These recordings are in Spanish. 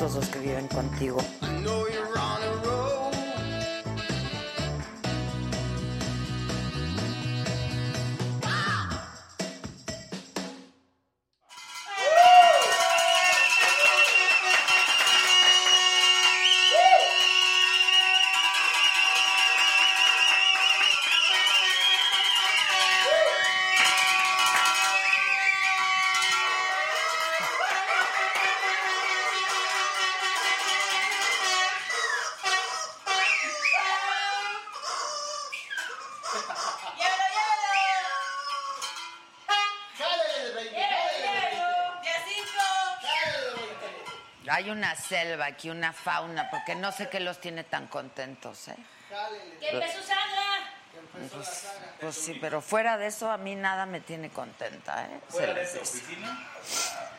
estos dos que viven contigo, una selva aquí, una fauna, porque no sé qué los tiene tan contentos, ¿eh? ¿Qué empezó Sandra? Pues, pues sí, pero fuera de eso a mí nada me tiene contenta, ¿eh? ¿Fuera de oficina?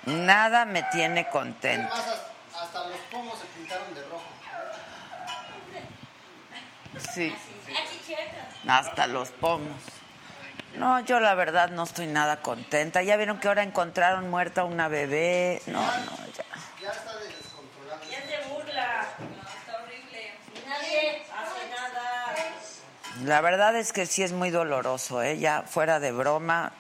Nada me tiene contenta. Además, hasta- hasta los pomos se pintaron de rojo. Sí, Ah, chicheta. hasta los pomos. No, yo la verdad no estoy nada contenta. Ya vieron que ahora encontraron muerta una bebé. No, no, ya. Ya está de descontrolado. Ya se burla. está horrible. Y nadie hace nada. La verdad es que sí es muy doloroso, ¿eh? Ya fuera de broma,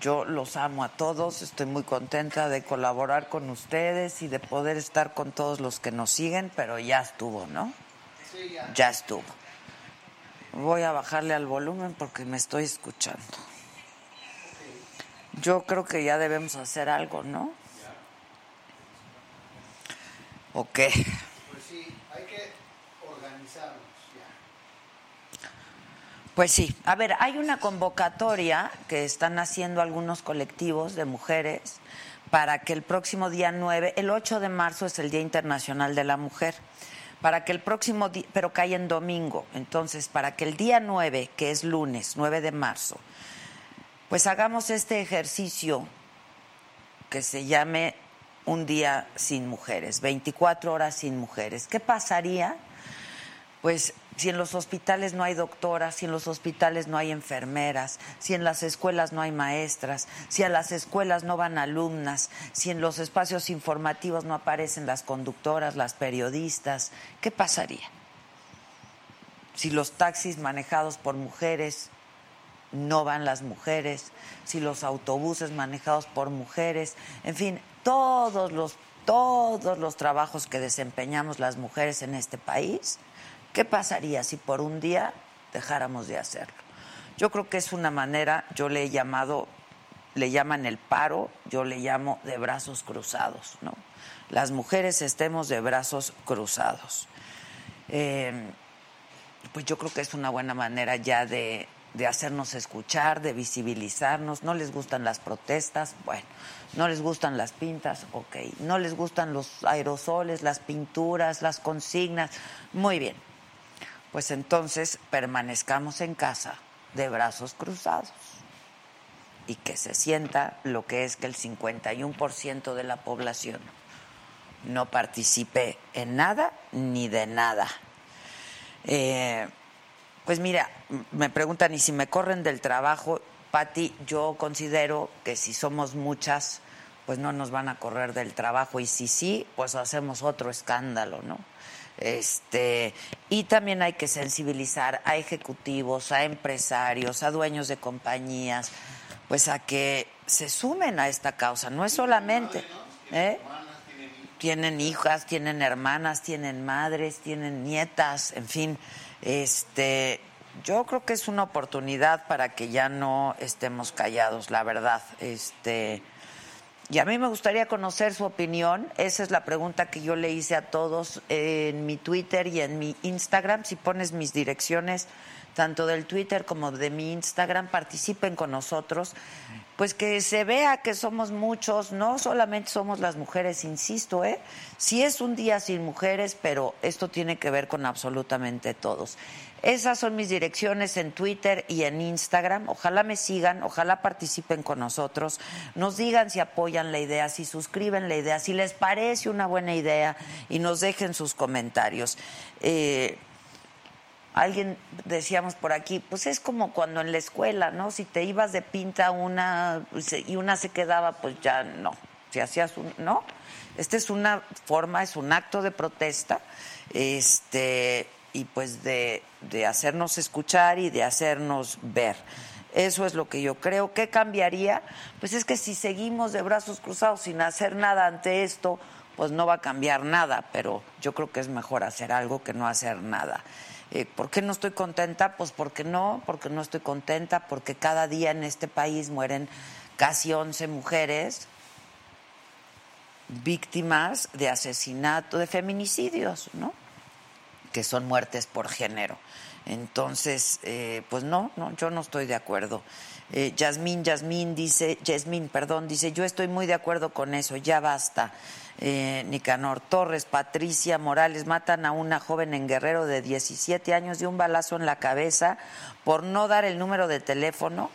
yo los amo a todos, estoy muy contenta de colaborar con ustedes y de poder estar con todos los que nos siguen, pero ya estuvo, ¿no? Sí, ya. Ya estuvo. Voy a bajarle al volumen porque me estoy escuchando. Yo creo que ya debemos hacer algo, ¿no? ¿O qué? Pues sí, hay que organizarnos ya. Pues sí, a ver, hay una convocatoria que están haciendo algunos colectivos de mujeres para que el próximo día 9, el 8 de marzo es el Día Internacional de la Mujer, para que el próximo día, pero cae en domingo, entonces para que el día 9, que es lunes, 9 de marzo, pues hagamos este ejercicio que se llame un día sin mujeres, 24 horas sin mujeres. ¿Qué pasaría? Pues si en los hospitales no hay doctoras, si en los hospitales no hay enfermeras, si en las escuelas no hay maestras, si a las escuelas no van alumnas, si en los espacios informativos no aparecen las conductoras, las periodistas, ¿qué pasaría? Si los taxis manejados por mujeres no van las mujeres, si los autobuses manejados por mujeres, en fin, todos los todos los trabajos que desempeñamos las mujeres en este país, ¿qué pasaría si por un día dejáramos de hacerlo? Yo creo que es una manera, yo le he llamado, le llaman el paro, yo le llamo de brazos cruzados, ¿no? Las mujeres estemos de brazos cruzados. Eh, pues yo creo que es una buena manera ya de, de hacernos escuchar, de visibilizarnos. No les gustan las protestas, bueno, no les gustan las pintas, ok. No les gustan los aerosoles, las pinturas, las consignas, muy bien. Pues entonces permanezcamos en casa de brazos cruzados y que se sienta lo que es que el 51% de la población no participe en nada ni de nada. Eh, pues mira, me preguntan, ¿y si me corren del trabajo? Patti, yo considero que si somos muchas, pues no nos van a correr del trabajo. Y si sí, pues hacemos otro escándalo, ¿no? Este, y también hay que sensibilizar a ejecutivos, a empresarios, a dueños de compañías, pues a que se sumen a esta causa. No es solamente, ¿eh? tienen hijas, tienen hermanas, tienen madres, tienen nietas, en fin, este, yo creo que es una oportunidad para que ya no estemos callados, la verdad, este, Y a mí me gustaría conocer su opinión. Esa es la pregunta que yo le hice a todos en mi Twitter y en mi Instagram. Si pones mis direcciones, tanto del Twitter como de mi Instagram, participen con nosotros. Pues que se vea que somos muchos, no solamente somos las mujeres, insisto, ¿eh? Sí es un día sin mujeres, pero esto tiene que ver con absolutamente todos. Esas son mis direcciones en Twitter y en Instagram. Ojalá me sigan, ojalá participen con nosotros, nos digan si apoyan la idea, si suscriben la idea, si les parece una buena idea y nos dejen sus comentarios. Eh, alguien decíamos por aquí, pues es como cuando en la escuela, ¿no? Si te ibas de pinta una y una se quedaba, pues ya no. Si hacías un, ¿no? Esta es una forma, es un acto de protesta, este, y pues de, de hacernos escuchar y de hacernos ver. Eso es lo que yo creo. ¿Qué cambiaría? Pues es que si seguimos de brazos cruzados sin hacer nada ante esto, pues no va a cambiar nada, pero yo creo que es mejor hacer algo que no hacer nada. Eh, ¿Por qué no estoy contenta? Pues porque no, porque no estoy contenta, porque cada día en este país mueren casi 11 mujeres víctimas de asesinato, de feminicidios, ¿no? Que son muertes por género. Entonces, eh, pues no, no, yo no estoy de acuerdo. Eh, Yasmín, Yasmín dice, Yasmín, perdón, dice, yo estoy muy de acuerdo con eso, ya basta. Eh, Nicanor Torres, Patricia Morales, matan a una joven en Guerrero de 17 años de un balazo en la cabeza por no dar el número de teléfono.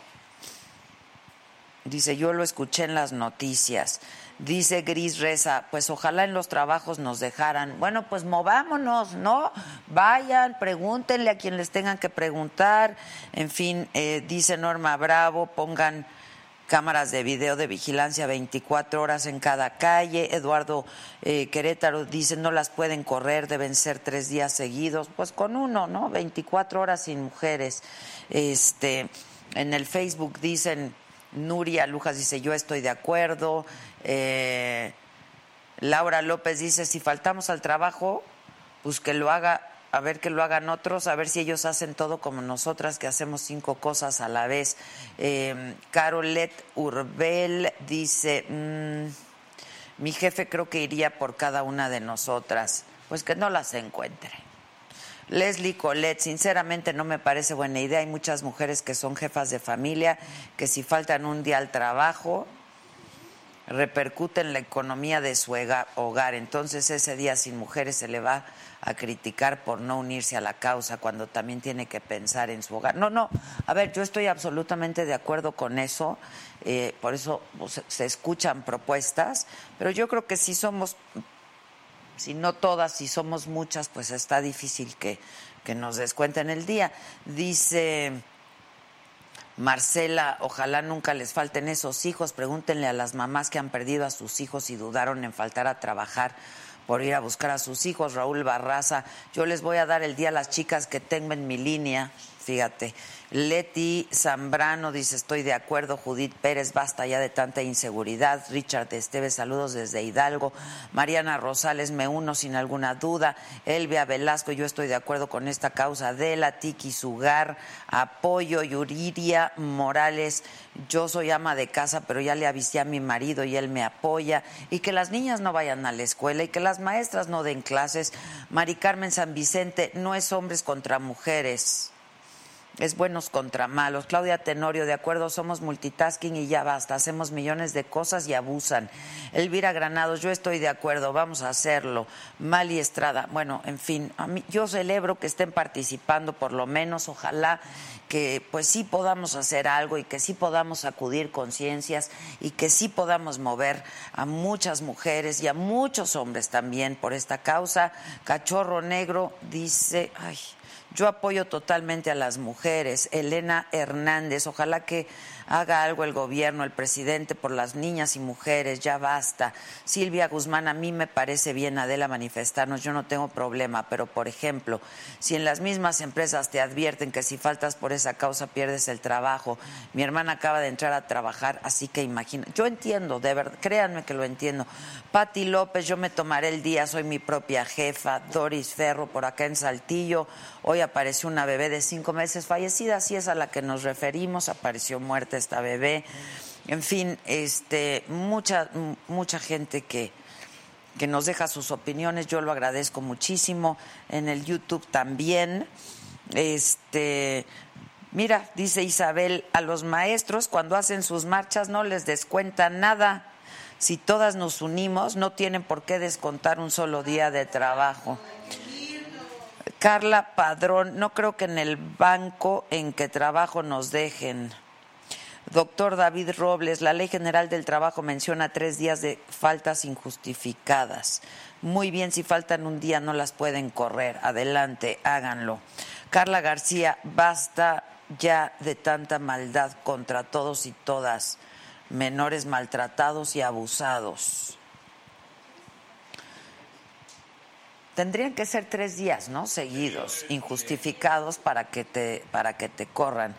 Dice, yo lo escuché en las noticias. Dice Gris Reza, pues ojalá en los trabajos nos dejaran. Bueno, pues movámonos, ¿no? Vayan, pregúntenle a quien les tengan que preguntar. En fin, eh, dice Norma Bravo, pongan cámaras de video de vigilancia 24 horas en cada calle. Eduardo eh, Querétaro dice, no las pueden correr, deben ser tres días seguidos. Pues con uno, ¿no? 24 horas sin mujeres. Este, en el Facebook dicen, Nuria Lujas dice, yo estoy de acuerdo. Eh, Laura López dice, si faltamos al trabajo, pues que lo haga, a ver que lo hagan otros, a ver si ellos hacen todo como nosotras, que hacemos cinco cosas a la vez. Eh, Carolet Urbel dice, mm, mi jefe creo que iría por cada una de nosotras, pues que no las encuentre. Leslie Colette, sinceramente no me parece buena idea. Hay muchas mujeres que son jefas de familia, que si faltan un día al trabajo, repercute en la economía de su hogar. Entonces ese día sin mujeres se le va a criticar por no unirse a la causa cuando también tiene que pensar en su hogar. No, no, a ver, yo estoy absolutamente de acuerdo con eso, eh, por eso pues, se escuchan propuestas, pero yo creo que si somos si no todas, si somos muchas, pues está difícil que, que nos descuenten el día. Dice Marcela, ojalá nunca les falten esos hijos. Pregúntenle a las mamás que han perdido a sus hijos y dudaron en faltar a trabajar por ir a buscar a sus hijos. Raúl Barraza, yo les voy a dar el día a las chicas que tengo en mi línea. Fíjate, Leti Zambrano dice, estoy de acuerdo. Judith Pérez, basta ya de tanta inseguridad. Richard Esteves, saludos desde Hidalgo. Mariana Rosales, me uno sin alguna duda. Elvia Velasco, yo estoy de acuerdo con esta causa. Adela Tiki Sugar, apoyo. Yuriria Morales, yo soy ama de casa, pero ya le avisé a mi marido y él me apoya. Y que las niñas no vayan a la escuela y que las maestras no den clases. Mari Carmen San Vicente, no es hombres contra mujeres es buenos contra malos. Claudia Tenorio, de acuerdo, somos multitasking y ya basta, hacemos millones de cosas y abusan. Elvira Granados, yo estoy de acuerdo, vamos a hacerlo. Mali Estrada, bueno, en fin, a yo celebro que estén participando, por lo menos, ojalá que pues sí podamos hacer algo y que sí podamos sacudir conciencias y que sí podamos mover a muchas mujeres y a muchos hombres también por esta causa. Cachorro Negro dice, ay, yo apoyo totalmente a las mujeres. Elena Hernández, ojalá que haga algo el gobierno, el presidente, por las niñas y mujeres, ya basta. Silvia Guzmán, a mí me parece bien, Adela, manifestarnos, yo no tengo problema, pero por ejemplo, si en las mismas empresas te advierten que si faltas por esa causa pierdes el trabajo, mi hermana acaba de entrar a trabajar, así que imagina, yo entiendo, de verdad, créanme que lo entiendo. Patti López, yo me tomaré el día, soy mi propia jefa. Doris Ferro, por acá en Saltillo, hoy apareció una bebé de cinco meses fallecida, así es a la que nos referimos, apareció muerta esta bebé. En fin, este, mucha, mucha gente que, que nos deja sus opiniones, yo lo agradezco muchísimo. En el YouTube también. Este, mira, dice Isabel, a los maestros cuando hacen sus marchas no les descuentan nada. Si todas nos unimos, no tienen por qué descontar un solo día de trabajo. Carla Padrón, no creo que en el banco en que trabajo nos dejen. Doctor David Robles, la Ley General del Trabajo menciona tres días de faltas injustificadas. Muy bien, si faltan un día no las pueden correr. Adelante, háganlo. Carla García, basta ya de tanta maldad contra todos y todas, menores maltratados y abusados. Tendrían que ser tres días, ¿no? Seguidos, injustificados para que te, para que te corran.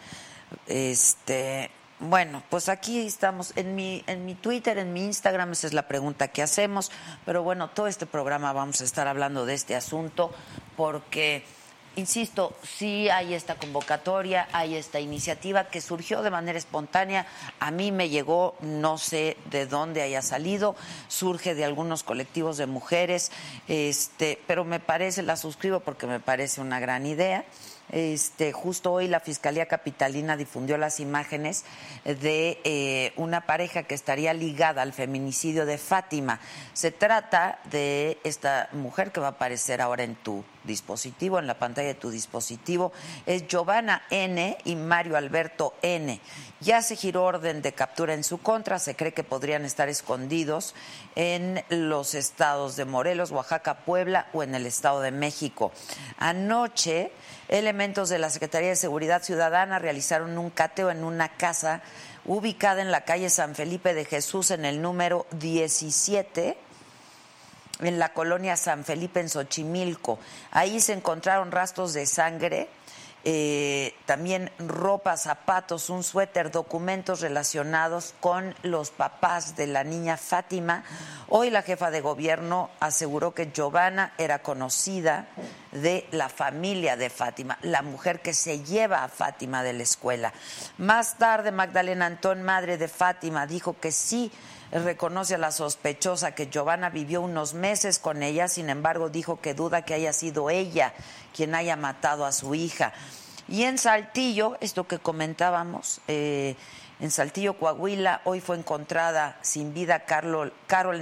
Este, bueno, pues aquí estamos en mi, en mi Twitter, en mi Instagram, esa es la pregunta que hacemos. Pero bueno, todo este programa vamos a estar hablando de este asunto porque, insisto, sí hay esta convocatoria, hay esta iniciativa que surgió de manera espontánea. A mí me llegó, no sé de dónde haya salido, surge de algunos colectivos de mujeres, este, pero me parece, la suscribo porque me parece una gran idea. Este, justo hoy la Fiscalía Capitalina difundió las imágenes de eh, una pareja que estaría ligada al feminicidio de Fátima. Se trata de esta mujer que va a aparecer ahora en tu dispositivo, en la pantalla de tu dispositivo. Es Giovanna N. y Mario Alberto N. Ya se giró orden de captura en su contra. Se cree que podrían estar escondidos en los estados de Morelos, Oaxaca, Puebla o en el Estado de México. Anoche. Elementos de la Secretaría de Seguridad Ciudadana realizaron un cateo en una casa ubicada en la calle San Felipe de Jesús en el número 17 en la colonia San Felipe en Xochimilco. Ahí se encontraron rastros de sangre, eh, también ropa, zapatos, un suéter, documentos relacionados con los papás de la niña Fátima. Hoy la jefa de gobierno aseguró que Giovanna era conocida de la familia de Fátima, la mujer que se lleva a Fátima de la escuela. Más tarde, Magdalena Antón, madre de Fátima, dijo que sí reconoce a la sospechosa que Giovanna vivió unos meses con ella, sin embargo dijo que duda que haya sido ella quien haya matado a su hija. Y en Saltillo, esto que comentábamos, eh, en Saltillo, Coahuila, hoy fue encontrada sin vida Carol,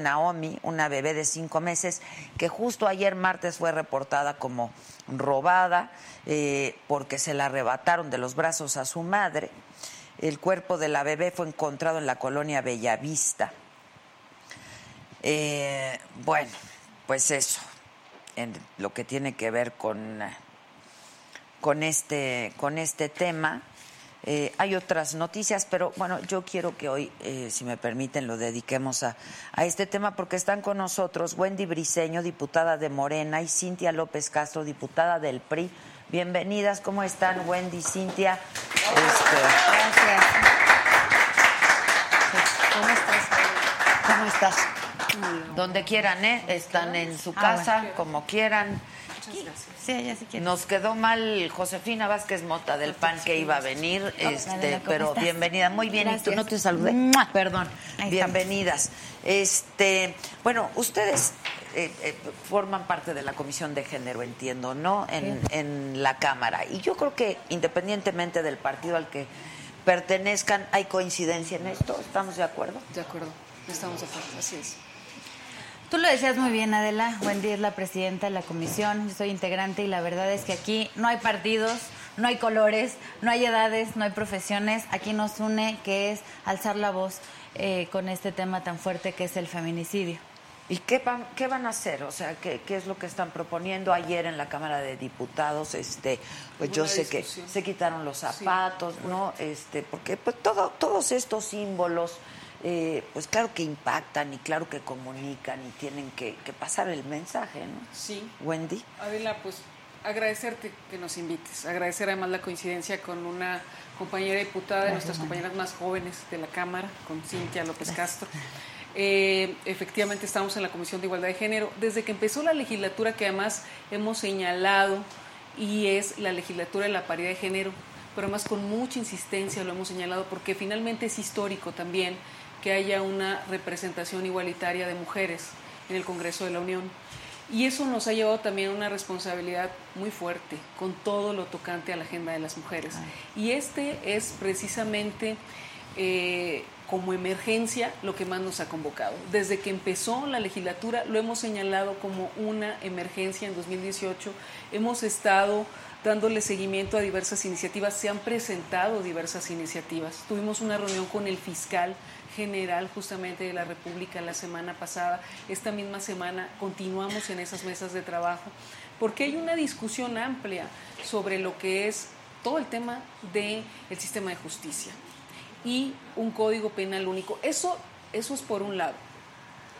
Naomi, una bebé de cinco meses, que justo ayer martes fue reportada como robada eh, porque se la arrebataron de los brazos a su madre. El cuerpo de la bebé fue encontrado en la colonia Bellavista. Eh, bueno, pues eso, en lo que tiene que ver con, con, este, con este tema. Eh, hay otras noticias, pero bueno, yo quiero que hoy, eh, si me permiten, lo dediquemos a, a este tema porque están con nosotros Wendy Briseño, diputada de Morena, y Cintia López Castro, diputada del PRI. Bienvenidas, ¿cómo están Wendy, Cintia? Este, Gracias. ¿Cómo estás? ¿Cómo estás? Donde quieran, ¿eh? Están en su casa, como quieran. Sí, ella sí quiere. Nos quedó mal Josefina Vázquez Mota del PAN que iba a venir, este, Adela, ¿cómo pero estás? bienvenida. Muy bien, ¿y tú no te saludé? ¡Mua! Perdón. Bienvenidas. Este, bueno, ustedes eh, eh, forman parte de la Comisión de Género, entiendo, ¿no? En, en la Cámara. Y yo creo que independientemente del partido al que pertenezcan, hay coincidencia en esto. ¿Estamos de acuerdo? De acuerdo, estamos de acuerdo, así es. Tú lo decías muy bien, Adela. Wendy es la presidenta de la comisión, yo soy integrante y la verdad es que aquí no hay partidos, no hay colores, no hay edades, no hay profesiones. Aquí nos une que es alzar la voz eh, con este tema tan fuerte que es el feminicidio. ¿Y qué van, qué van a hacer? O sea, ¿qué, qué es lo que están proponiendo ayer en la Cámara de Diputados? Este, pues yo sé que se quitaron los zapatos, ¿no? Este, porque pues todo, todos estos símbolos, eh, pues claro que impactan y claro que comunican y tienen que, que pasar el mensaje, ¿no? Sí. Wendy. Adela, pues agradecerte que nos invites, agradecer además la coincidencia con una compañera diputada de nuestras compañeras más jóvenes de la Cámara, con Cintia López Castro. Eh, efectivamente estamos en la Comisión de Igualdad de Género. Desde que empezó la legislatura, que además hemos señalado, y es la legislatura de la paridad de género, pero además con mucha insistencia lo hemos señalado porque finalmente es histórico también que haya una representación igualitaria de mujeres en el Congreso de la Unión. Y eso nos ha llevado también a una responsabilidad muy fuerte con todo lo tocante a la agenda de las mujeres. Y este es precisamente eh, como emergencia lo que más nos ha convocado. Desde que empezó la legislatura lo hemos señalado como una emergencia en 2018. Hemos estado dándole seguimiento a diversas iniciativas, se han presentado diversas iniciativas. Tuvimos una reunión con el fiscal general justamente de la República la semana pasada. Esta misma semana continuamos en esas mesas de trabajo porque hay una discusión amplia sobre lo que es todo el tema del el sistema de justicia y un código penal único. Eso, eso es por un lado,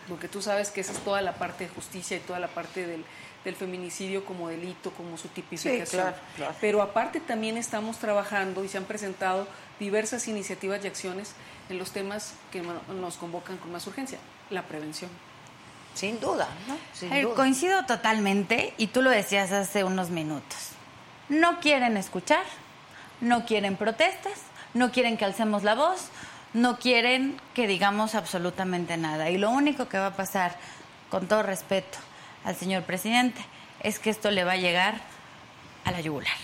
porque tú sabes que esa es toda la parte de justicia y toda la parte del, del feminicidio como delito, como su tipificación. claro, claro. Pero aparte también estamos trabajando y se han presentado diversas iniciativas y acciones en los temas que no- nos convocan con más urgencia, la prevención. Sin duda, ¿no? Sin Eh, duda. coincido totalmente, y tú lo decías hace unos minutos. No quieren escuchar, no quieren protestas, no quieren que alcemos la voz, no quieren que digamos absolutamente nada. Y lo único que va a pasar, con todo respeto al señor presidente, es que esto le va a llegar a la yugular.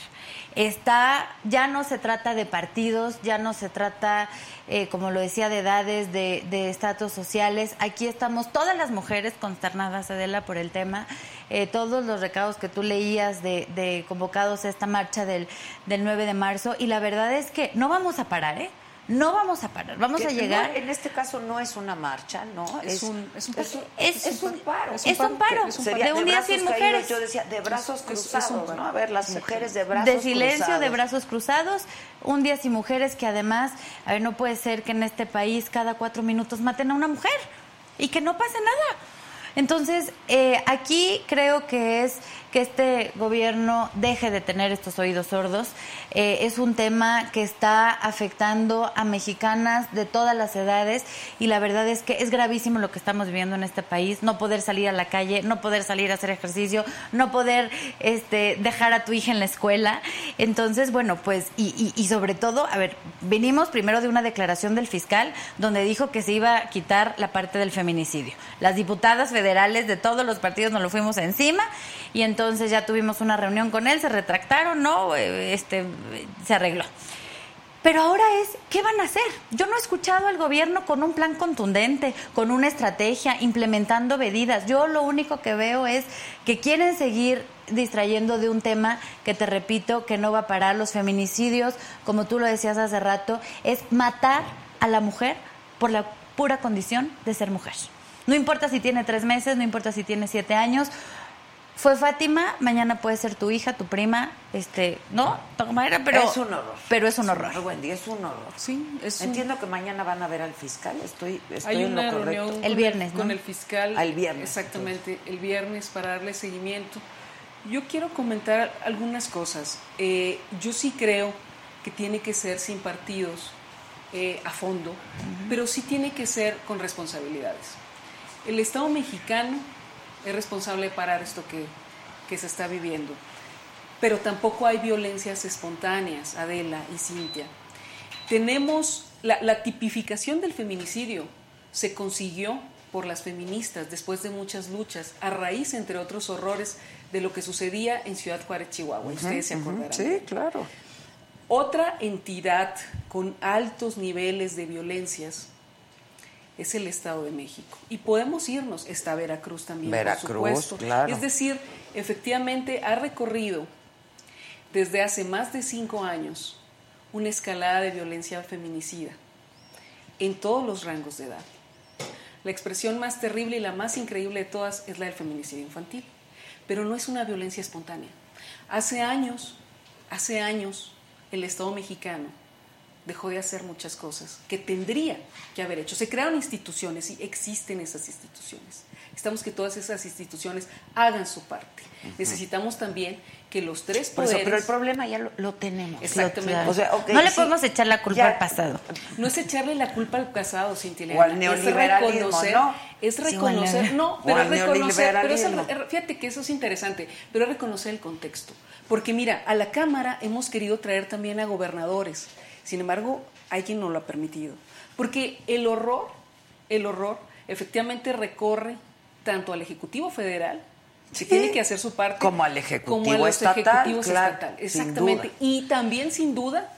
Está, ya no se trata de partidos, ya no se trata, eh, como lo decía, de edades, de de estatus sociales. Aquí estamos todas las mujeres consternadas, Adela, por el tema. Eh, todos los recados que tú leías de, de convocados a esta marcha del, del 9 de marzo. Y la verdad es que no vamos a parar, ¿eh? No vamos a parar. Vamos Que a no, llegar. en este caso no es una marcha, ¿no? Es un- es un paro. es, es un paro. Es un paro. Es un Sería de un de sin caídos, mujeres. Yo decía, de brazos cruzados, paro. ¿no? A ver, las mujeres de brazos de silencio, cruzados. de brazos cruzados, un día sin mujeres que además, a ver, no puede ser que en este país cada cuatro minutos maten a una mujer y que no pase nada. Entonces, eh, aquí creo que es que este gobierno deje de tener estos oídos sordos. Eh, es un tema que está afectando a mexicanas de todas las edades y la verdad es que es gravísimo lo que estamos viviendo en este país. No poder salir a la calle, no poder salir a hacer ejercicio, no poder este, dejar a tu hija en la escuela. Entonces, bueno, pues, y, y, y sobre todo, a ver, venimos primero de una declaración del fiscal donde dijo que se iba a quitar la parte del feminicidio. Las diputadas federales de todos los partidos nos lo fuimos encima y entonces ya tuvimos una reunión con él, se retractaron, no, Eh, este, se arregló. Pero ahora es, ¿qué van a hacer? Yo no he escuchado al gobierno con un plan contundente, con una estrategia, implementando medidas. Yo lo único que veo es que quieren seguir distrayendo de un tema que te repito que no va a parar los feminicidios, como tú lo decías hace rato, es matar a la mujer por la pura condición de ser mujer. No importa si tiene tres meses, no importa si tiene siete años. Fue Fátima, mañana puede ser tu hija, tu prima, este, ¿no? Tomadera, Pero es un horror. Pero es un horror. Wendy, es un horror. Sí, es un- Entiendo que mañana van a ver al fiscal. Estoy, estoy Hay en lo una correcto. reunión El con viernes, con ¿no? el fiscal. El viernes, Exactamente, el viernes para darle seguimiento. Yo quiero comentar algunas cosas. Eh, yo sí creo que tiene que ser sin partidos eh, a fondo, pero sí tiene que ser con responsabilidades. El Estado mexicano es responsable de parar esto que, que se está viviendo, pero tampoco hay violencias espontáneas, Adela y Cintia. Tenemos la, la tipificación del feminicidio se consiguió por las feministas después de muchas luchas, a raíz, entre otros horrores, de lo que sucedía en Ciudad Juárez, Chihuahua. Ustedes se acordarán. Sí, claro. Otra entidad con altos niveles de violencias es el Estado de México. Y podemos irnos, está Veracruz también, Veracruz, por supuesto. claro. Es decir, efectivamente ha recorrido desde hace más de cinco años una escalada de violencia feminicida en todos los rangos de edad. La expresión más terrible y la más increíble de todas es la del feminicidio infantil, pero no es una violencia espontánea. Hace años, hace años, el Estado mexicano dejó de hacer muchas cosas que tendría que haber hecho. Se crearon instituciones y existen esas instituciones Necesitamos que todas esas instituciones hagan su parte. Necesitamos también que los tres eso, poderes... pero el problema ya lo, lo tenemos. Exactamente. O sea, ok, no le sí, podemos echar la culpa ya- al pasado. No es echarle la culpa al pasado, Cintia O al Elena, es neoliberalismo, reconocer, ¿no? Es reconocer, no, pero es reconocer, pero es- neoliberalismo. fíjate que eso es interesante, pero es reconocer el contexto. Porque mira, a la Cámara hemos querido traer también a gobernadores, sin embargo, hay quien no lo ha permitido. Porque el horror, el horror, efectivamente recorre tanto al Ejecutivo Federal, que tiene que hacer su parte, Como al Ejecutivo como a los estatal, ejecutivos claro, estatales. Exactamente. Y también, sin duda,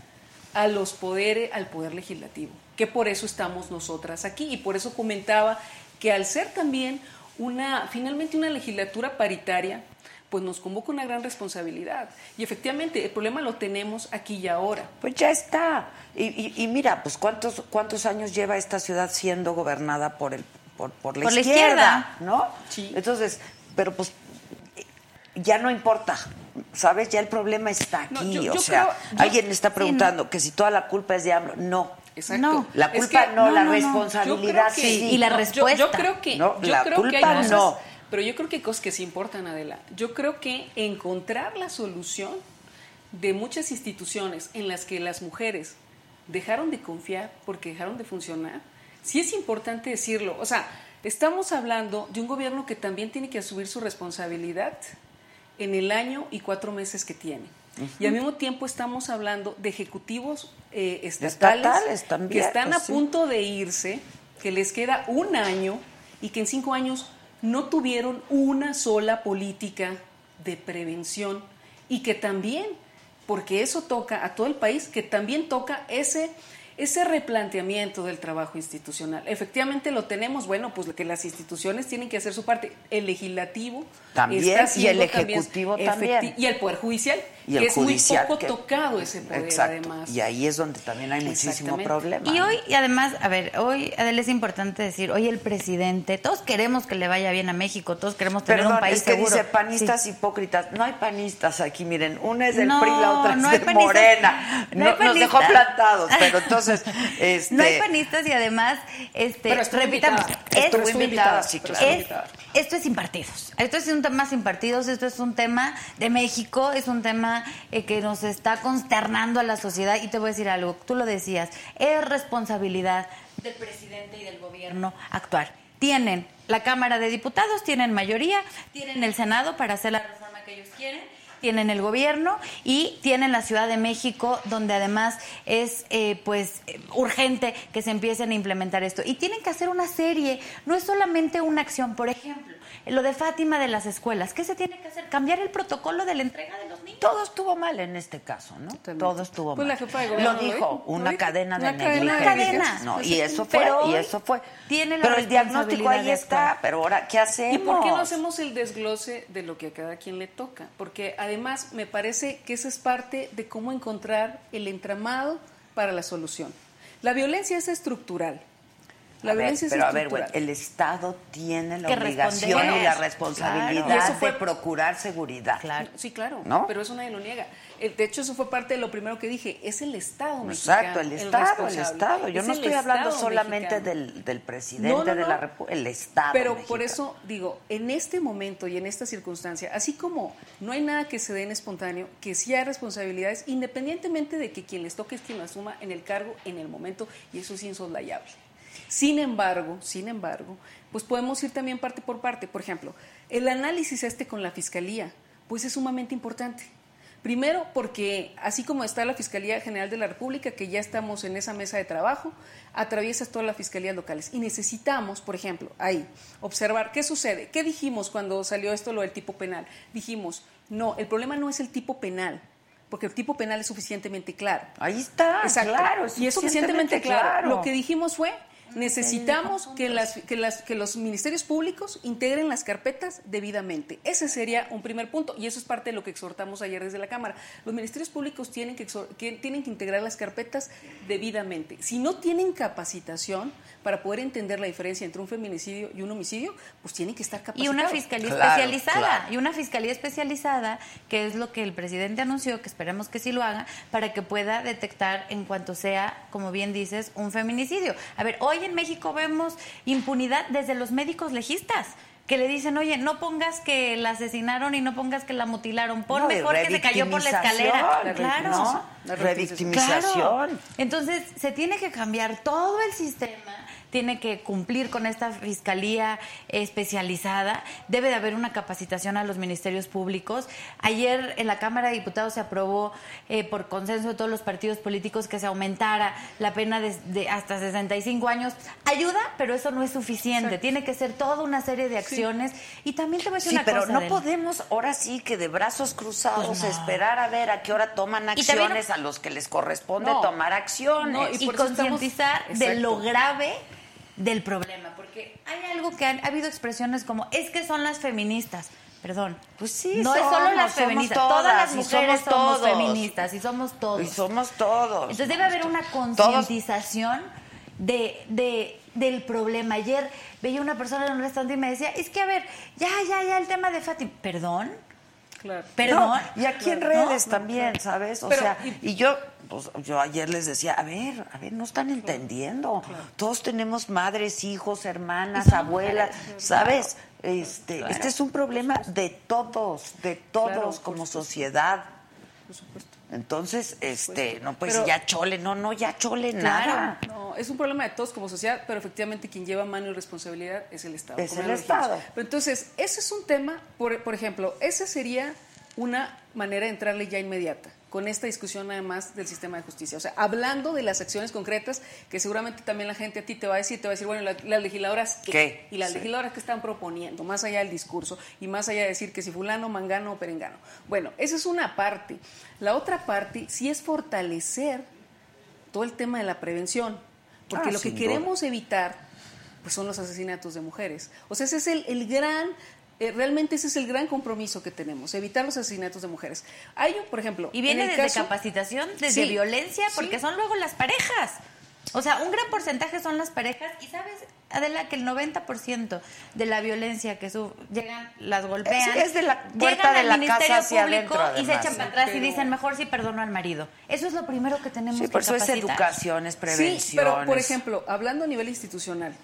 a los poderes, al poder legislativo, que por eso estamos nosotras aquí y por eso comentaba que al ser también una, finalmente una legislatura paritaria, pues nos convoca una gran responsabilidad. Y efectivamente, el problema lo tenemos aquí y ahora. Pues ya está. Y, y- y mira, pues cuántos cuántos años lleva esta ciudad siendo gobernada por el por, por la, Por la izquierda. ¿no? Sí. Entonces, pero pues ya no importa, ¿sabes? Ya el problema está aquí. No, yo- yo o sea, creo- yo- alguien está preguntando que si toda la culpa es de AMLO. No. Exacto. No. La Es culpa que- no, no, la responsabilidad que- sí. Y la respuesta. Yo, creo que, No, yo la creo que hay culpa cosas, no. Pero yo creo que hay cosas que sí importan, Adela. Yo creo que encontrar la solución de muchas instituciones en las que las mujeres dejaron de confiar porque dejaron de funcionar, sí es importante decirlo. O sea, estamos hablando de un gobierno que también tiene que asumir su responsabilidad en el año y cuatro meses que tiene. Y al mismo tiempo estamos hablando de ejecutivos eh, estatales, Estatales también, que están pues a sí. punto de irse, que les queda un año y que en cinco años no tuvieron una sola política de prevención y que también, porque eso toca a todo el país, que también toca ese ese replanteamiento del trabajo institucional. Efectivamente lo tenemos, bueno, pues que las instituciones tienen que hacer su parte. El legislativo También, está y el ejecutivo también. Y el poder judicial, Y el que es judicial, muy poco que- tocado ese poder Exacto. además. Y ahí es donde también hay muchísimo problema. Y hoy, y además, a ver, hoy, Adela, es importante decir, hoy el presidente, todos queremos que le vaya bien a México, todos queremos tener Perdón, un país es que seguro. dice panistas Sí. hipócritas. No hay panistas aquí, miren. Una es del No, PRI, la otra es no de panistas. Morena. No hay No- nos dejó plantados, pero entonces... Este, No hay panistas y además, este, Pero repitamos, invitada. es- invitada, invitada, sí, pero claro. estuvo es- invitada. Esto es sin partidos. Esto es un tema sin partidos, esto es un tema de México, es un tema eh, que nos está consternando a la sociedad. Y te voy a decir algo, tú lo decías, es responsabilidad del presidente y del gobierno actuar. Tienen la Cámara de Diputados, tienen mayoría, tienen el Senado para hacer la reforma que ellos quieren tienen el gobierno y tienen la Ciudad de México, donde además es eh, pues urgente que se empiecen a implementar esto. Y tienen que hacer una serie, no es solamente una acción. Por ejemplo, lo de Fátima de las escuelas, ¿qué se tiene que hacer? Cambiar el protocolo de la entrega de. Todo estuvo mal en este caso, ¿no? Totalmente. Todo estuvo Pues mal. la jefa de gobierno lo dijo, una cadena de Una cadena de negligencia. No, y eso fue, Pero y eso fue. tiene la Pero el diagnóstico ahí está, pero ahora, ¿qué hacemos? ¿Y por qué no hacemos el desglose de lo que a cada quien le toca? Porque además me parece que esa es parte de cómo encontrar el entramado para la solución. La violencia es estructural. La A ver, violencia es pero a ver, güey, el Estado tiene la obligación responder. y la Claro. responsabilidad Y eso fue- de procurar seguridad. Claro. Sí, claro, ¿No? pero eso nadie lo niega. Eh, De hecho, eso fue parte de lo primero que dije. Es el Estado mexicano. Exacto, el Estado, el. Estado. Yo Es no estoy hablando Estado solamente del, del presidente No, no, de la. República, el Estado. Pero por eso digo, en este momento y en esta circunstancia, así como no hay nada que se dé en espontáneo, que sí hay responsabilidades, independientemente de que quien les toque es quien lo asuma en el cargo en el momento, y eso es insoslayable. Sin embargo, sin embargo, pues podemos ir también parte por parte. Por ejemplo, el análisis este con la fiscalía, pues es sumamente importante. Primero, porque así como está la Fiscalía General de la República, que ya estamos en esa mesa de trabajo, atraviesas todas las fiscalías locales. Y necesitamos, por ejemplo, ahí, observar qué sucede. ¿Qué dijimos cuando salió esto lo del tipo penal? Dijimos, no, el problema no es el tipo penal, porque el tipo penal es suficientemente claro. Ahí está, Exacto. claro. y es suficientemente claro. Lo que dijimos fue, necesitamos que, las, que, las, que los ministerios públicos integren las carpetas debidamente. Ese sería un primer punto y eso es parte de lo que exhortamos ayer desde la Cámara. Los ministerios públicos tienen que, que- tienen que integrar las carpetas debidamente. Si no tienen capacitación para poder entender la diferencia entre un feminicidio y un homicidio, pues tienen que estar Y capacitados. una fiscalía Claro, especializada, claro. y una fiscalía especializada, que es lo que el presidente anunció, que esperemos que sí lo haga, para que pueda detectar en cuanto sea, como bien dices, un feminicidio. A ver, hoy en México vemos impunidad desde los médicos legistas. que le dicen, oye, no pongas que la asesinaron y no pongas que la mutilaron, pon No, y mejor que se cayó por la escalera. Claro. ¿no? La Revictimización. Claro. Entonces, se tiene que cambiar todo el sistema, tiene que cumplir con esta fiscalía especializada, debe de haber una capacitación a los ministerios públicos. Ayer en la Cámara de Diputados se aprobó eh, por consenso de todos los partidos políticos que se aumentara la pena de, de hasta 65 años. Ayuda, pero eso no es suficiente. Tiene que ser toda una serie de acciones. Y también te voy a decir Sí, una pero cosa. no Adela. podemos ahora sí que de brazos cruzados Pues no. esperar a ver a qué hora toman acciones a los que les corresponde No. tomar acciones. No, y, concientizar de lo grave del problema, porque hay algo que han, ha habido expresiones como es que son las feministas. Perdón. Pues sí, no es solo las feministas, todas, todas las mujeres somos feministas y somos todos. Y somos todos. Entonces debe haber una concientización de, de- del problema. Ayer veía una persona en un restaurante y me decía, es que a ver, ya, ya, ya el tema de Fátima. Perdón, Claro. perdón. No, y aquí en redes No, también, ¿sabes? O Pero, sea, y- y, yo, pues, yo ayer les decía, a ver, a ver, no están entendiendo. Todos tenemos madres, hijos, hermanas, abuelas, ¿sabes? Este, este es un problema de todos, de todos como sociedad. Por supuesto. Entonces, este, no pues Pero- ya chole, no, no, ya chole nada. No, es un problema de todos como sociedad, pero efectivamente quien lleva mano y responsabilidad es el Estado. Es el dijimos. Estado. Pero entonces, ese es un tema, por, por ejemplo, esa sería una manera de entrarle ya inmediata con esta discusión además del sistema de justicia. O sea, hablando de las acciones concretas, que seguramente también la gente a ti te va a decir, te va a decir, bueno, la- las legisladoras, ¿qué? ¿Qué? Y las Sí. legisladoras que están proponiendo, más allá del discurso y más allá de decir que si fulano, mangano o perengano. Bueno, esa es una parte. La otra parte sí es fortalecer todo el tema de la prevención, porque Ah, lo que queremos evitar pues son los asesinatos de mujeres. O sea, ese es el, el gran, eh, realmente ese es el gran compromiso que tenemos, evitar los asesinatos de mujeres. Hay, un, por ejemplo, Y viene en el desde caso- capacitación, desde Sí, violencia, sí. porque son luego las parejas. O sea, un gran porcentaje son las parejas y sabes, Adela, que el 90% de la violencia que su llegan, las golpean. Es de la puerta llegan de al la Ministerio casa hacia Público adentro, y se echan para atrás y dicen, mejor si perdono al marido. Eso es lo primero que tenemos Sí, que por eso es educación, es prevención. Sí, pero por ejemplo, hablando a nivel institucional,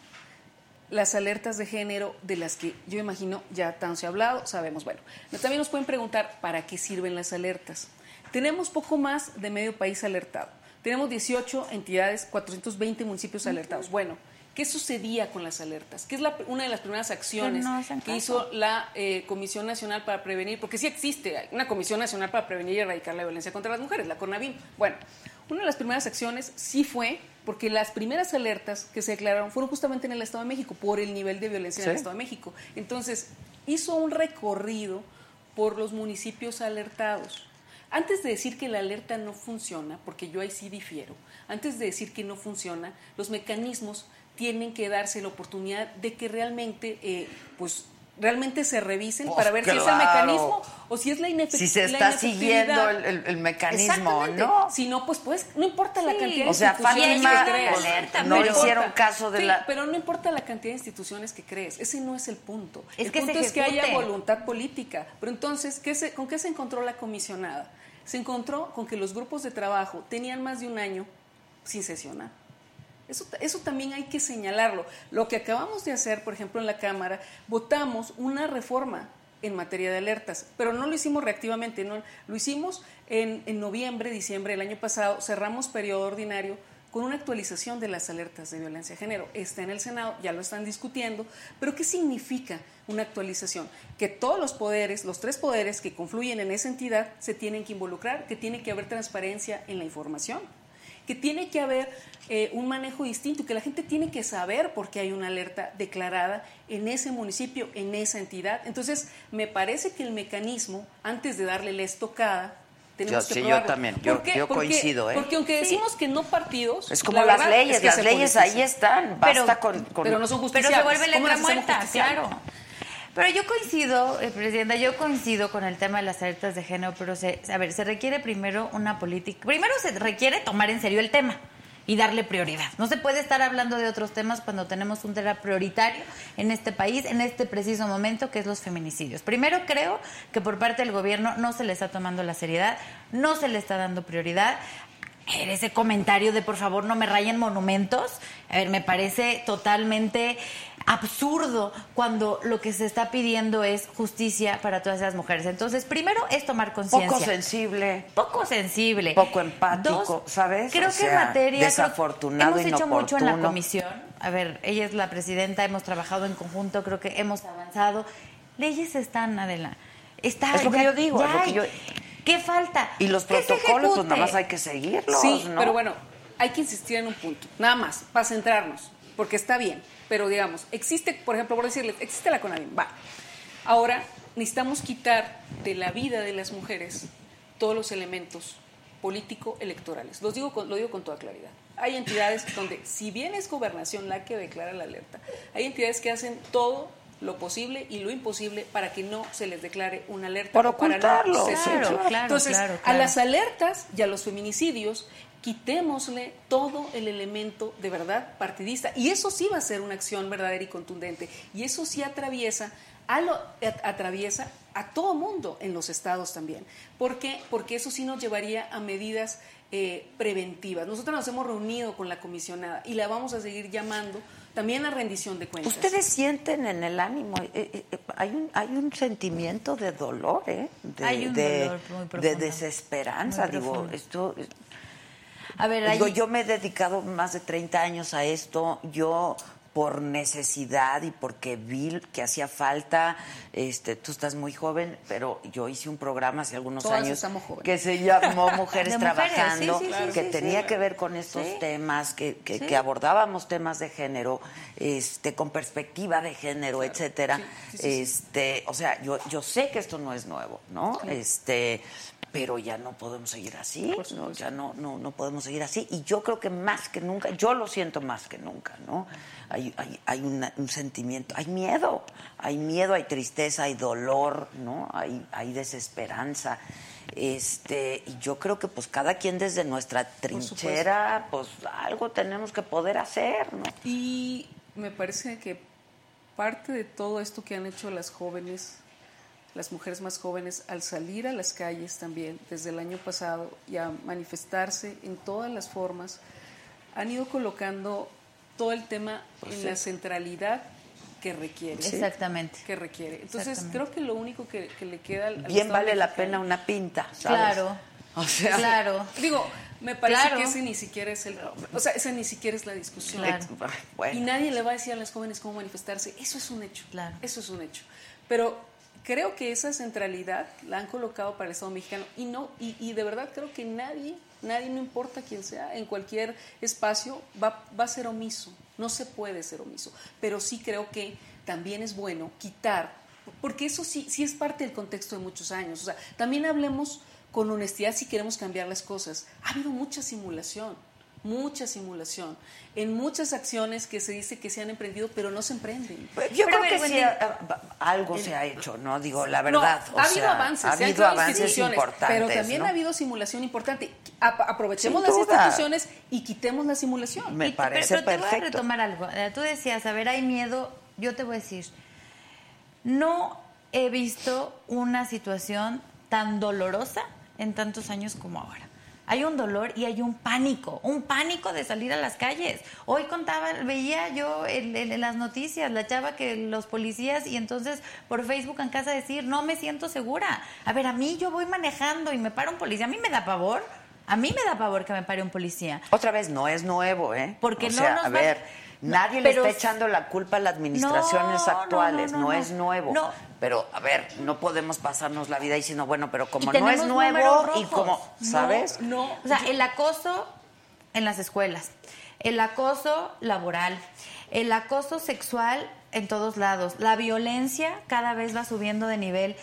las alertas de género de las que yo imagino ya tanto se ha hablado, sabemos. Bueno, no- también nos pueden preguntar para qué sirven las alertas. Tenemos poco más de medio país alertado. Tenemos 18 entidades, 420 municipios alertados. Bueno, ¿qué sucedía con las alertas? ¿Qué es la- una de las primeras acciones no que hizo la eh, Comisión Nacional para Prevenir? Porque sí existe una Comisión Nacional para Prevenir y Erradicar la Violencia contra las Mujeres, la CONAVIM. Bueno, una de las primeras acciones sí fue porque las primeras alertas que se declararon fueron justamente en el Estado de México por el nivel de violencia en el. Estado de México. Entonces, hizo un recorrido por los municipios alertados. Antes de decir que la alerta no funciona, porque yo ahí sí difiero, antes de decir que no funciona, los mecanismos tienen que darse la oportunidad de que realmente, eh, pues, realmente se revisen Pues para ver si es el mecanismo o si es la inefe- Si se está inefectividad. siguiendo el- el- el mecanismo. ¿no? Si no, pues, pues, no importa la cantidad de O sea, instituciones Fátima, que crees. pues, no hicieron caso de Sí, la- Pero no importa la cantidad de instituciones que crees, ese no es el punto. Es el que se punto es que haya voluntad política. Pero entonces, ¿qué se- ¿con qué se encontró la comisionada? Se encontró con que los grupos de trabajo tenían más de un año sin sesionar. Eso, eso también hay que señalarlo. Lo que acabamos de hacer, por ejemplo, en la Cámara, votamos una reforma en materia de alertas, pero no lo hicimos reactivamente, no, lo hicimos en, en noviembre, diciembre del año pasado, cerramos periodo ordinario con una actualización de las alertas de violencia de género. Está en el Senado, ya lo están discutiendo, pero ¿qué significa una actualización? Que todos los poderes, los tres poderes que confluyen en esa entidad, se tienen que involucrar, que tiene que haber transparencia en la información que tiene que haber eh, un manejo distinto, que la gente tiene que saber por qué hay una alerta declarada en ese municipio, en esa entidad. Entonces, me parece que el mecanismo, antes de darle la estocada, tenemos Yo- que sí, yo también, yo- coincido, ¿eh? Porque aunque decimos que no partidos... Es como la las leyes, es que las leyes ahí están. Pero- Basta con, con- Pero no son Pero justiciables. se vuelve ¿Cómo letra muerta, claro. Pero yo coincido, eh, Presidenta, yo coincido con el tema de las alertas de género, pero se, a ver, se requiere primero una política. Primero se requiere tomar en serio el tema y darle prioridad. No se puede estar hablando de otros temas cuando tenemos un tema prioritario en este país, en este preciso momento, que es los feminicidios. Primero creo que por parte del gobierno no se le está tomando la seriedad, no se le está dando prioridad. Ese comentario de por favor no me rayen monumentos, a ver, me parece totalmente absurdo cuando lo que se está pidiendo es justicia para todas esas mujeres. Entonces, primero es tomar conciencia. Poco sensible. Poco sensible. Poco empático, ¿sabes? Creo O que en materia... creo- desafortunado, hemos hecho mucho en la comisión. A ver, ella es la presidenta, hemos trabajado en conjunto, creo que hemos avanzado. Leyes están, Adela. Está, Es lo que ya- yo digo, ya es lo que yo- ¿Qué falta? Y los protocolos, pues nada más hay que seguirlos, Sí, ¿no? pero bueno, hay que insistir en un punto, nada más, para centrarnos, porque está bien, pero digamos, existe, por ejemplo, por decirles, existe la CONAVIM, va. Ahora necesitamos quitar de la vida de las mujeres todos los elementos político-electorales. Los digo con- lo digo con toda claridad. Hay entidades donde, si bien es gobernación la que declara la alerta, hay entidades que hacen todo lo posible y lo imposible para que no se les declare una alerta. Por o para no ocultarlo. se Claro, Entonces, claro, a las alertas y a los feminicidios, quitémosle todo el elemento de verdad partidista. Y eso sí va a ser una acción verdadera y contundente. Y eso sí atraviesa a, lo, atraviesa a todo mundo en los estados también. ¿Por qué? Porque eso sí nos llevaría a medidas eh, preventivas. Nosotros nos hemos reunido con la comisionada y la vamos a seguir llamando también a rendición de cuentas. Ustedes sienten en el ánimo, eh, eh, hay, un, hay un sentimiento de dolor, ¿eh? De, Hay un de- dolor muy de profundo. desesperanza. Muy Digo, esto. A ver, Digo, ahí- yo me he dedicado más de 30 años a esto. Yo por necesidad y porque vi que hacía falta, este, tú estás muy joven, pero yo hice un programa hace algunos Todas años que se llamó Mujeres Trabajando, sí, sí, sí, que sí, tenía que ver con estos temas, que, que, que abordábamos temas de género, este, con perspectiva de género, etcétera. Sí, sí. Este, o sea, yo, yo sé que esto no es nuevo, ¿no? Este, pero ya no podemos seguir así, ¿no? ya no, no, no podemos seguir así. Y yo creo que más que nunca, yo lo siento más que nunca, ¿no? Hay, hay, hay una- un sentimiento, hay miedo, hay miedo, hay tristeza, hay dolor, ¿no? Hay, hay desesperanza. Este, y yo creo que pues cada quien desde nuestra trinchera, pues algo tenemos que poder hacer, ¿no? Y me parece que parte de todo esto que han hecho las jóvenes, las mujeres más jóvenes, al salir a las calles también desde el año pasado y a manifestarse en todas las formas, han ido colocando todo el tema Pues en sí. la centralidad que requiere. Exactamente. Que requiere. Entonces, Exactamente. creo que lo único que, que le queda al, Bien vale la pena una pinta, ¿sabes? Claro. O sea, Claro. Digo, me parece Claro. que ese ni siquiera es el. O sea, esa ni siquiera es la discusión. Claro. bueno. Y nadie le va a decir a las jóvenes cómo manifestarse. Eso es un hecho. Claro. Eso es un hecho. Pero creo que esa centralidad la han colocado para el Estado mexicano y no y, de verdad creo que nadie, nadie no importa quién sea, en cualquier espacio va, va a ser omiso. No se puede ser omiso. Pero sí creo que también es bueno quitar, porque eso sí, sí es parte del contexto de muchos años. O sea, también hablemos con honestidad si queremos cambiar las cosas. Ha habido mucha simulación mucha simulación en muchas acciones que se dice que se han emprendido, pero no se emprenden. Pues, Yo Pero, creo que sí, Wendy. a- a- algo se ha hecho, ¿no? Digo, la verdad. No, o ha habido sea, avances, ha se han habido creado avances instituciones, pero también ¿no? ha habido simulación importante. A- aprovechemos Sin las duda. instituciones y quitemos la simulación. Me Y- parece pero, pero te voy a retomar algo. Tú decías, a ver, hay miedo. Yo te voy a decir, no he visto una situación tan dolorosa en tantos años como ahora. Hay un dolor y hay un pánico, un pánico de salir a las calles. Hoy contaba, veía yo en, en- en las noticias la chava que los policías y entonces por Facebook en casa decir, no me siento segura. A ver, a mí yo voy manejando y me para un policía, a mí me da pavor. A mí me da pavor que me pare un policía. Otra vez, no es nuevo, ¿eh? Porque o no sea, nos a va- ver, nadie pero- le está echando la culpa a las administraciones No, actuales, no, no, no, es nuevo. No. Pero, a ver, no podemos pasarnos la vida diciendo, bueno, pero como no es nuevo y como, ¿sabes? No, O sea, el acoso en las escuelas, el acoso laboral, el acoso sexual en todos lados, la violencia cada vez va subiendo de nivel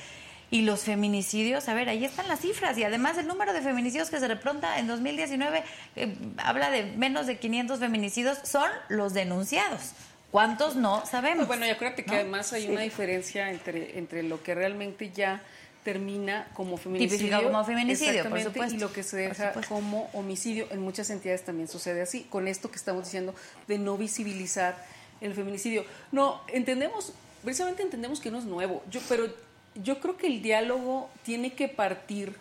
y los feminicidios, a ver, ahí están las cifras y además el número de feminicidios que se reporta en 2019 eh, habla de menos de 500 feminicidios, son los denunciados. ¿Cuántos no sabemos? Bueno, y acuérdate que ¿No? además hay una diferencia entre, entre lo que realmente ya termina como feminicidio, Tipificado como feminicidio, por exactamente, supuesto, y lo que se deja como homicidio. En muchas entidades también sucede así, con esto que estamos diciendo de no visibilizar el feminicidio. No, entendemos, precisamente entendemos que no es nuevo, yo, pero yo creo que el diálogo tiene que partir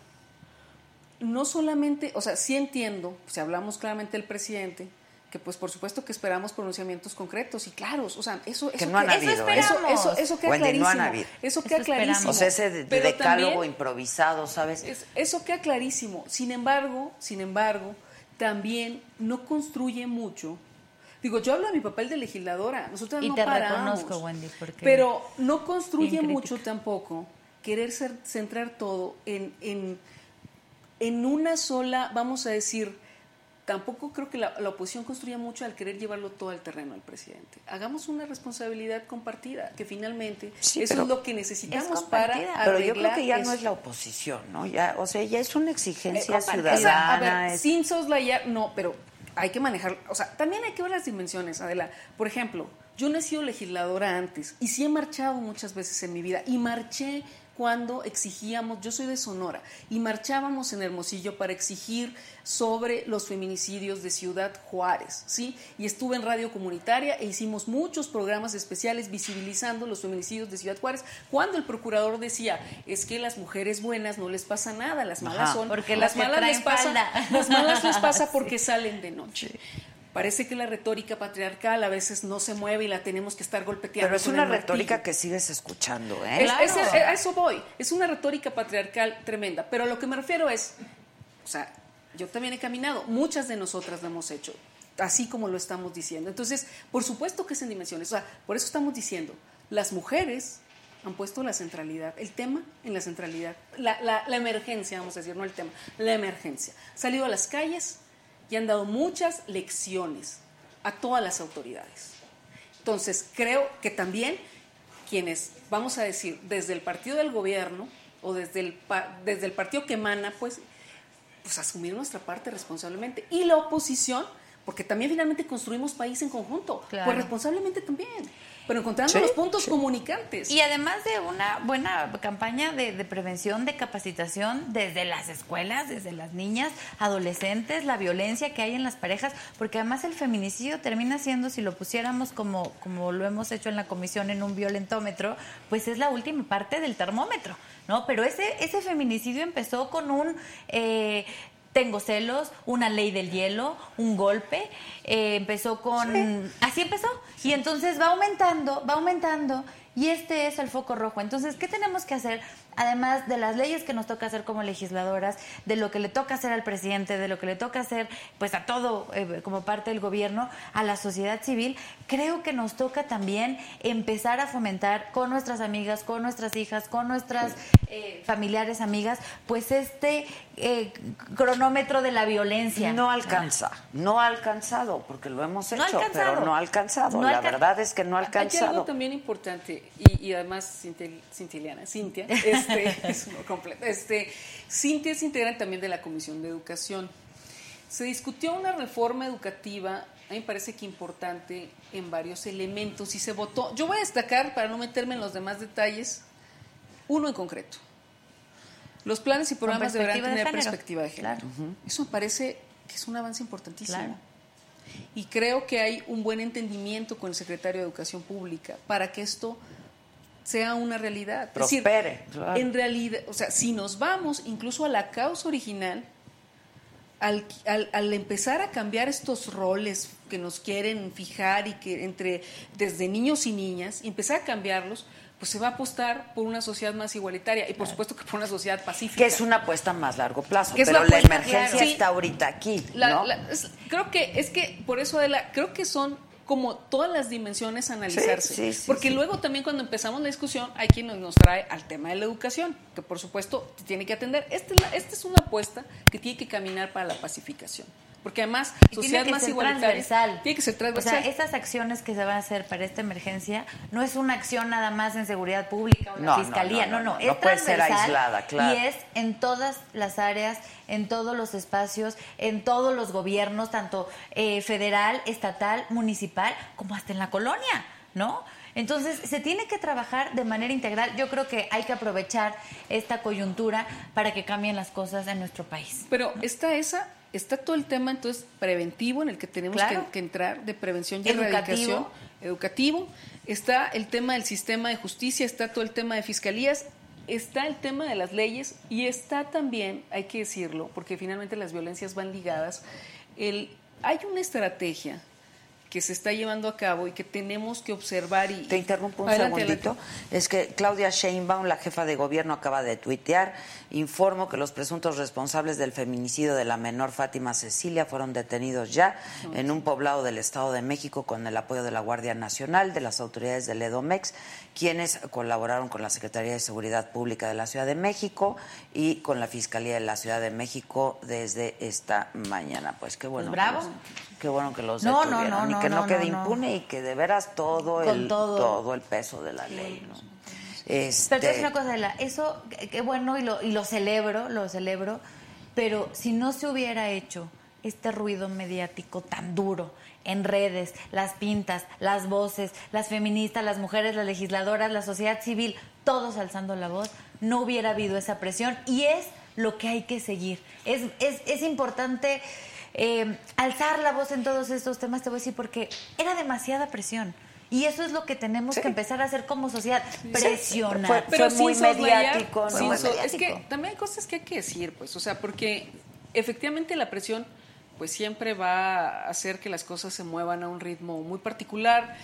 no solamente, o sea, sí entiendo, si hablamos claramente del presidente, que pues por supuesto que esperamos pronunciamientos concretos y claros, o sea, eso, eso Que no han queda- habido, ¿eh? eso, eso, eso queda Wendy, no clarísimo, han habido. eso queda Eso clarísimo. O sea, ese de- Pero decálogo también- improvisado, ¿sabes? es- eso queda clarísimo. Sin embargo, sin embargo, también no construye mucho. Digo, yo hablo de mi papel de legisladora. Nosotros Y no te paramos. reconozco, Wendy, porque Pero no construye mucho tampoco querer ser- centrar todo en, en, en una sola, vamos a decir, tampoco creo que la, la oposición construya mucho al querer llevarlo todo al terreno del presidente. Hagamos una responsabilidad compartida, que finalmente Sí, eso es lo que necesitamos es para. Pero yo creo que ya no es la oposición, ¿no? Ya, o sea, ya es una exigencia Eh, ciudadana. o sea, a ver, es- sin soslayar, no, pero hay que manejar, o sea, también hay que ver las dimensiones, Adela. Por ejemplo, yo no he sido legisladora antes y sí he marchado muchas veces en mi vida y marché cuando exigíamos, yo soy de Sonora, y marchábamos en Hermosillo para exigir sobre los feminicidios de Ciudad Juárez, ¿sí? Y estuve en radio comunitaria e hicimos muchos programas especiales visibilizando los feminicidios de Ciudad Juárez, cuando el procurador decía, es que las mujeres buenas no les pasa nada, las malas Ajá. son, Porque las malas les pasa, las malas les pasa porque salen de noche. Parece que la retórica patriarcal a veces no se mueve y la tenemos que estar golpeteando. Pero es una el martillo. retórica que sigues escuchando, ¿eh? Es- Claro. es- a eso voy. Es una retórica patriarcal tremenda. Pero a lo que me refiero es, o sea, yo también he caminado, muchas de nosotras lo hemos hecho, así como lo estamos diciendo. Entonces, por supuesto que es en dimensiones. O sea, por eso estamos diciendo, las mujeres han puesto la centralidad, el tema en la centralidad, la, la- la emergencia, vamos a decir, no el tema, la emergencia. Salido a las calles y han dado muchas lecciones a todas las autoridades. Entonces, creo que también quienes, vamos a decir, desde el partido del gobierno o desde el, desde el partido que emana, pues, pues asumir nuestra parte responsablemente. Y la oposición, porque también finalmente construimos país en conjunto, Claro. pues responsablemente también, pero encontrando Sí, los puntos comunicantes. Y además de una buena campaña de, de prevención, de capacitación desde las escuelas, desde las niñas, adolescentes, la violencia que hay en las parejas, porque además el feminicidio termina siendo, si lo pusiéramos como, como lo hemos hecho en la comisión en un violentómetro, pues es la última parte del termómetro, ¿no? Pero ese, ese feminicidio empezó con un... eh, tengo celos, una ley del hielo, un golpe, eh, empezó con... Así empezó. Y entonces va aumentando, va aumentando. Y este es el foco rojo. Entonces, ¿qué tenemos que hacer? Además de las leyes que nos toca hacer como legisladoras, de lo que le toca hacer al presidente, de lo que le toca hacer pues a todo eh, como parte del gobierno, a la sociedad civil, creo que nos toca también empezar a fomentar con nuestras amigas, con nuestras hijas, con nuestras eh, familiares, amigas, pues este eh, cronómetro de la violencia. No alcanza, no ha alcanzado, porque lo hemos hecho, No ha alcanzado. pero no ha alcanzado. No la verdad es que no ha Hay algo alcanzado. también importante, y, y además Cintiliana, Cintia, este, es uno completo. Este, Cintia es integrante también de la Comisión de Educación. Se discutió una reforma educativa, a mí me parece que importante en varios elementos, y se votó. Yo voy a destacar, para no meterme en los demás detalles, uno en concreto. Los planes y programas deberán de tener perspectiva de género. Claro. Eso me parece que es un avance importantísimo. Claro. Y creo que hay un buen entendimiento con el secretario de Educación Pública para que esto sea una realidad. Es decir, Prospere, claro. en realidad, o sea, si nos vamos incluso a la causa original, al, al- al empezar a cambiar estos roles que nos quieren fijar y que entre desde niños y niñas, y empezar a cambiarlos, pues se va a apostar por una sociedad más igualitaria y por supuesto que por una sociedad pacífica. Que es una apuesta a más largo plazo, pero la emergencia claro. Está ahorita aquí, La- ¿no? la- es- creo que es que por eso Adela, creo que son como todas las dimensiones a analizarse. Sí, sí, sí, Porque luego también cuando empezamos la discusión hay quien nos, nos trae al tema de la educación, que por supuesto tiene que atender. Esta es, la- esta es una apuesta que tiene que caminar para la pacificación. Porque además, Y sociedad tiene que más ser igualitaria transversal. tiene que ser O transversal. sea, estas acciones que se van a hacer para esta emergencia no es una acción nada más en seguridad pública o en No, la fiscalía, no, no, no, no, no, es no puede ser transversal aislada, claro. Y es en todas las áreas, en todos los espacios, en todos los gobiernos, tanto eh, federal, estatal, municipal, como hasta en la colonia, ¿no? Entonces, se tiene que trabajar de manera integral. Yo creo que hay que aprovechar esta coyuntura para que cambien las cosas en nuestro país. Pero está esa, está todo el tema entonces preventivo en el que tenemos Claro. que, que entrar de prevención y Educativo. erradicación, educativo, está el tema del sistema de justicia, está todo el tema de fiscalías, está el tema de las leyes y está también, hay que decirlo, porque finalmente las violencias van ligadas, el hay una estrategia que se está llevando a cabo y que tenemos que observar y Te interrumpo un Adelante, segundito. adelante. Es que Claudia Sheinbaum, la jefa de gobierno, acaba de tuitear. Informo que los presuntos responsables del feminicidio de la menor Fátima Cecilia fueron detenidos ya en un poblado del Estado de México con el apoyo de la Guardia Nacional, de las autoridades del EDOMEX, quienes colaboraron con la Secretaría de Seguridad Pública de la Ciudad de México y con la Fiscalía de la Ciudad de México desde esta mañana. Pues qué bueno. Pues bravo. que los- Qué bueno que los No, no, detuvieron no, y que no, no, no, quede no, no. impune y que de veras todo Con el todo. todo el peso de la ley, ¿no? Este, Pero te una cosa, Adela, eso, qué bueno y lo, y lo celebro, lo celebro, pero si no se hubiera hecho este ruido mediático tan duro en redes, las pintas, las voces, las feministas, las mujeres, las legisladoras, la sociedad civil, todos alzando la voz, no hubiera habido esa presión y es lo que hay que seguir. Es, es, es importante eh, alzar la voz en todos estos temas, te voy a decir, porque era demasiada presión. Y eso es lo que tenemos que empezar a hacer como sociedad, presionar. Fue- pero fue muy mediático, ¿no? Muy so- es mediático. que también hay cosas que hay que decir, pues, o sea, porque efectivamente la presión pues siempre va a hacer que las cosas se muevan a un ritmo muy particular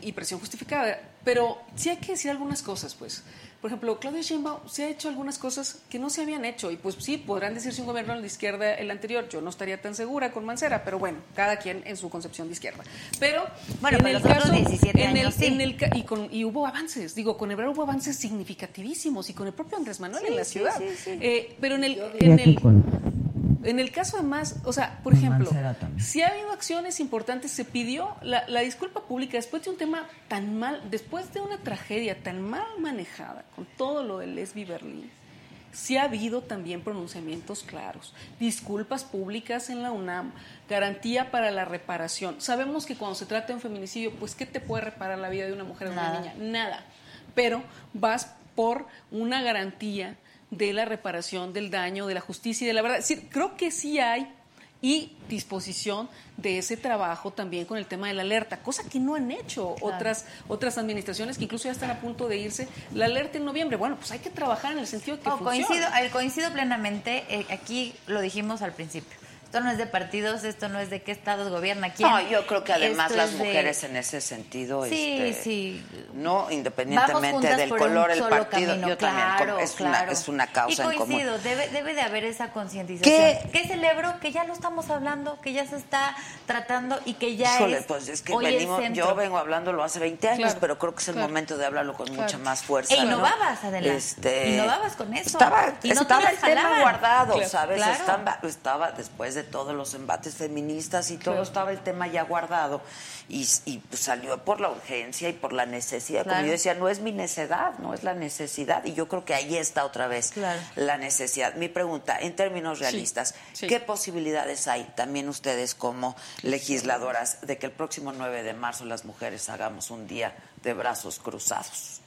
y presión justificada, pero sí hay que decir algunas cosas, pues. Por ejemplo, Claudia Sheinbaum se ha hecho algunas cosas que no se habían hecho y pues sí, podrán decirse un gobierno de la izquierda el anterior, yo no estaría tan segura con Mancera, pero bueno, cada quien en su concepción de izquierda. Pero Bueno, en pero el caso 17 en el, años sí. en el ca- y, con- y hubo avances, digo, con Ebrard hubo avances significativísimos y con el propio Andrés Manuel en la ciudad. Eh, pero en el, en el en el caso además, o sea, por ejemplo, si ha habido acciones importantes, se pidió la, la disculpa pública después de un tema tan mal, después de una tragedia tan mal manejada, con todo lo del Lesbi Berlín, sí ha habido también pronunciamientos claros, disculpas públicas en la UNAM, garantía para la reparación. Sabemos que cuando se trata de un feminicidio, pues ¿qué te puede reparar la vida de una mujer o de una niña? Nada. Pero vas por una garantía de la reparación del daño, de la justicia y de la verdad. Es decir, creo que sí hay y disposición de ese trabajo también con el tema de la alerta, cosa que no han hecho otras otras administraciones que incluso ya están a punto de irse. La alerta en noviembre, bueno, pues hay que trabajar en el sentido de que funcione. coincido, eh, coincido plenamente. eh, aquí lo dijimos al principio. Esto no es de partidos, esto no es de qué estados gobierna quién. No, yo creo que además Esto las de- mujeres en ese sentido, Sí, este, sí. no independientemente del color, el partido, camino, yo también claro, como- es claro. una es una causa y en común. coincido, debe, debe de haber esa concientización. ¿Qué? ¿Qué? celebro? Que ya lo estamos hablando, que ya se está tratando y que ya Híjole, es pues es que hoy venimos, yo vengo hablándolo hace 20 años, Claro, pero creo que es el momento de hablarlo con mucha más fuerza. E ¿no? innovabas, Adela. Este, Innovabas con eso. Estaba, Y no estaba el tema guardado. ¿sabes? Estaba, estaba después de todos los embates feministas y todo, Claro. estaba el tema ya guardado. Y, y, pues, salió por la urgencia y por la necesidad. Como Claro. yo decía, no es mi necedad, no es la necesidad. Y yo creo que ahí está otra vez Claro. la necesidad. Mi pregunta, en términos realistas, sí. ¿qué posibilidades hay también ustedes como legisladoras de que el próximo 9 de marzo las mujeres hagamos un día de brazos cruzados?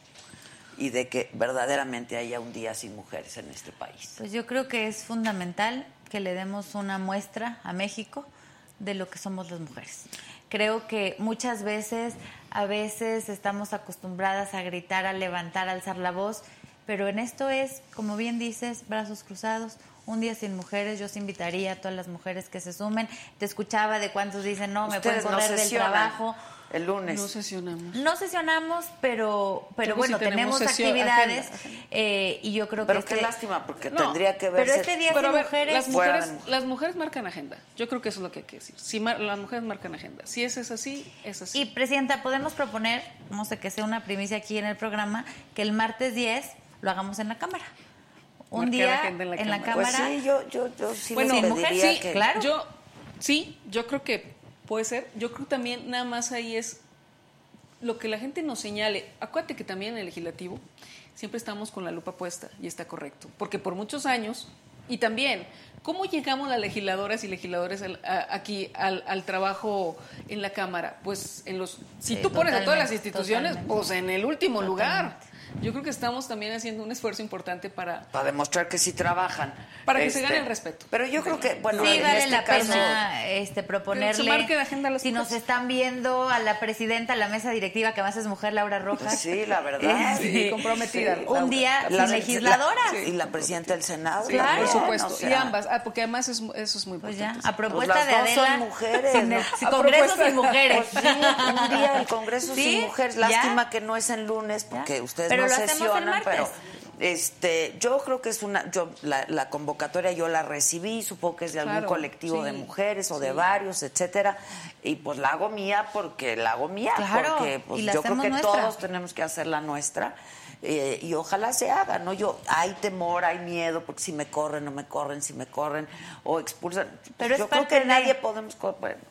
Y de que verdaderamente haya un día sin mujeres en este país. Pues yo creo que es fundamental que le demos una muestra a México de lo que somos las mujeres. Creo que muchas veces, a veces estamos acostumbradas a gritar, a levantar, a alzar la voz, pero en esto es, como bien dices, brazos cruzados. Un día sin mujeres, yo os invitaría a todas las mujeres que se sumen. Te escuchaba de cuántos dicen, no, me pueden no correr del trabajo. El lunes. No sesionamos. No sesionamos, pero, pero bueno, tenemos actividades agenda, agenda. eh, y yo creo Pero que qué este- lástima, porque No, tendría que pero verse... este día Pero ver, mujeres las mujeres, las mujeres marcan agenda. Yo creo que eso es lo que hay que decir. Si mar- las mujeres marcan agenda. Si ese es así, es así. Y Presidenta, podemos proponer, no sé que sea una primicia aquí en el programa, que el martes 10 lo hagamos en la Cámara. Un Marcar día en la en la Cámara. Pues Cámara. sí, yo, yo, yo sí bueno, les mujer, sí, que... claro. Yo, sí, yo creo que puede ser. Yo creo también nada más ahí es lo que la gente nos señale. Acuérdate que también en el legislativo siempre estamos con la lupa puesta y está correcto. Porque por muchos años, y también, ¿cómo llegamos las legisladoras y legisladores al- a- aquí al, al trabajo en la Cámara? Pues en los, si Sí, tú pones a todas las instituciones, totalmente. pues en el último lugar. Yo creo que estamos también haciendo un esfuerzo importante para, Para demostrar que sí trabajan. Para que se Este, gane el respeto. Pero yo creo que, bueno, sí, en vale este la caso, pena este, proponerle. de agenda las si nos están viendo a la presidenta, a la mesa directiva, que además es mujer, Laura Rojas. Sí, la verdad. Sí, comprometida, Un Laura. día La- sin legisladora. la- y la presidenta del Senado. Sí, Claro. por supuesto. O sea, y ambas, ah, porque además es- eso es muy Pues importante. ya, a propuesta las de dos Adela. son mujeres, sin ¿no? el- A Congreso sin mujeres. Pues sí, un día el Congreso Sí, sin mujeres. ya. Lástima que no es en lunes porque Ya. ustedes Pero sesionan, pero este, yo creo que es una, yo la, la convocatoria yo la recibí, supongo que es de algún Claro, colectivo de mujeres o de varios, etcétera, y pues la hago mía porque la hago mía, Claro, porque pues, yo creo que nuestra. todos tenemos que hacer la nuestra. eh, y ojalá se haga, ¿no? Yo, hay temor, hay miedo, porque si me corren, no me corren, si me corren o expulsan. Pero es yo creo que de- nadie podemos.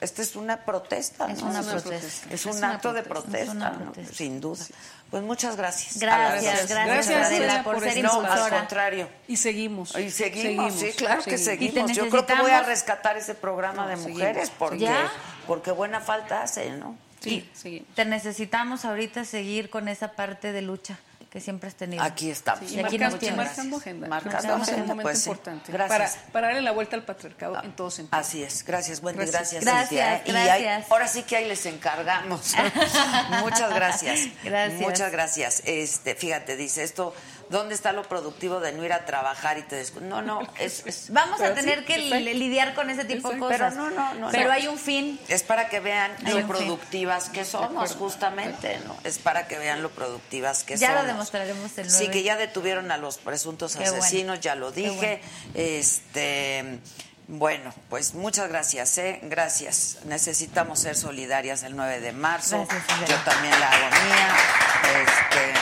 Esta es una protesta. Es ¿no? una Es protesta. Es un Es una acto de protesta. sin duda. Pues muchas gracias. Gracias, gracias, Gracias, Adela, por por ser No, al contrario. Y seguimos. Y seguimos, sí, claro que Y seguimos. Yo creo que voy a rescatar ese programa No, de mujeres porque, ¿Ya? porque buena falta hace, ¿no? Sí, seguimos. Te necesitamos ahorita seguir con esa parte de lucha que siempre has tenido. Aquí estamos. Sí, Y aquí marcando, nos tienes. marcando agenda. Marcando estamos en agenda, un momento pues importante. Gracias. Para, para darle la vuelta al patriarcado en todos sentidos. Así es, gracias, Wendy, Gracias. gracias, Gracias, Cintia, ¿eh? Y gracias. ahora sí que ahí les encargamos. Muchas gracias. Gracias. Muchas gracias. Este, fíjate, dice esto, ¿dónde está lo productivo de no ir a trabajar y te descu- No, no, es, es- Vamos a tener sí, que li- lidiar con ese tipo de cosas. Pero no, no, no, Pero no. hay un fin. es para que vean Hay lo fin. productivas que somos, justamente, ¿no? Es para que vean lo productivas que Ya lo somos. demostraremos el Sí, 9. que ya detuvieron a los presuntos Qué bueno. asesinos, ya lo dije. Este, bueno, pues muchas gracias, ¿eh? Gracias. Necesitamos ser solidarias el 9 de marzo. Gracias. Yo también la hago mía. Este,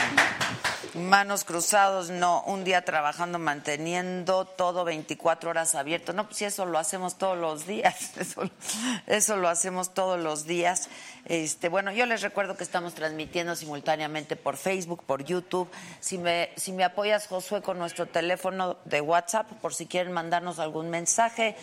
manos cruzados, no. Un día trabajando, manteniendo todo 24 horas abierto. No, pues eso lo hacemos todos los días. Eso, eso lo hacemos todos los días. Este, bueno, yo les recuerdo que estamos transmitiendo simultáneamente por Facebook, por YouTube. Si me, si me apoyas, Josué, con nuestro teléfono de WhatsApp, por si quieren mandarnos algún mensaje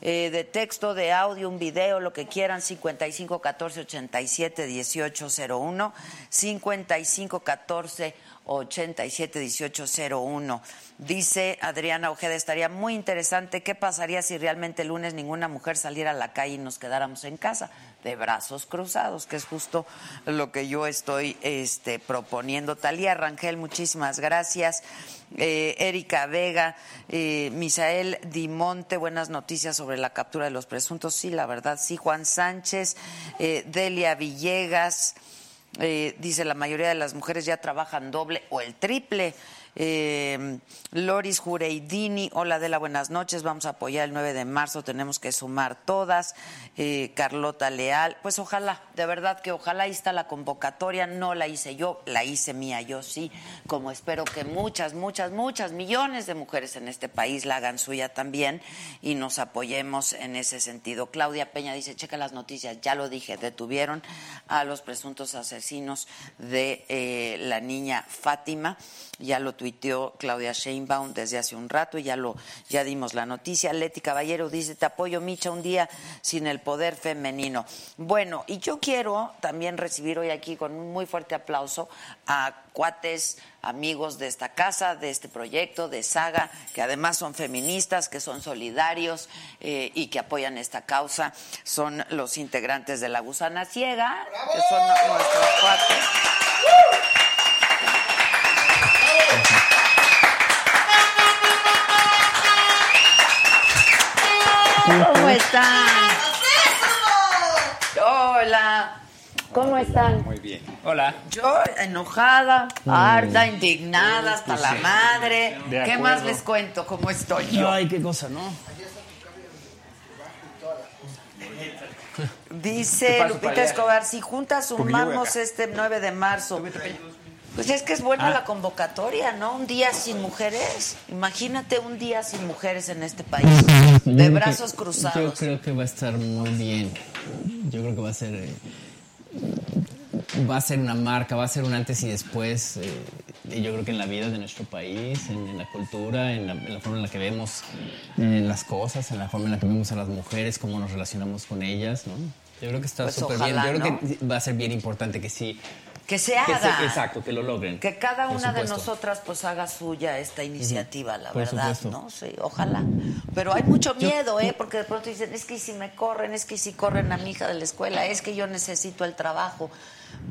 eh, de texto, de audio, un video, lo que quieran, 55 14 87 18 01, 55 14 87 18 01. Dice Adriana Ojeda, estaría muy interesante qué pasaría si realmente el lunes ninguna mujer saliera a la calle y nos quedáramos en casa de brazos cruzados, que es justo lo que yo estoy este, proponiendo. Talía Rangel, muchísimas gracias. Eh, Erika Vega, eh, Misael Dimonte, buenas noticias sobre la captura de los presuntos. Sí, la verdad, sí. Juan Sánchez, eh, Delia Villegas. Eh, dice la mayoría de las mujeres ya trabajan doble o el triple. Eh, Loris Jureidini, hola Adela, buenas noches. Vamos a apoyar el 9 de marzo, tenemos que sumar todas. Eh, Carlota Leal, pues ojalá, de verdad que ojalá ahí está la convocatoria. No la hice yo, la hice mía, yo sí. Como espero que muchas, muchas, muchas millones de mujeres en este país la hagan suya también y nos apoyemos en ese sentido. Claudia Peña dice: checa las noticias, ya lo dije, detuvieron a los presuntos asesinos de eh, la niña Fátima. Ya lo tuiteó Claudia Sheinbaum desde hace un rato y ya lo ya dimos la noticia. Leti Caballero dice, te apoyo Micha un día sin el poder femenino. Bueno, y yo quiero también recibir hoy aquí con un muy fuerte aplauso a cuates, amigos de esta casa, de este proyecto, de Saga, que además son feministas, que son solidarios eh, y que apoyan esta causa. Son los integrantes de La Gusana Ciega, que son nuestros cuates. ¿Cómo están? Hola. ¿Cómo están? Muy bien. Hola. Yo enojada, harta, indignada, hasta la madre. Mm. ¿Qué más les cuento? ¿Cómo estoy yo? Ay, qué cosa, ¿no? Dice Lupita. Escobar, si juntas sumamos este 9 de marzo. Pues es que es buena Ah. la convocatoria, ¿no? Un día sin mujeres. Imagínate un día sin mujeres en este país. Yo De creo brazos que- cruzados. Yo creo que va a estar muy bien. Yo creo que va a ser. eh, va a ser una marca, va a ser un antes y después. eh, y yo creo que en la vida de nuestro país, en, en la cultura, en la, en la forma en la que vemos eh, las cosas, en la forma en la que vemos a las mujeres, cómo nos relacionamos con ellas, ¿no? Yo creo que está Pues súper bien. Yo creo ¿no? que va a ser bien importante que sí Que se Que se- haga. exacto, que lo logren. Que cada Por una de nosotras pues haga suya esta iniciativa, la Por verdad, supuesto. ¿no? Sí, ojalá. Pero hay mucho miedo, ¿eh? Porque de pronto dicen, es que si me corren, es que si corren a mi hija de la escuela, es que yo necesito el trabajo.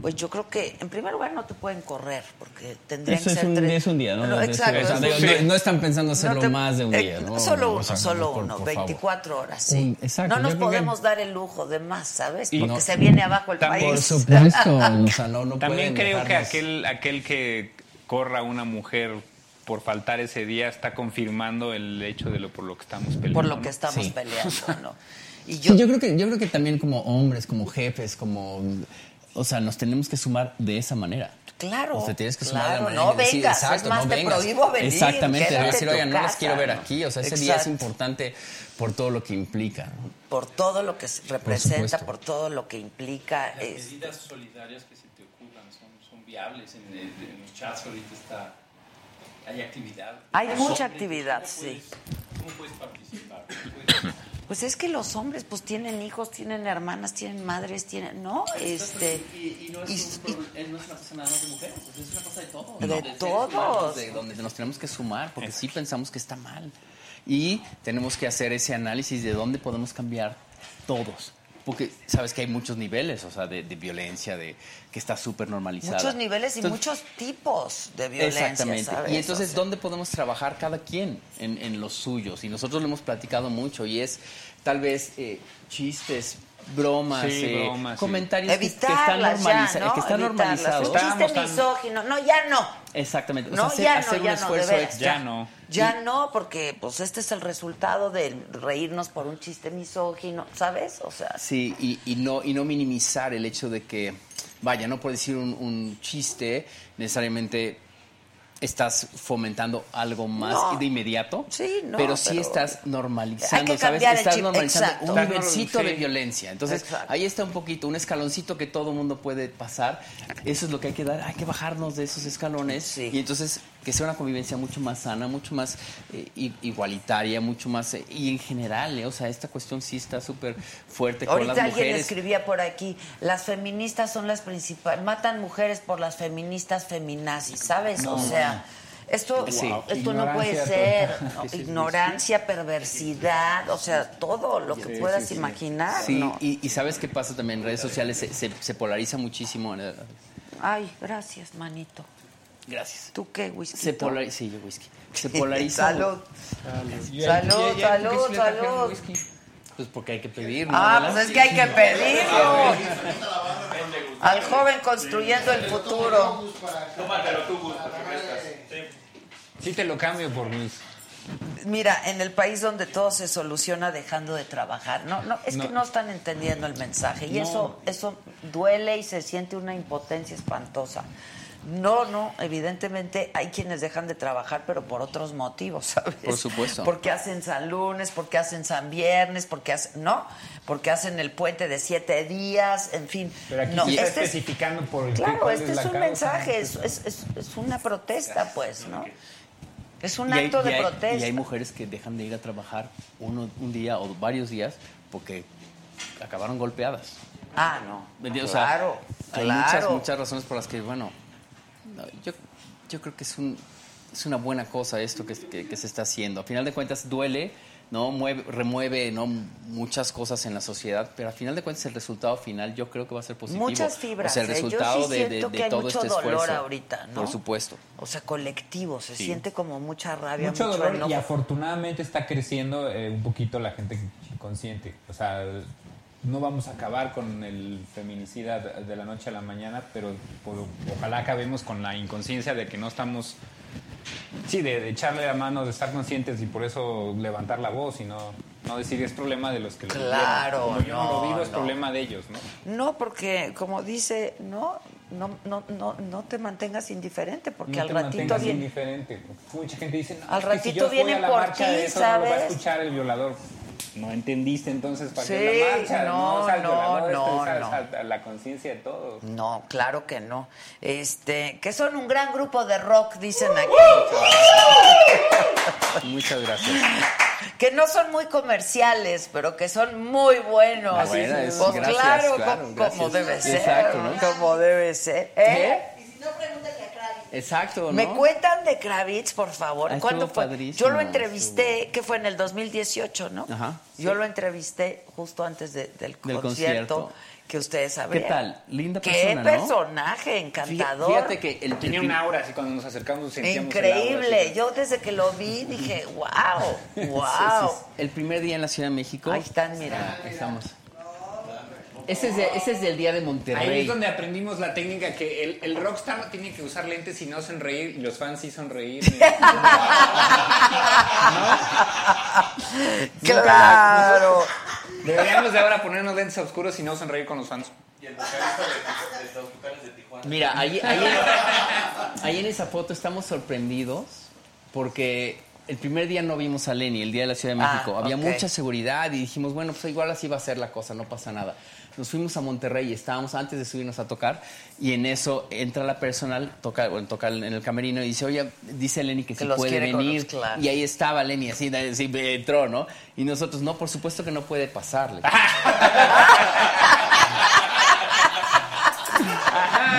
Pues yo creo que, en primer lugar, no te pueden correr, porque tendrían Eso que es ser un, tres- es un día, ¿no? No, Es- exacto. es digo, no, no están pensando hacerlo No te- más de un eh, día, ¿no? Solo O uno, sea, solo por- uno, por favor. 24 horas, sí. Un- exacto, no nos que- podemos dar el lujo de más, ¿sabes? Y- Porque No. se viene abajo el país. Por supuesto, o sea, no, no También creo que aquel, aquel que corra a una mujer por faltar ese día está confirmando el hecho de lo por lo que estamos peleando. Por lo que ¿no? estamos Sí. peleando, ¿no? Y Sí, yo, yo creo que yo creo que también como hombres, como jefes, como o sea, nos tenemos que sumar de esa manera. Claro, O sea, tienes que sumar de claro, la manera no en que decir, vengas, exacto, es más, no te vengas. prohíbo venir, Exactamente, quédate decir, oigan, no casa, quiero ver ¿no? aquí. O sea, ese día es Exacto. importante por todo lo que implica. ¿no? por todo lo que se representa, supuesto. por todo lo que implica. Las es- medidas solidarias que se te ocurran son, son viables. En, el- en los chats ahorita está, hay actividad. Hay mucha actividad, ¿cómo sí. puedes- ¿Cómo puedes participar? ¿Cómo puedes- Pues es que los hombres pues tienen hijos, tienen hermanas, tienen madres, tienen, ¿no, este, Y, y no, es y- un no es una cosa nada más de mujeres, sea, es una cosa de todos. De seres todos. humanos, De donde nos tenemos que sumar, porque sí pensamos que está mal. Y tenemos que hacer ese análisis de dónde podemos cambiar todos. Porque sabes que hay muchos niveles, o sea, de, de violencia, de que está súper normalizada. muchos niveles y Entonces, muchos tipos de violencia, Exactamente. ¿sabes? Y entonces, O sea, ¿dónde podemos trabajar cada quien en, en los suyos? Y nosotros lo hemos platicado mucho y es tal vez eh, chistes, bromas, Sí, eh, bromas, sí. comentarios que, que están, Evitarlas ya, normaliza- ¿no? que están normalizados. Un chiste tan- misógino. No, ya no. Exactamente. O No, sea, hacer, ya no, hacer ya un no, esfuerzo extra. Ya no. Ya no, porque pues este es el resultado de reírnos por un chiste misógino, ¿sabes? O sea, Sí, y, y no, y no minimizar el hecho de que, vaya, no por decir un, un chiste, necesariamente estás fomentando algo más No. de inmediato, Sí, no, pero sí pero estás hay normalizando, que ¿sabes? Estás chip, normalizando exacto. un nivelcito de violencia. Entonces, Exacto. ahí está un poquito, un escaloncito que todo mundo puede pasar. Eso es lo que hay que dar, hay que bajarnos de esos escalones Sí. y entonces que sea una convivencia mucho más sana, mucho más eh, igualitaria, mucho más... eh, y en general, eh, o sea, esta cuestión sí está súper fuerte con ahorita las alguien mujeres. escribía por aquí, las feministas son las principales, matan mujeres por las feministas feminazis, ¿sabes? o sea, esto, Sí. esto no puede ser. Sí, sí, sí. ignorancia, perversidad, o sea, todo lo que puedas imaginar, Sí, ¿no? y, y ¿sabes qué pasa también? En redes sociales se, se- se polariza muchísimo. eh, Ay, gracias, manito. Gracias. ¿Tú qué, whisky? Se polariza, sí, yo whisky. Se polariza. Salud. Salud, salud, ¿por qué sí le trajeron salud. whisky? Pues porque hay que pedir, ¿no? Ah, pues es que hay que pedirlo. Al joven construyendo el futuro. Tómatelo tú. Sí. Te lo cambio por mis... Mira, en el país donde todo se soluciona dejando de trabajar, no, no, es que No. no están entendiendo el mensaje y No. eso, eso duele y se siente una impotencia espantosa. No, no, evidentemente hay quienes dejan de trabajar, pero por otros motivos, ¿sabes? Por supuesto. Porque hacen San Lunes, porque hacen San Viernes, porque hacen, ¿no? Porque hacen el puente de siete días, en fin. Pero aquí no, sí está este es- especificando por qué, Claro, cuál este es, la un causa. mensaje, es, es, es- es una protesta, pues, ¿no? Es un Y hay- acto de y hay- protesta. Y hay mujeres que dejan de ir a trabajar uno, un día o varios días porque acabaron golpeadas. Ah, no. O sea, Claro, hay claro. muchas, muchas razones por las que, bueno, no, yo, yo creo que es, un, es una buena cosa esto que, que- que se está haciendo. A final de cuentas duele, ¿no? Mueve, remueve ¿no? muchas cosas en la sociedad, pero a final de cuentas el resultado final yo creo que va a ser positivo. Muchas fibras. O sea, el ¿eh? Yo resultado sí de, de- de que hay todo mucho este dolor esfuerzo. ahorita, ¿no? Por supuesto. O sea, colectivo, se Sí. siente como mucha rabia, mucho mucho, dolor enojo. y afortunadamente está creciendo eh, un poquito la gente consciente. O sea, no vamos a acabar con el feminicida de la noche a la mañana, pero por- ojalá acabemos con la inconsciencia de que no estamos... Sí, de, de echarle la mano, de estar conscientes y por eso levantar la voz y no, no decir es problema de los que lo Claro, vivieron. Como yo no, no, lo vivo, es no. problema de ellos, ¿no? No, porque como dice, no, no, no, no, no te mantengas indiferente, porque no al te ratito viene. indiferente. Mucha gente dice, no, Al si ratito fui vienen a la por marcha ti, no lo va a ¿sabes? escuchar el violador. No entendiste entonces para Sí, qué la marcha. no, O sea, el no, violador no, es no. a- a la conciencia de todos. No, claro que no. Este, que son un gran grupo de rock, dicen aquí. Muchas gracias. que no son muy comerciales, pero que son muy buenos. Ah, bueno, es- pues Exacto. ¿Me cuentan de Kravitz, por favor? Ah, ¿Cuándo estuvo fue? Yo lo entrevisté, que fue en el 2018, ¿no? Ajá. Yo lo entrevisté justo antes de- del, Del concierto, concierto. que ustedes ¿Qué sabrían. tal? Linda Qué persona, ¿no? personaje encantador. Fíjate que el Tenía un aura, así cuando nos acercamos sentíamos el Increíble. aura, Yo desde que lo vi dije, wow, Sí, wow. sí, sí. El primer día en la Ciudad de México. Ahí están, mira. Ah, ahí estamos. Ese es, de- ese es del día de Ahí Monterrey. es donde aprendimos la técnica que el, el rockstar no tiene que usar lentes y no sonreír y los fans sí sonreír. Claro. Deberíamos de ahora ponernos lentes oscuros y no sonreír con los fans. Y el vocalista de, de, los vocales de Tijuana. Mira, ahí, ahí, ahí en esa foto estamos sorprendidos porque el primer día no vimos a Lenny, el día de la Ciudad de Ah, México. Había mucha seguridad y dijimos, bueno, pues igual así va a ser la cosa, no pasa nada. Nos fuimos a Monterrey y estábamos antes de subirnos a tocar y en eso entra la personal, toca, bueno, toca en el camerino y dice, oye, dice Lenny que, Que si puede venir. los- claro. Y ahí estaba Lenny, así, así entró, ¿no? Y nosotros, no, por supuesto que no puede pasarle.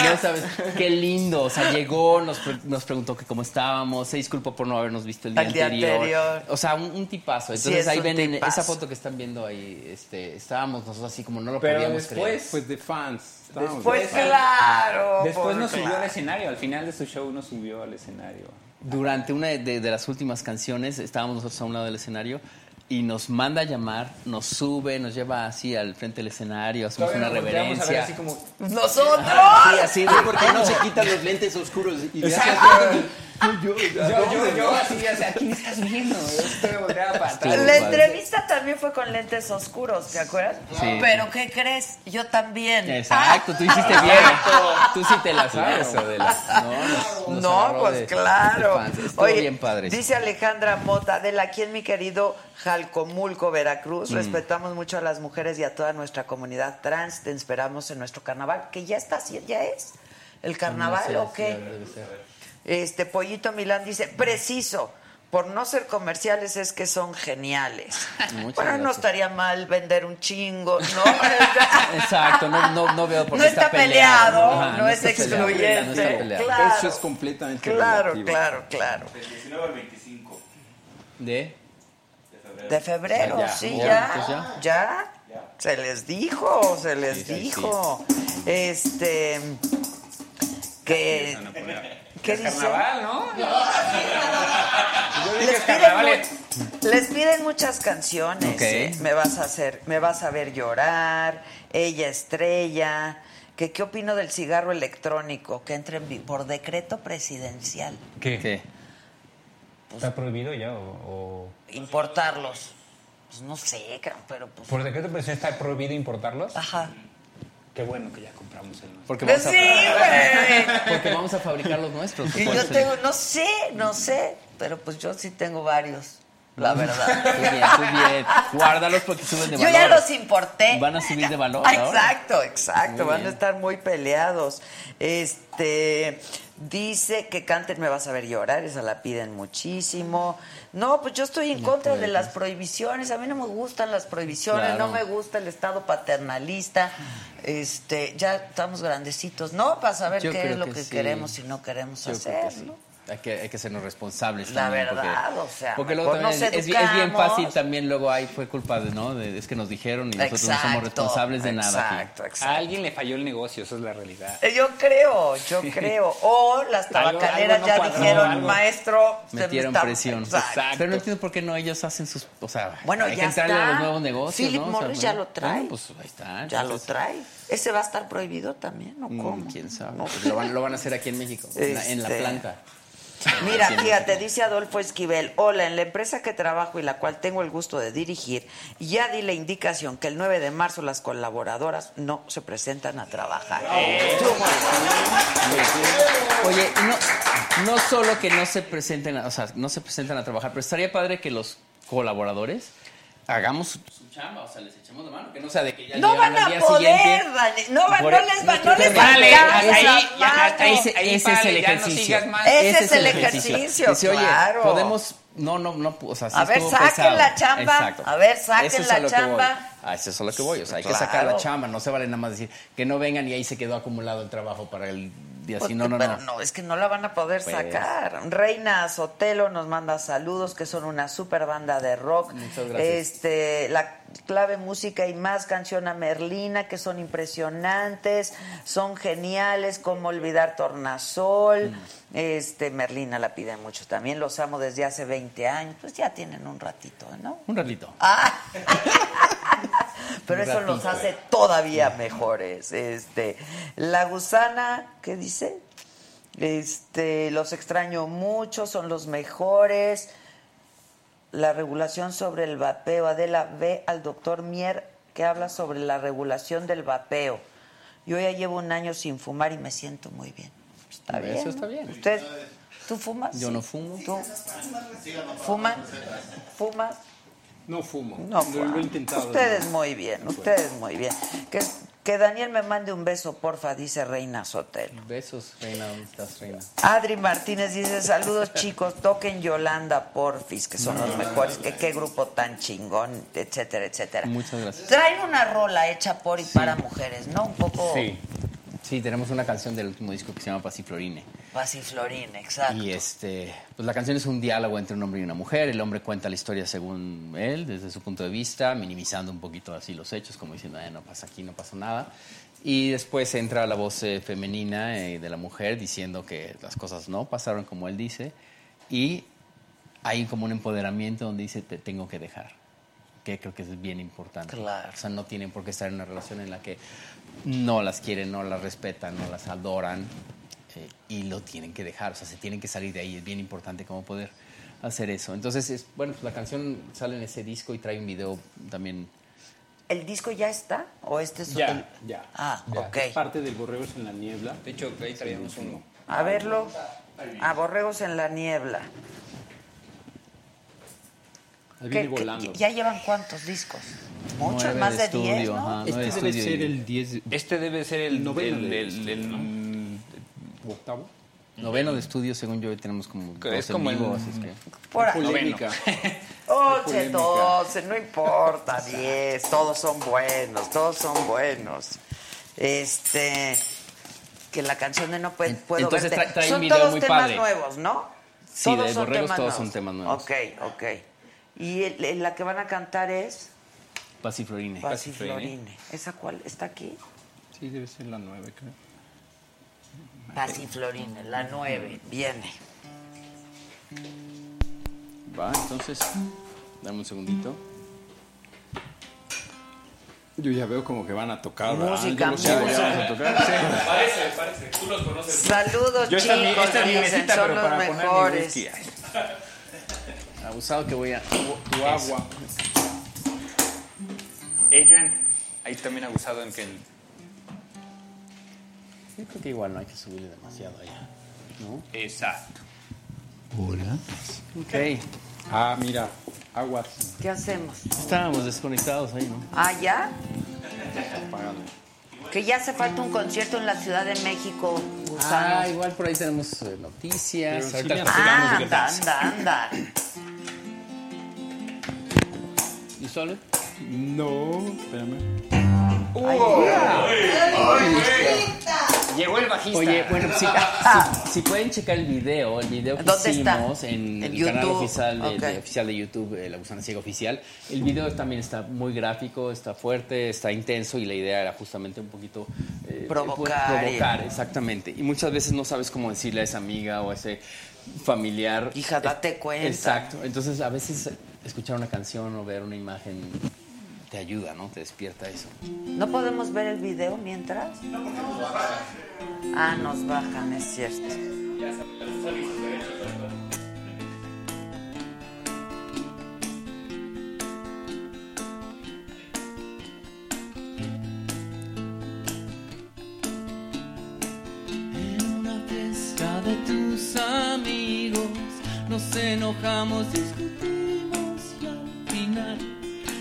No sabes, qué lindo. O sea, llegó, nos, pre- nos preguntó que cómo estábamos, se disculpó por no habernos visto el día, El día anterior. O sea, un, un tipazo. Entonces es ahí ven en esa foto que están viendo ahí, este, estábamos nosotros así como no lo Pero podíamos después, creer. Pues de fans. estábamos Pues de fans. claro. Después nos subió claro. al escenario, al final de su show nos subió al escenario. Durante una de, de las últimas canciones estábamos nosotros a un lado del escenario y nos manda a llamar, nos sube, nos lleva así al frente del escenario, hacemos Todavía una nos volteamos a ver reverencia. así como, ¡Nosotros! Sí, así de, ¿Por qué no se quitan los lentes oscuros? Y Exacto. Yo, yo, yo, yo, así, o sea, ¿quién estás viendo? Yo estoy volteada para atrás. La entrevista también fue con lentes oscuros, ¿te acuerdas? Sí. Pero ¿qué crees? Yo también. Exacto, tú hiciste bien. Tú sí te la sabes, Adela. No, nos- nos No, agarró pues de- claro. de Oye, bien padre. dice Alejandra Mota, de aquí en mi querido Jalcomulco, Mm. Veracruz, respetamos mucho a las mujeres y a toda nuestra comunidad trans. Te esperamos en nuestro carnaval, que ya está, así- ya es. ¿El carnaval No sé, o sí, qué? ser. Este Pollito Milán dice, preciso, por no ser comerciales es que son geniales. Muchas bueno, no estaría mal vender un chingo, ¿no? Exacto, no, no, no veo por No qué está peleado, Ajá, no es está peleado, excluyente. no está peleado. Claro. Eso es completamente Claro, relativo. claro, claro. Del 19 al 25 ¿De? de febrero. De febrero, Ya, sí, ya, ya. pues ya. ya. Se les dijo, se les Sí, sí, dijo. Este. Que. ¿Qué Es dice? carnaval, ¿no? Yo dije Les es piden, mu- les piden muchas canciones. Ok. ¿eh? Me vas a hacer, me vas a ver llorar, ella estrella. Que, ¿Qué opino del cigarro electrónico que entre en vi- por decreto presidencial? ¿Qué? ¿Qué? ¿Está prohibido ya o...? o- Importarlos. Pues no sé, pero pues. ¿Por decreto presidencial está prohibido importarlos? Ajá. Qué bueno que ya compramos el nuestro. Porque vamos, sí, a, güey. porque vamos a fabricar los nuestros. Y yo tengo, no sé, no sé, pero pues yo sí tengo varios, la verdad. bien, tú bien. Guárdalos porque suben de Yo valor. ya los importé. Van a subir de valor ahora. Exacto, exacto, Muy van a estar muy peleados. Este dice que canten Me vas a ver llorar, esa la piden muchísimo. No, pues yo estoy en contra de las prohibiciones, a mí no me gustan las prohibiciones, Claro. no me gusta el estado paternalista. Este, ya estamos grandecitos, ¿no? Para saber Yo qué es lo que que, sí. queremos y no queremos Yo hacer, que sí. ¿no? Hay que, hay que sernos responsables La también. verdad, porque, o sea, Porque luego también nos es, es bien- fácil también luego ahí fue culpa de, ¿no? De- es que nos dijeron y nosotros no somos responsables de nada aquí. Exacto, A exacto. alguien le falló el negocio, eso es la realidad. Eh, Yo creo, yo creo. O las Algo- tabacaleras algo no ya cuadró, dijeron, algo- maestro, me Metieron está- presión. Exacto. Pero no entiendo por qué no ellos hacen sus... O sea, Bueno, hay ya que entrarle está. a los nuevos negocios, Philip ¿no? O sea, Morris ya lo trae. bueno, pues ahí está. Ya lo trae. ¿Ese va a estar prohibido también o mm, cómo? ¿Quién sabe? No. Pues lo, van, lo van a hacer aquí en México, en, la, en la Este, planta. Mira, fíjate, dice Adolfo Esquivel, hola, en la empresa que trabajo y la cual tengo el gusto de dirigir, ya di la indicación que el 9 de marzo las colaboradoras no se presentan a trabajar. Oye, no, no solo que no se presenten, o sea, no se presentan a trabajar, pero estaría padre que los colaboradores hagamos chamba, o sea, les echemos la mano, que no sea de que ya No van a día poder. Dani, no, va- Por- no les va, no les va a. Ese, Ahí, ese es el ya no ejercicio. sigas más. Ese es el ejercicio, Dice, oye, claro. podemos No, no, no, o sea, sí A ver, saquen pesado. la chamba. Exacto. A ver, saquen Eso es la a lo que voy. chamba. A eso es a lo que voy, o sea, hay que Claro. sacar la chamba, no se vale nada más decir que no vengan y ahí se quedó acumulado el trabajo para el día. Pues, Si no, no, pero no. es que no la van a poder Pues. sacar. Reina Sotelo nos manda saludos, que son una super banda de rock. Muchas gracias. Este, la clave música y más canción a Merlina, que son impresionantes, son geniales, como olvidar Tornasol. Mm. Este, Merlina la pide mucho también, los amo desde hace 20 años, pues ya tienen un ratito, ¿no? Un ratito. Ah. Pero eso los ratito. hace todavía mejores. Este, la gusana, ¿qué dice? Este, los extraño mucho, son los mejores. La regulación sobre el vapeo. Adela, ve al doctor Mier que habla sobre la regulación del vapeo. Yo ya llevo un año sin fumar y me siento muy bien. Está Eso bien. está ¿no? bien. ¿Usted, tú fumas? Yo no fumo. ¿Tú? ¿Fuman? ¿Fumas? No fumo. No, lo, fuman. lo he intentado. Ustedes muy bien, ustedes muy bien. Que, que Daniel me mande un beso, porfa, dice Reina Sotelo. Besos, reina, ¿dónde estás, reina? Adri Martínez dice, saludos chicos, toquen Yolanda Porfis, que son los mejores, que qué grupo tan chingón, etcétera, etcétera. Muchas gracias. Traen una rola hecha por y para mujeres, ¿no? Un poco Sí. Sí, tenemos una canción del último disco que se llama Pasiflorine. Pasiflorín, exacto. Y este, pues la canción es un diálogo entre un hombre y una mujer. El hombre cuenta la historia según él, desde su punto de vista, minimizando un poquito así los hechos, como diciendo, "Eh, no pasa aquí, no pasa nada. Y después entra la voz eh, femenina eh, de la mujer diciendo que las cosas no pasaron como él dice. Y hay como un empoderamiento donde dice, te tengo que dejar. Que creo que es bien importante. Claro. O sea, no tienen por qué estar en una relación en la que no las quieren, no las respetan, no las adoran eh, y lo tienen que dejar, o sea, se tienen que salir de ahí, es bien importante cómo poder hacer eso. Entonces, es, bueno, pues la canción sale en ese disco y trae un video también. ¿El disco ya está? ¿O este es Ya, el- ya. Ah, Ya, ok. Es parte del Borregos en la Niebla. De hecho, ahí traíamos uno. A verlo. A Borregos en la Niebla. Ahí ¿Qué- viene qué- volando. ¿Ya llevan cuántos discos? Muchos, más de estudio, 10, ¿no? ajá, Este debe estudio ser el 10. Este debe ser el, Noveno el, de el- octavo. Noveno de estudio, según yo, tenemos como es como el- vivo, así es que... Por ahí. Polémica. 11, polémica. 12, no importa, 10, todos son buenos, todos son buenos. Este, que la canción de No Pue- Puedo Entonces Verte. trae- trae son todos temas padre. nuevos, ¿no? Sí, de Borregos todos son temas nuevos. Ok, ok. Y el- el- la que van a cantar es Pasiflorine. Pasiflorine. ¿Esa cuál? ¿Está aquí? Sí, debe ser la 9, creo. Pasiflorine, la 9, viene. Va, entonces, dame un segundito. Yo ya veo como que van a tocar. Música, ya música. vamos a tocar. Sí. Parece, parece. Tú los conoces. Saludos, Yo esta, chicos, esta es mi dicen, mesita, son pero los para poner mi mejores. Abusado que voy a... Tu agua. Adrian, ahí también abusado en que el- Yo creo que igual no hay que subirle demasiado allá, ¿no? Exacto. Hola. Ok. Ah, mira, aguas. ¿Qué hacemos? Estábamos desconectados ahí, ¿no? Ah, ¿ya? Apagado. Que ya hace falta un concierto en la Ciudad de México, Ah, igual por ahí tenemos eh, noticias. Pero sí Ahorita platicamos Ah, anda, anda, anda. ¿Y solo? No, espérame. Llegó el bajista. Oye, bueno, si, si- si pueden checar el video, el video que ¿Dónde está? hicimos en En el canal YouTube. oficial de, Ok. de- oficial de YouTube, eh, La Gusana Ciega Oficial, el video también está muy gráfico, está fuerte, está intenso y la idea era justamente un poquito... eh, Provocar. pues, provocar, exactamente. Y muchas veces no sabes cómo decirle a esa amiga o a ese familiar. Hija, date cuenta. Exacto. Entonces, a veces escuchar una canción o ver una imagen te ayuda, ¿no? Te despierta eso. ¿No podemos ver el video mientras? Ah, nos bajan, es cierto. En nos enojamos, discutimos y al final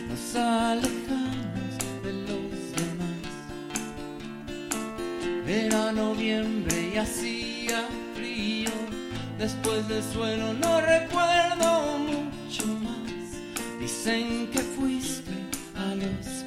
nos alejamos de los demás. Era noviembre y hacía frío, después del suelo no recuerdo mucho. dicen que fuiste al hospital.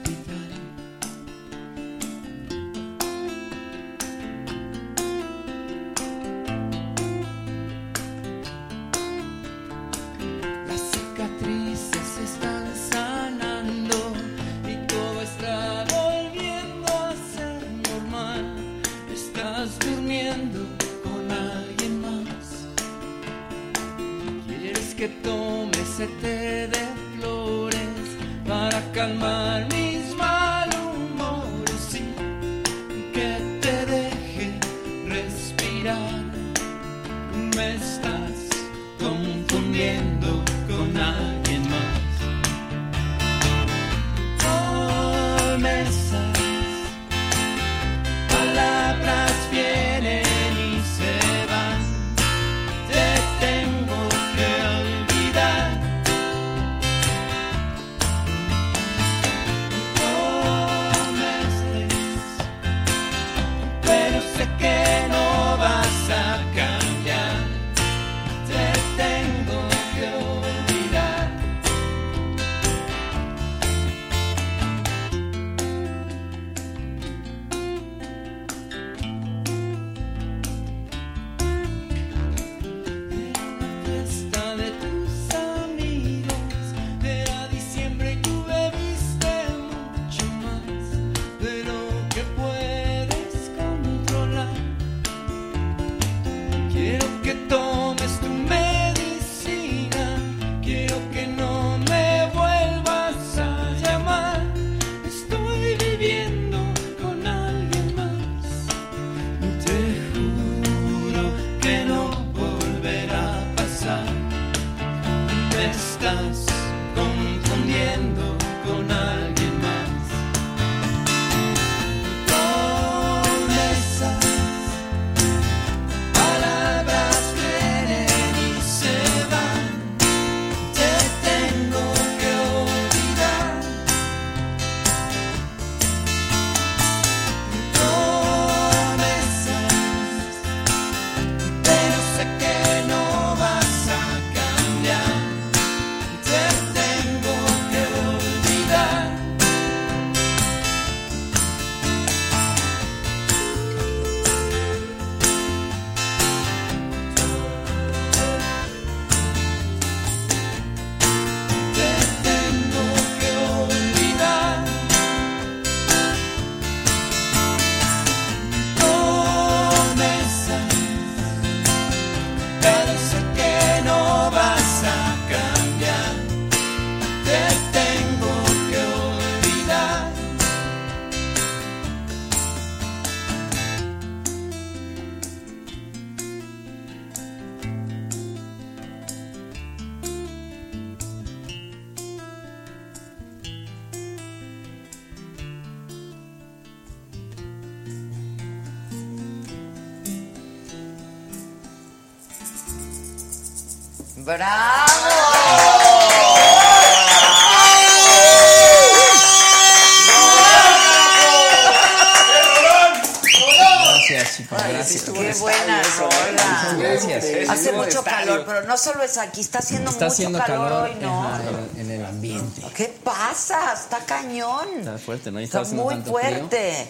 Pero no solo es aquí, está haciendo Está mucho haciendo calor, calor hoy, ¿no? ajá, en, en el ambiente. ¿Qué pasa? Está cañón. Está fuerte, ¿no? Y Está muy tanto fuerte.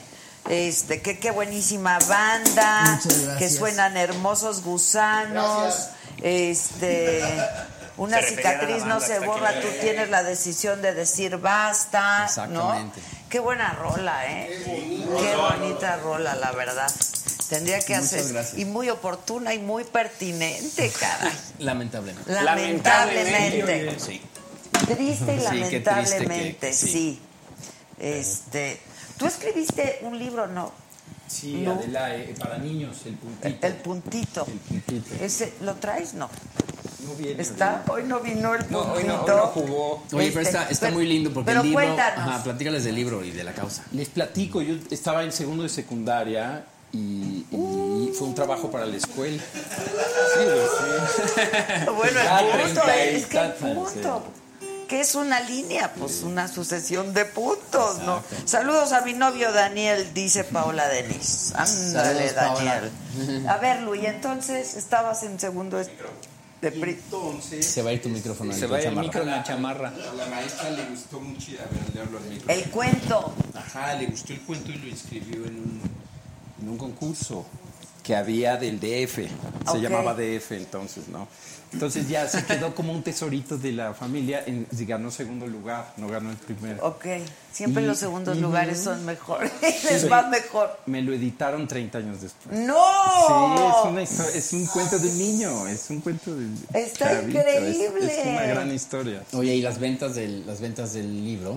Este, qué, qué buenísima banda, que suenan hermosos gusanos, este, una Se cicatriz no se borra, tú tienes la decisión de decir basta, ¿no? Exactamente. Qué buena rola, ¿eh? Qué bonita rola, la verdad. Tendría que Muchas hacer gracias. y muy oportuna y muy pertinente, caray. Lamentablemente. Lamentablemente. Sí. Triste y Sí, qué triste que- lamentablemente, que sí. sí. Este, tú escribiste un libro, ¿no? Sí, No. Adela, eh, para niños, el puntito. El puntito. Ese, ¿Lo traes? No. No viene. ¿Está? Hoy no vino el puntito. No, hoy no, hoy no jugó. Oye, pero Este, está, está pero- muy lindo porque pero el libro. cuéntanos. Ajá, platícales del libro y de la causa. Les platico, yo estaba en segundo de secundaria y, y fue un trabajo para la escuela. Sí, sí. Bueno, el punto es que el punto. ¿Qué es una línea? Pues una sucesión de puntos, ¿no? Saludos a mi novio Daniel, dice Paola Denis. Ándale, Saludos, Paola. Daniel. A ver, Luis, entonces estabas en segundo. entonces... Se va a ir tu micrófono Se va el chamarra. micro en la chamarra. A la maestra le gustó mucho, a ver, leerlo al micro. El cuento. Ajá, le gustó el cuento y lo inscribió en un, en un concurso que había del DF. Se Ok. llamaba DF entonces, ¿no? Entonces ya se quedó como un tesorito de la familia en, y ganó segundo lugar, no ganó el primero. Ok. Siempre Y- los segundos Ujú. lugares son mejores. Les Sí. va mejor. Me lo editaron 30 años después. ¡No! Sí, es, una es un cuento de niño, es un cuento de Está chavito, es- increíble. Es, una gran historia. Oye, y las ventas del, las ventas del libro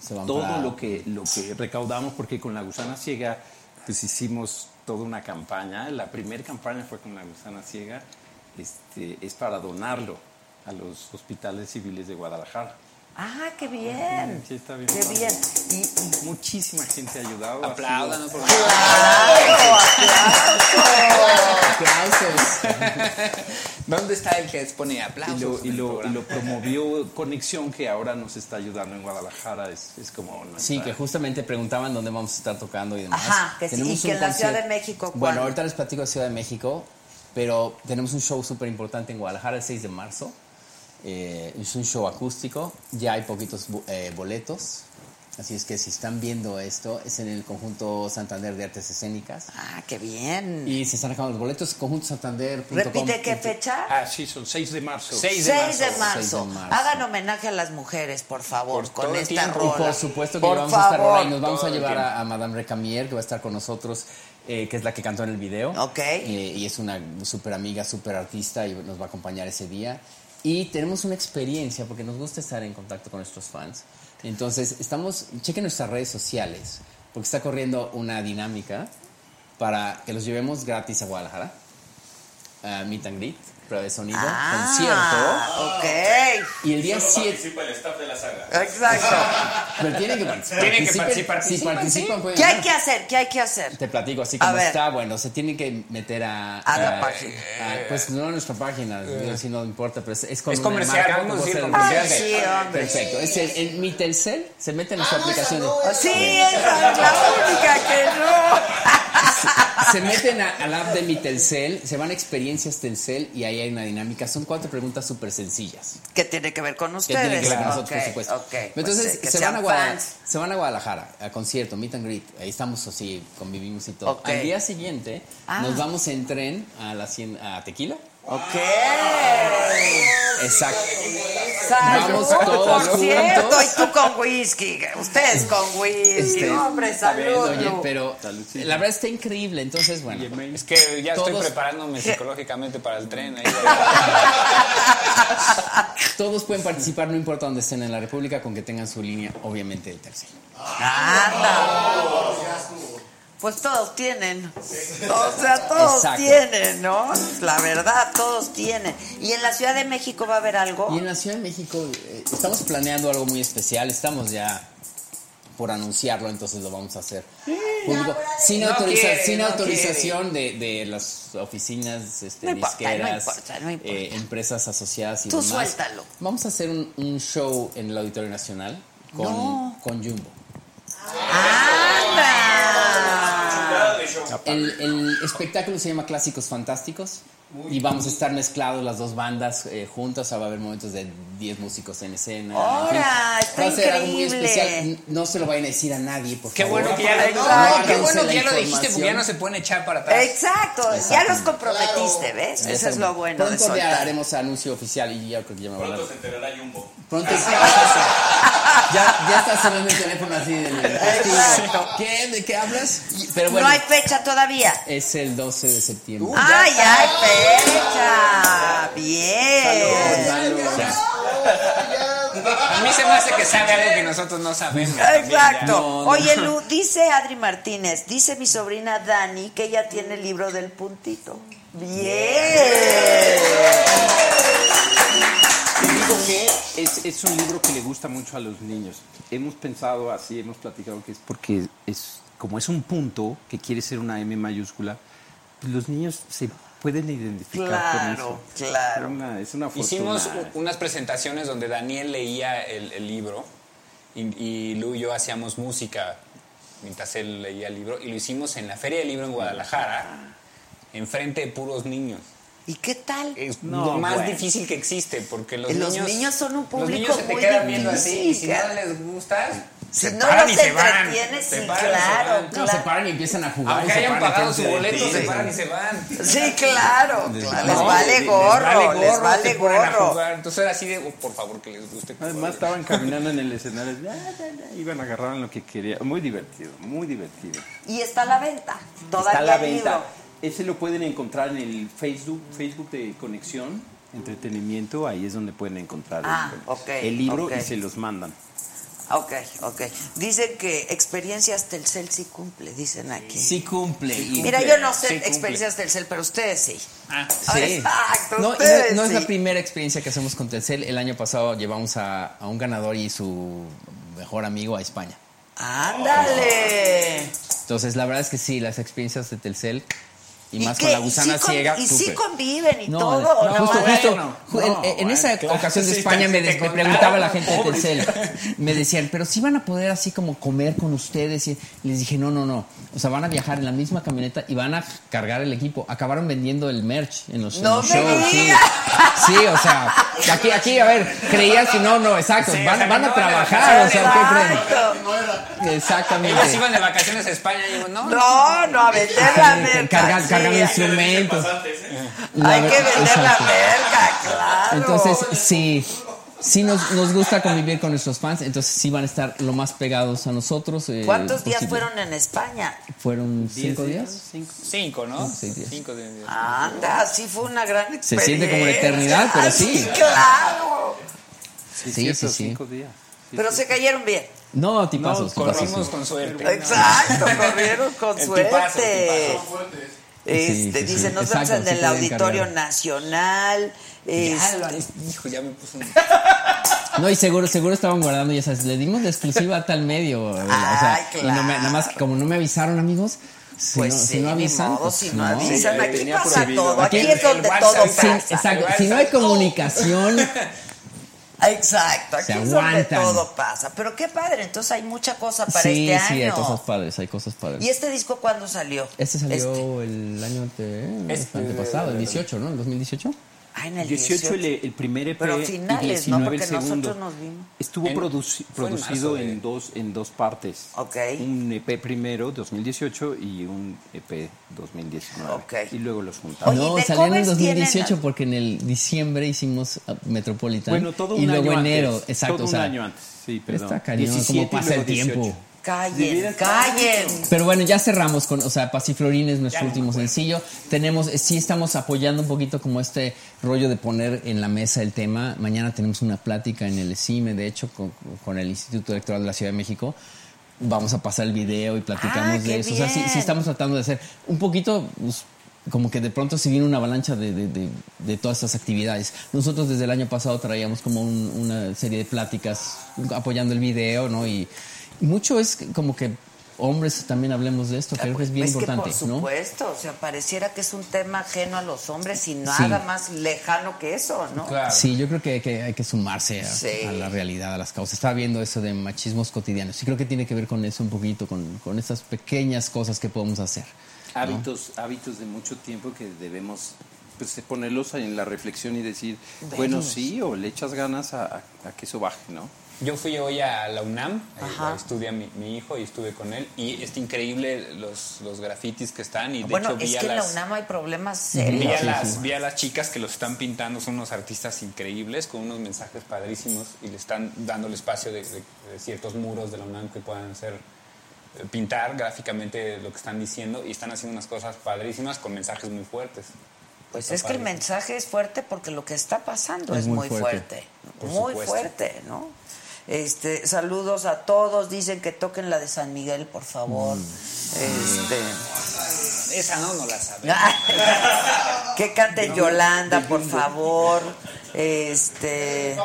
se van Todo para... lo que, lo que recaudamos, porque con la gusana ciega, pues hicimos toda una campaña. La primera campaña fue con la gusana ciega, este, es para donarlo a los hospitales civiles de Guadalajara. Ah, qué bien. Sí, está bien. Qué padre. bien. Y, Muchísima gente ha ayudado. Aplaudan. Por ¡Aplausos! ¿Dónde está el que pone Y aplausos? lo, en y, lo, y lo promovió Conexión, que ahora nos está ayudando en Guadalajara. Es, es como nuestra- Sí, que justamente preguntaban dónde vamos a estar tocando y demás. Ajá, que sí, Tenemos y que en la Ciudad de México, ¿cuándo? Bueno, ahorita les platico de Ciudad de México, pero tenemos un show súper importante en Guadalajara el 6 de marzo. Eh, es un show acústico, ya hay poquitos eh, boletos. Así es que si están viendo esto, es en el conjunto Santander de Artes Escénicas. Ah, qué bien. Y se están acabando los boletos, conjuntosantander.com. Repite qué fecha. Ah, sí, son 6 de marzo. 6 6 de de, marzo. marzo. 6 de marzo. Hagan homenaje a las mujeres, por favor, Por con esta tiempo. Y rola. por supuesto que Por vamos a estar favor. ahí. Nos vamos a llevar a, a Madame Recamier, que va a estar con nosotros, eh, que es la que cantó en el video. Ok. Eh, y es una súper amiga, súper artista y nos va a acompañar ese día. Y tenemos una experiencia, porque nos gusta estar en contacto con nuestros fans. Entonces, estamos, chequen nuestras redes sociales, porque está corriendo una dinámica para que los llevemos gratis a Guadalajara. a meet and greet, prueba de sonido, Ah, concierto. ok. Y el día 7 participa el staff de la saga. Exacto. pero tienen que participar. Tienen que participar, Si participan, participan, sí. pueden ¿Qué hay que hacer? ¿Qué hay que hacer? Te platico así A como ver. está. Bueno, se tienen que meter a. A la página. a- pues no a nuestra página, digo, si no importa, pero es, es con Es una comercial, marca, como sea, comercial. Sí, hombre. Perfecto. Es el, en mi Telcel, se meten en su aplicación. de- Sí, esa es la única que no. se meten a- al app de mi Telcel, se van a experiencias Telcel y ahí hay una dinámica. Son cuatro preguntas súper sencillas. ¿Qué tiene que ver con Que ustedes? tienen que ver con nosotros, por supuesto. ok. Entonces, Pues, eh, que se, van a Guadalajara, se van a Guadalajara, a concierto, meet and greet. Ahí estamos así, convivimos y todo. Ok. Al día siguiente, Ah. nos vamos en tren a, la, a Tequila. Ok. Exacto. Salud, Vamos todos por cierto, juntos. y tú con whisky. Ustedes con whisky. Este, hombre, salud. Oye, pero la verdad está increíble. Entonces, bueno. Es que ya estoy preparándome psicológicamente para el tren. ahí. Todos pueden participar, no importa dónde estén en la República, con que tengan su línea, obviamente, del Telcel. Anda. Pues todos tienen. O sea, todos Exacto. tienen, ¿no? La verdad, todos tienen. ¿Y en la Ciudad de México va a haber algo? Y en la Ciudad de México eh, estamos planeando algo muy especial. Estamos ya por anunciarlo, entonces lo vamos a hacer público. Sin, No autoriza- quiere, sin no autorización de, de las oficinas este, No importa, disqueras, no importa, no importa. eh, empresas asociadas y Tú demás. suéltalo. Vamos a hacer un, un show en el Auditorio Nacional con, No. con Jumbo. ¡Anda! El, el espectáculo se llama Clásicos Fantásticos y vamos a estar mezclados las dos bandas eh, juntas. O sea, va a haber momentos de 10 músicos en escena. ¡Ora! En Está Va a ser algo muy especial. No se lo vayan a decir a nadie, por Qué favor. bueno que ya, Exacto. no, qué Guárdense bueno que ya lo dijiste porque ya no se pueden echar para atrás. Exacto, ya los comprometiste, ¿ves? Ya Eso es lo bueno de Pronto ya soltar. haremos anuncio oficial y ya creo que ya me van a Pronto se enterará Jumbo. Pronto ya, ya está sonando el teléfono así Exacto. ¿Qué? ¿De qué hablas? Pero bueno, No hay fecha todavía. es el 12 de septiembre. ¡Ay, hay fecha! ¡Bien! A mí se me hace que sabe algo que nosotros no sabemos. Exacto. ya. No, no. Oye, Lu, dice Adri Martínez, dice mi sobrina Dani que ella tiene el libro del puntito. Bien. Que es, es un libro que le gusta mucho a los niños. Hemos pensado así, hemos platicado que es porque es como es un punto que quiere ser una M mayúscula, pues los niños se pueden identificar Claro, con eso. claro. Una, es una fortuna. Hicimos unas presentaciones donde Daniel leía el, el libro y, y Lu y yo hacíamos música mientras él leía el libro y lo hicimos en la Feria del Libro en Guadalajara, enfrente de puros niños. ¿Y qué tal? Es No, lo más bueno. difícil que existe, porque los, Los niños... niños son un Los público niños se te muy quedan viendo así, y si difícil. no les gustas, Si se no paran los y se van. Se sí, paran y se claro, van. No, claro. se paran y empiezan a jugar. Aunque hayan pagado su boleto, se paran y se van. Sí, claro, claro, les vale les- gorro, les vale gorro. Entonces era así de, oh, por favor, que les guste. Además estaban caminando en el escenario, iban a agarrar lo que querían. Muy divertido, muy divertido. Y está a la venta, Está todavía a la el venta. Ese lo pueden encontrar en el Facebook, Facebook de Conexión Entretenimiento. Ahí es donde pueden encontrar Ah, el, libro y se los mandan. Ok, ok. Dicen que experiencias Telcel sí cumple, dicen aquí. Sí cumple. Mira, yo no sé Sí experiencias Telcel, pero ustedes sí. Ah, Sí. Exacto, No, es sí. la primera experiencia que hacemos con Telcel. El año pasado llevamos a, a un ganador y su mejor amigo a España. Ándale. Entonces, la verdad es que sí, las experiencias de Telcel y, más qué? con la ¿Y gusana sí ciega. Y sí súper. conviven y No, todo. no, ¿o justo, no? justo, Bueno. ju- en, en bueno, esa claro, ocasión de sí, España me, des- preguntaba la gente de. Telcel, me decían, pero si van a poder así como comer con ustedes. Y les dije, no, no, no. O sea, van a viajar en la misma camioneta y van a cargar el equipo. Acabaron vendiendo el merch en los, en No los shows. Sí. sí, o sea, aquí, aquí, a ver, creías y no, no, exacto. Sí, van o sea, van a no, trabajar, o sea, ¿qué creen? Exactamente. Ellos iban de vacaciones a España y no. No, no, a vender la merca. Cargan, instrumentos. La Hay ver- que vender la merca, claro. Entonces, sí, sí nos, nos gusta convivir con nuestros fans, entonces sí van a estar lo más pegados a nosotros. eh, ¿Cuántos días fueron en España? Fueron cinco días. Cinco, ¿no? seis días. Cinco días. Anda, sí fue una gran Se experiencia. siente como una eternidad, pero sí. claro. Sí, sí, sí. cinco días. Sí, Pero sí. se cayeron bien. No, tipazos, No, tipazos. corrimos con suerte. Exacto, corrieron con El suerte. tipazo, el Este, Sí, sí, sí. dice, nos Exacto, vemos en sí el Auditorio cargar. Nacional. Ya, Es- lo- hijo, ya me puso un... No, y seguro, seguro estaban guardando, ya sabes, le dimos de exclusiva a tal medio. o sea, Ay, y no me- claro. nada más que como no me avisaron, amigos, si, pues no, sí, si no avisan, modo, pues si no no. avisan, Sí, aquí pasa prohibido. todo, aquí Aquí es donde todo WhatsApp, Sí, pasa. exacto. Si no hay comunicación, Exacto, aquí Se es donde aguantan. todo pasa. Pero qué padre, entonces hay mucha cosa para sí, este sí, hay año. cosas padres, hay cosas padres. ¿Y este disco cuándo salió? Este salió el año ante, Este- antepasado, el 18, ¿no? El 2018. Ah, en el 18 el, el primer EP Pero y finales, ¿no? 19 Porque el segundo. nosotros nos vimos. Estuvo En- produci- fue en producido de- en dos en dos partes. Ok. Un EP primero 2018 y un EP 2019. Ok. Y luego los juntamos. Oye, no, ¿de salió en el covers tienen 2018 al- porque en el diciembre hicimos ah, Metropolitan. Bueno, todo y un luego año enero, antes. exacto. Todo o sea, un año antes. Sí, perdón. Está cañón, 17 cómo y pasa el luego 18. tiempo. Callen, callen. Pero bueno, ya cerramos con, o sea, Pasiflorín es nuestro Ya último sencillo. Tenemos, eh, sí estamos apoyando un poquito como este rollo de poner en la mesa el tema. Mañana tenemos una plática en el CIME, de hecho, con, con el Instituto Electoral de la Ciudad de México. Vamos a pasar el video y platicamos Ah, de eso. O sea, sí, sí estamos tratando de hacer un poquito, pues, como que de pronto se viene una avalancha de, de- de- de todas estas actividades. Nosotros desde el año pasado traíamos como un- una serie de pláticas apoyando el video, ¿no? Y mucho es como que hombres también hablemos de esto, creo que es bien Es que importante, por ¿no? supuesto, o sea, pareciera que es un tema ajeno a los hombres y nada Sí. más lejano que eso, ¿no? Sí, yo creo que hay que, hay que sumarse a, Sí. a la realidad, a las causas. Estaba viendo eso de machismos cotidianos. y creo que tiene que ver con eso un poquito, con, con esas pequeñas cosas que podemos hacer. ¿no? hábitos, hábitos de mucho tiempo que debemos pues, ponerlos en la reflexión y decir, bueno, sí, o le echas ganas a, a- a que eso baje, ¿no? Yo fui hoy a la UNAM, eh, estudia mi, mi hijo y estuve con él y es increíble los, los grafitis que están y de bueno, hecho vi es a que en la las... UNAM hay problemas Vi a, las, vi a las chicas que los están pintando, son unos artistas increíbles con unos mensajes padrísimos y le están dando el espacio de, de- de ciertos muros de la UNAM que puedan ser eh, pintar gráficamente lo que están diciendo y están haciendo unas cosas padrísimas con mensajes muy fuertes. Pues Está es que el mensaje es fuerte porque lo que está pasando es, Es muy muy fuerte. Muy supuesto. fuerte, ¿no? Este, saludos a todos, dicen que toquen la de San Miguel, por favor. Este, Esa no, no la sabemos. que cante Yolanda, por favor. Este,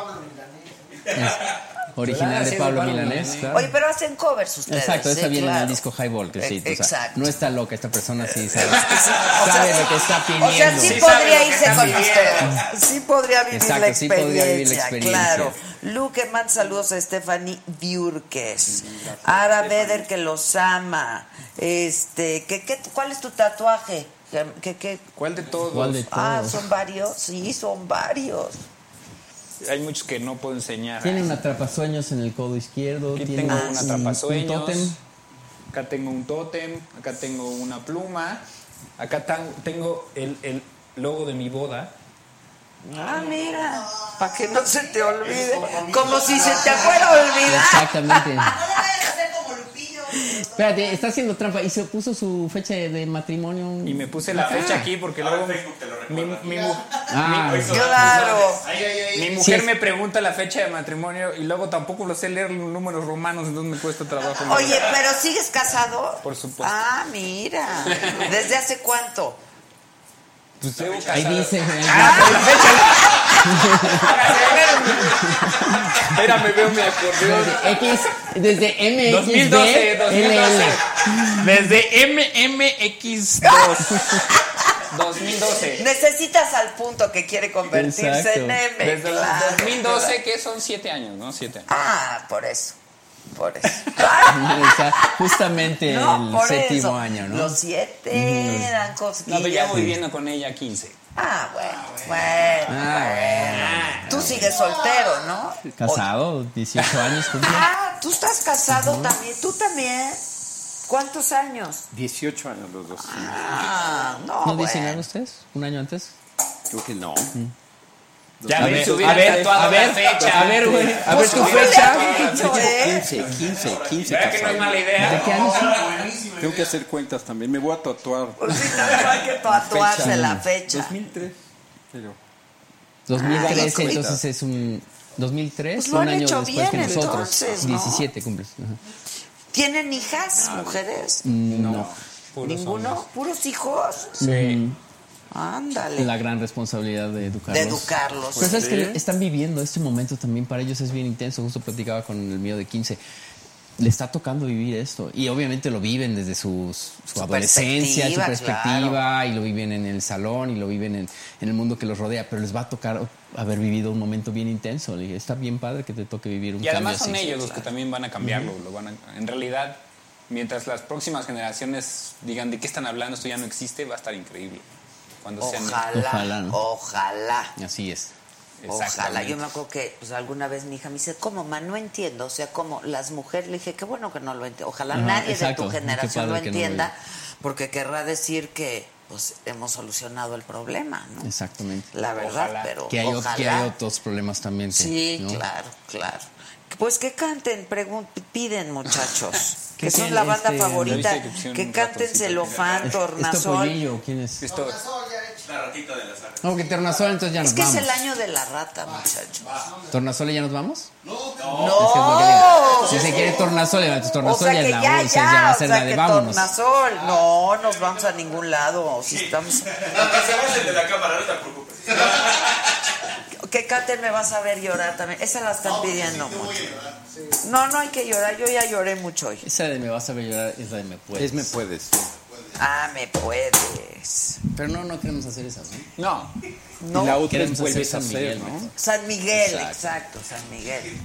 Original de Pablo Milanés, claro. Oye, pero hacen covers ustedes. Exacto, esa sí, viene en el disco Highball, que sí, Eh, o sea, exacto. no está loca esta persona, sí sabe, O sea, sabe lo que está pidiendo. O sea, sí, podría irse con ustedes. Sí podría vivir Exacto, la sí podría experiencia, vivir la experiencia. claro. Luke manda saludos a Stephanie Biurques. Ara Beder que los ama. Este, ¿qué, qué, ¿cuál es tu tatuaje? ¿Qué, qué? ¿Cuál de todos? ¿Cuál de Ah, son varios. Sí, son varios. Hay muchos que no puedo enseñar. Tiene un atrapasueños en el codo izquierdo. Aquí tiene tengo un un atrapasueños. tótem. Acá tengo un tótem. Acá tengo una pluma. Acá tengo el, el logo de mi boda. Ah, mira. Para que no se te olvide. Como si se te fuera a olvidar. Exactamente. Espérate, está haciendo trampa y se puso su fecha de matrimonio. Y me puse la fecha aquí porque luego mi, mi Ah, mi- Claro. mi Sí, mujer me pregunta la fecha de matrimonio y luego tampoco lo sé leer los números romanos, entonces me cuesta trabajo. Oye, pero ¿sigues casado? Por supuesto. Ah, mira. ¿Desde hace cuánto? Pues llevo Ahí casado. dice. Ah, la fecha. Espérame, veo mi acordeón. X, desde MXD, 2012, 2012. LL. Desde MMX2. 2012. Necesitas al punto que quiere convertirse Exacto. en M. Desde claro. 2012, que son 7 años, ¿no? 7 años. Ah, por eso. Por eso. Está justamente No, el por séptimo eso. año, ¿no? Los siete eran No, pero cosquillas. llevo viviendo con ella 15. Ah, bueno, bueno, Ah, bueno. Tú sigues soltero, ¿no? Casado, 18 años cumple. Ah, tú estás casado también. ¿Tú también? ¿Cuántos años? 18 años los dos. Ah, no, ¿No bueno. dicen nada ustedes? ¿Un año antes? Creo que no. Ya A ves, a ver, a la ver, fecha. a ver, güey, a ver Pues tu le fecha. has dicho, ¿eh? 15, 15, 15 ¿Verdad que no es mala idea? ¿De qué son? Tengo que hacer cuentas también. Me voy a tatuar. Pues sí, no hay que tatuarse Fecha. la fecha. 2003. Pero 2013, Ay, entonces es un... 2003, Pues lo un han año hecho después que bien, nosotros. entonces, ¿no? 17 cumples. ajá. ¿Tienen hijas, mujeres? No. Puros ¿Ninguno? hombres. ¿Puros hijos? Sí. Ándale. La gran responsabilidad de educarlos. De educarlos. Pero sabes Sí. que están viviendo este momento también para ellos es bien intenso. Justo platicaba con el mío de 15. Le está tocando vivir esto. Y obviamente lo viven desde su, su Su adolescencia, su perspectiva, y lo viven en el salón, y lo viven en, en el mundo que los rodea. Pero les va a tocar haber vivido un momento bien intenso. Le dije, está bien padre que te toque vivir un Y además son así. ellos los que también van a cambiarlo. lo van a- en realidad, mientras las próximas generaciones digan de qué están hablando, esto ya no existe, va a estar increíble. Cuando sean Ojalá, Ojalá, ¿no? ojalá. Así es. Ojalá. Yo me acuerdo que pues, alguna vez mi hija me dice, ¿cómo, ma? No entiendo. O sea, como las mujeres, le dije, qué bueno que no lo entiendo. Ojalá Ajá, nadie exacto. de tu generación lo no entienda, porque querrá decir que pues hemos solucionado el problema, ¿no? Exactamente. La verdad, Ojalá. pero Que hay, ojalá. que hay otros problemas también. que, Sí, ¿no? claro, claro. Pues que canten, pregun- piden muchachos. ¿Qué que son la banda este- favorita. Que canten celofán, ¿Es, ¿Es tornasol. Quién es? Esto- La ratita de la saga. No, que Tornasol, entonces ya Es nos que vamos. es el año de la rata, muchachos. ¿Tornasol ya nos vamos? No, Es que es que digo. Si se quiere Tornasol, entonces O Tornasol sea ya que es la ya, bolsa, ya, ya va a o ser sea la de que vámonos. tornasol. No, nos vamos a ningún lado. Si estamos... De la cámara, no te preocupes. Que canten me vas a ver llorar también. Esa la están pidiendo mucho. No, no hay que llorar. Yo ya lloré mucho hoy. Esa de me vas a ver llorar es la de me puedes. es me puedes. Ah, me puedes. Pero no, no queremos hacer esas, ¿no? No. No. y la otra Queremos vuelves hacer a San hacer, Miguel, ¿no? San Miguel, Exacto. exacto, San Miguel.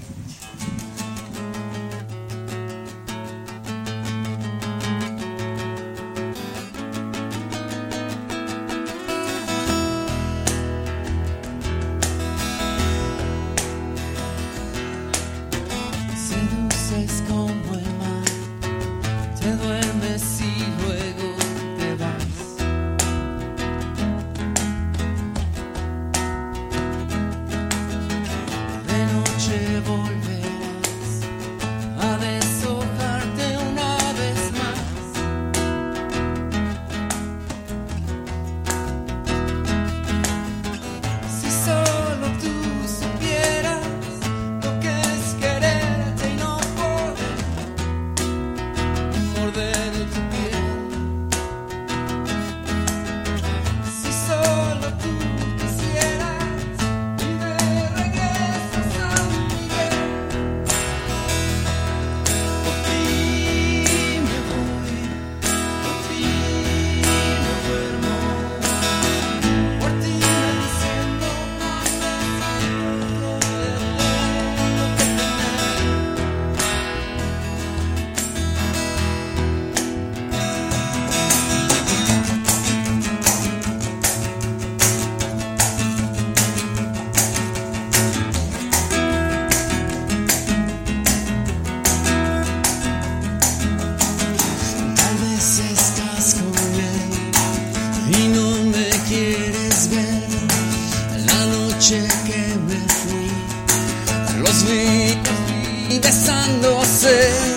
noche que me fui, los vi besándose.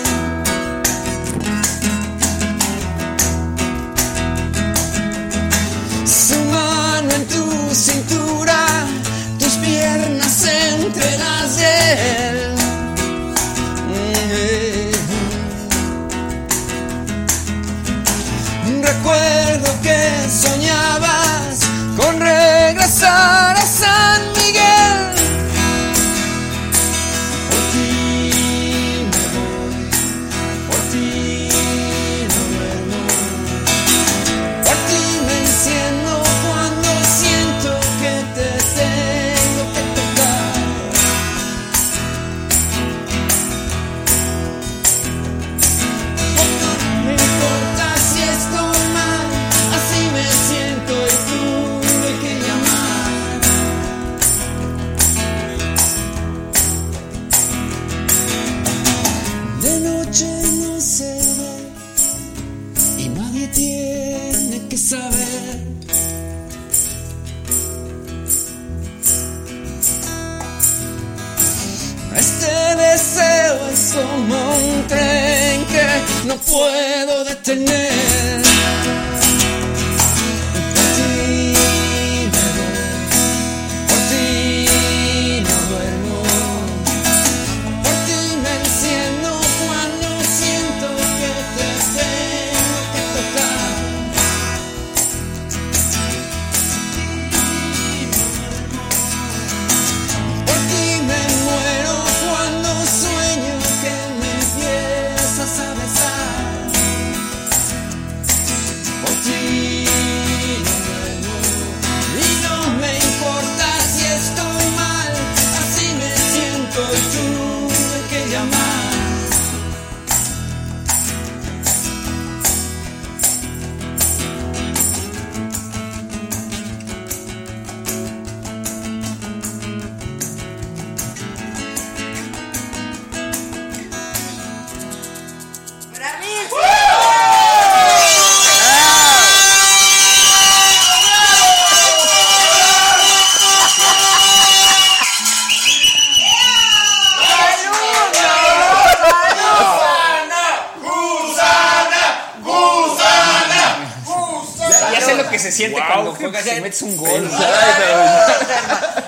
Metes un gol.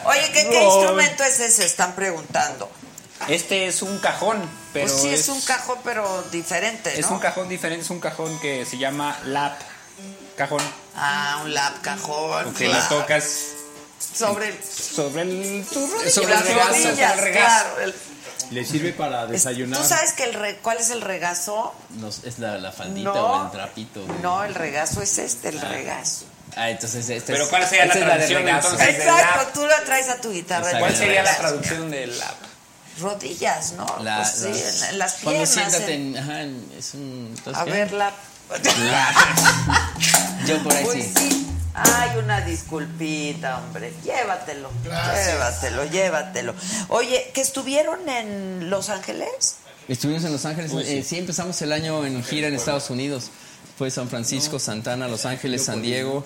Oye, ¿qué, instrumento es ese? Están preguntando. Este es un cajón, pero pues sí, es, un cajón, pero diferente, ¿no? Es un cajón diferente, es un cajón que se llama lap cajón. Ah, un lap cajón. Porque claro. lo tocas Sobre el... sobre el rodilla, Sobre las el rodillas, rodillas, sobre el regazo. claro, el- Le sirve para desayunar. ¿Tú sabes que el re- cuál es el regazo? No, ¿Es la, la faldita No. o el trapito? No, el regazo es este, el regazo. Ah, entonces este Pero es- ¿cuál sería la esta es de traducción, regazo. entonces? de Exacto, lap. tú la traes a tu guitarra. Exacto. ¿Cuál sería la traducción del lap? Rodillas, ¿no? La- pues sí, las- en, en las Cuando piernas. siéntate en- en, ajá, en- es un... entonces, A ¿qué? ver, la... Yo por ahí Pues sí. sí. Ay, una disculpita, hombre. Llévatelo. Llévatelo, llévatelo. Oye, ¿que estuvieron en Los Ángeles? Estuvimos en Los Ángeles, Uy, sí. eh, sí. empezamos el año en gira en Estados Unidos. Fue San Francisco, Santana, Los Ángeles, San Diego,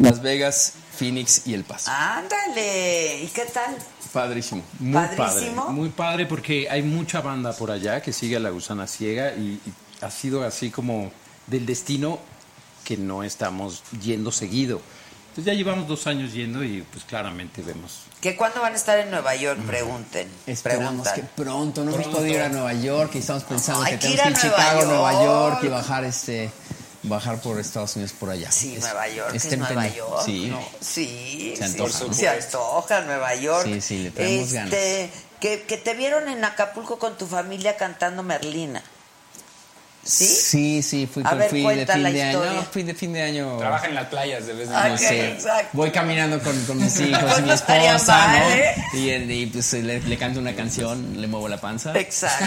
Las Vegas, Phoenix y El Paso. Ándale. ¿Y qué tal? Padrísimo. Muy Padrísimo. padre, muy padre porque hay mucha banda por allá que sigue a la gusana ciega y, y ha sido así como del destino que no estamos yendo seguido. Entonces ya llevamos dos años yendo y pues claramente vemos. ¿Que cuándo van a estar en Nueva York? Pregunten. Esperamos Preguntan. que pronto, no hemos podido ir a Nueva York y estamos pensando Hay que que tenemos que ir a Chicago, Nueva Nueva York York. y bajar este bajar por Estados Unidos por allá. Sí, Es- Nueva York, es Nueva. York. Sí. ¿no? Sí, Se sí, antoja, ¿no? se antoja Nueva York. Sí, sí, le traemos ganas. Este, Que, que te vieron en Acapulco con tu familia cantando Merlina. ¿Sí? Sí, sí, fui, A con- ver, fui de fin la de año. historia. No, fui de fin de año. Trabaja en las playas de vez en Ah, No ok, sé. exacto. Voy caminando con, con mis hijos Pues y mi no esposa, mal, ¿no? ¿eh? Y, y, pues le, le canto una canción, le muevo la panza. Exacto.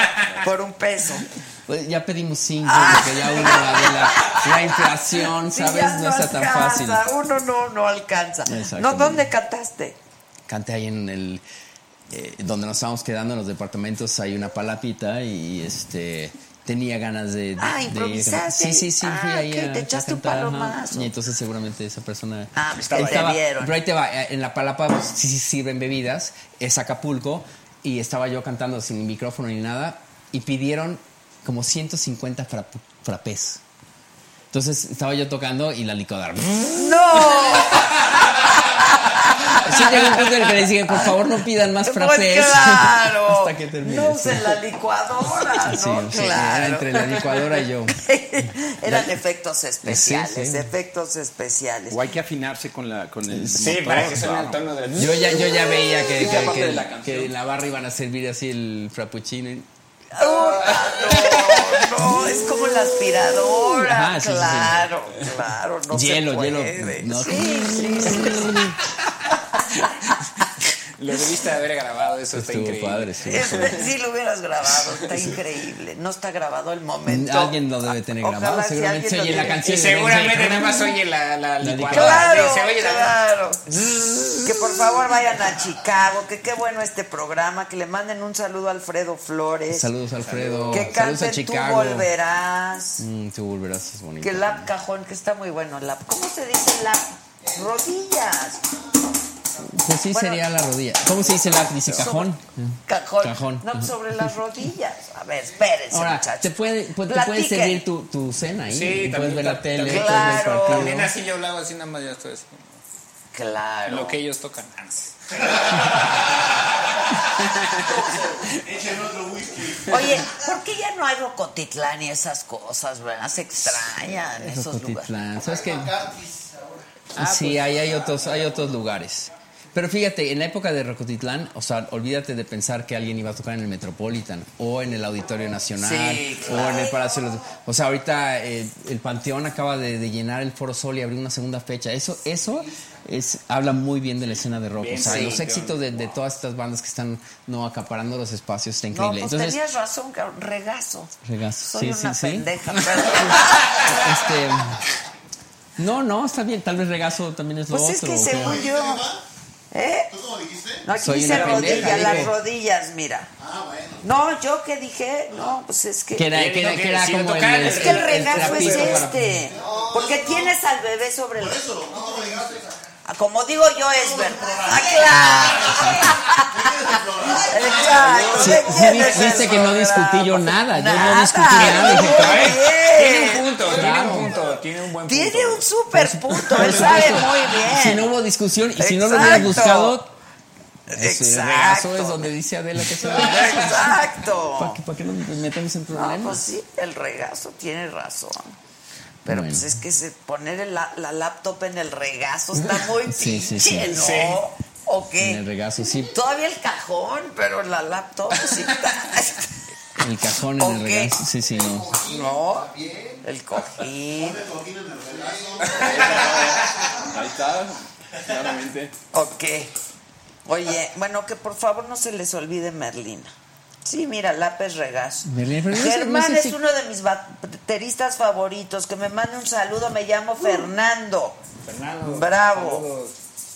Por un peso. Pues ya pedimos cinco, porque ya uno la, de la, la inflación, ¿sabes? ya no está tan fácil. Uno no, no alcanza. No. ¿dónde cantaste? Canté ahí en el eh, donde nos estábamos quedando en los departamentos hay una palapita y este tenía ganas de, Ah, de- ¿improvisaste? sí sí sí fui Ah, ahí a, te echaste un y entonces seguramente esa persona Ah, pues te vieron. pero ahí te va en la palapa pues, sí, sí sirven bebidas es Acapulco y estaba yo cantando sin micrófono ni nada y pidieron como 150 frap- frappés entonces estaba yo tocando y la licuadora ¡No! Sí, llegó un punto en el que les dije, por favor, no pidan más frappés. Pues claro. Hasta que termine. No usen la licuadora, Sí, ¿no? sí, claro. era entre la licuadora y yo. Eran efectos especiales, Sí, sí. efectos especiales. O hay que afinarse con, la, con el Sí, motor, para que suene claro. el tono de... Yo ya, yo ya veía que, la en la barra iban a servir así el frappuccino. y- No, no, es como la aspiradora. Ajá, sí, sí, sí. claro, claro, no hielo, se puede. hielo. no. Sí, sí, sí. Lo debiste haber grabado, eso está Estuvo increíble. padre, estuvo Este, sí lo hubieras grabado, está increíble. No está grabado el momento. Alguien lo debe tener Ojalá grabado. si Seguramente se oye la canción. Y seguramente nada más oye la, la La licuadora. Claro, Sí, se oye la- claro. Que por favor vayan a Chicago, que qué bueno este programa, que le manden un saludo a Alfredo Flores. Saludos, Alfredo. Que Saludos a canten Tú volverás. Mm, tú volverás, es bonito. Que lap cajón, que está muy bueno. Lap. ¿Cómo se dice lap? Rodillas. Pues sí, Bueno, sería la rodilla. ¿Cómo se dice lap? Dice cajón. Cajón. Cajón. No, sobre las rodillas. A ver, espérense, Ahora, muchachos. te puede, pues, te puede Platiquen. servir tu, tu cena ahí. Sí, puedes ver la tele, también. puedes ver el Claro. partido. También así yo hago así nada más, ya estoy así. Claro. Lo que ellos tocan. Echen otro whisky. Oye, ¿por qué ya no hay Rocotitlán y esas cosas, verdad? Se extrañan esos lugares. Rocotitlán. ¿Sabes qué? Ah, sí, pues. ahí hay otros, hay otros lugares. Pero fíjate, en la época de Rocotitlán, o sea, olvídate de pensar que alguien iba a tocar en el Metropolitan o en el Auditorio Nacional Sí, o en el Palacio. de los- O sea, ahorita eh, el Panteón acaba de, de llenar el Foro Sol y abrir una segunda fecha. Eso, eso es, habla muy bien de la escena de rock. Bien, o sea, sí, los claro. éxitos de, de todas estas bandas que están no acaparando los espacios está No, increíble. pues Entonces, tenías razón, regazo. regazo. Soy Sí, una sí, sí. pendeja. Este, no, no, está bien. Tal vez regazo también es lo Pues es otro. que ¿o qué? según yo. ¿Eh? ¿Tú cómo dijiste? No, aquí Soy dice rodillas, las rodillas, mira. Ah, bueno. No, yo que dije, no, pues es que. Que era, que era, que era como el, el- Es que el el regazo es trapito para- este. Porque tienes al bebé sobre el. Eso, no como digo yo, es verdad. Ah, claro. Sí, ¿de sí, quién vi- es el viste que no discutí yo nada, yo no discutí nada. Dije, muy "Ay, Tiene un punto, tiene un punto, tiene un buen punto. Tiene un super punto, él sabe muy bien. Si no hubo discusión y si no lo hubieras Exacto. buscado, Exacto. regazo es donde dice Adela que es el regazo. Exacto. ¿Para qué, para qué nos metemos en No, problemas? pues sí, el regazo tiene razón. Pero Bueno. pues es que se poner el la, la laptop en el regazo está muy Sí, sí, sí. ¿no? Sí. ¿O qué? En el regazo, sí. Todavía el cajón, pero la laptop sí está. El cajón en el Ok. regazo, sí, sí, no. No, el cojín. Ahí está, claramente. Ok. Oye, bueno, que por favor no se les olvide Merlina. Sí, mira, no sé- Germán no es uno de mis bateristas favoritos. Que me mande un saludo. Me llamo Fernando. Fernando. Bravo. saludos.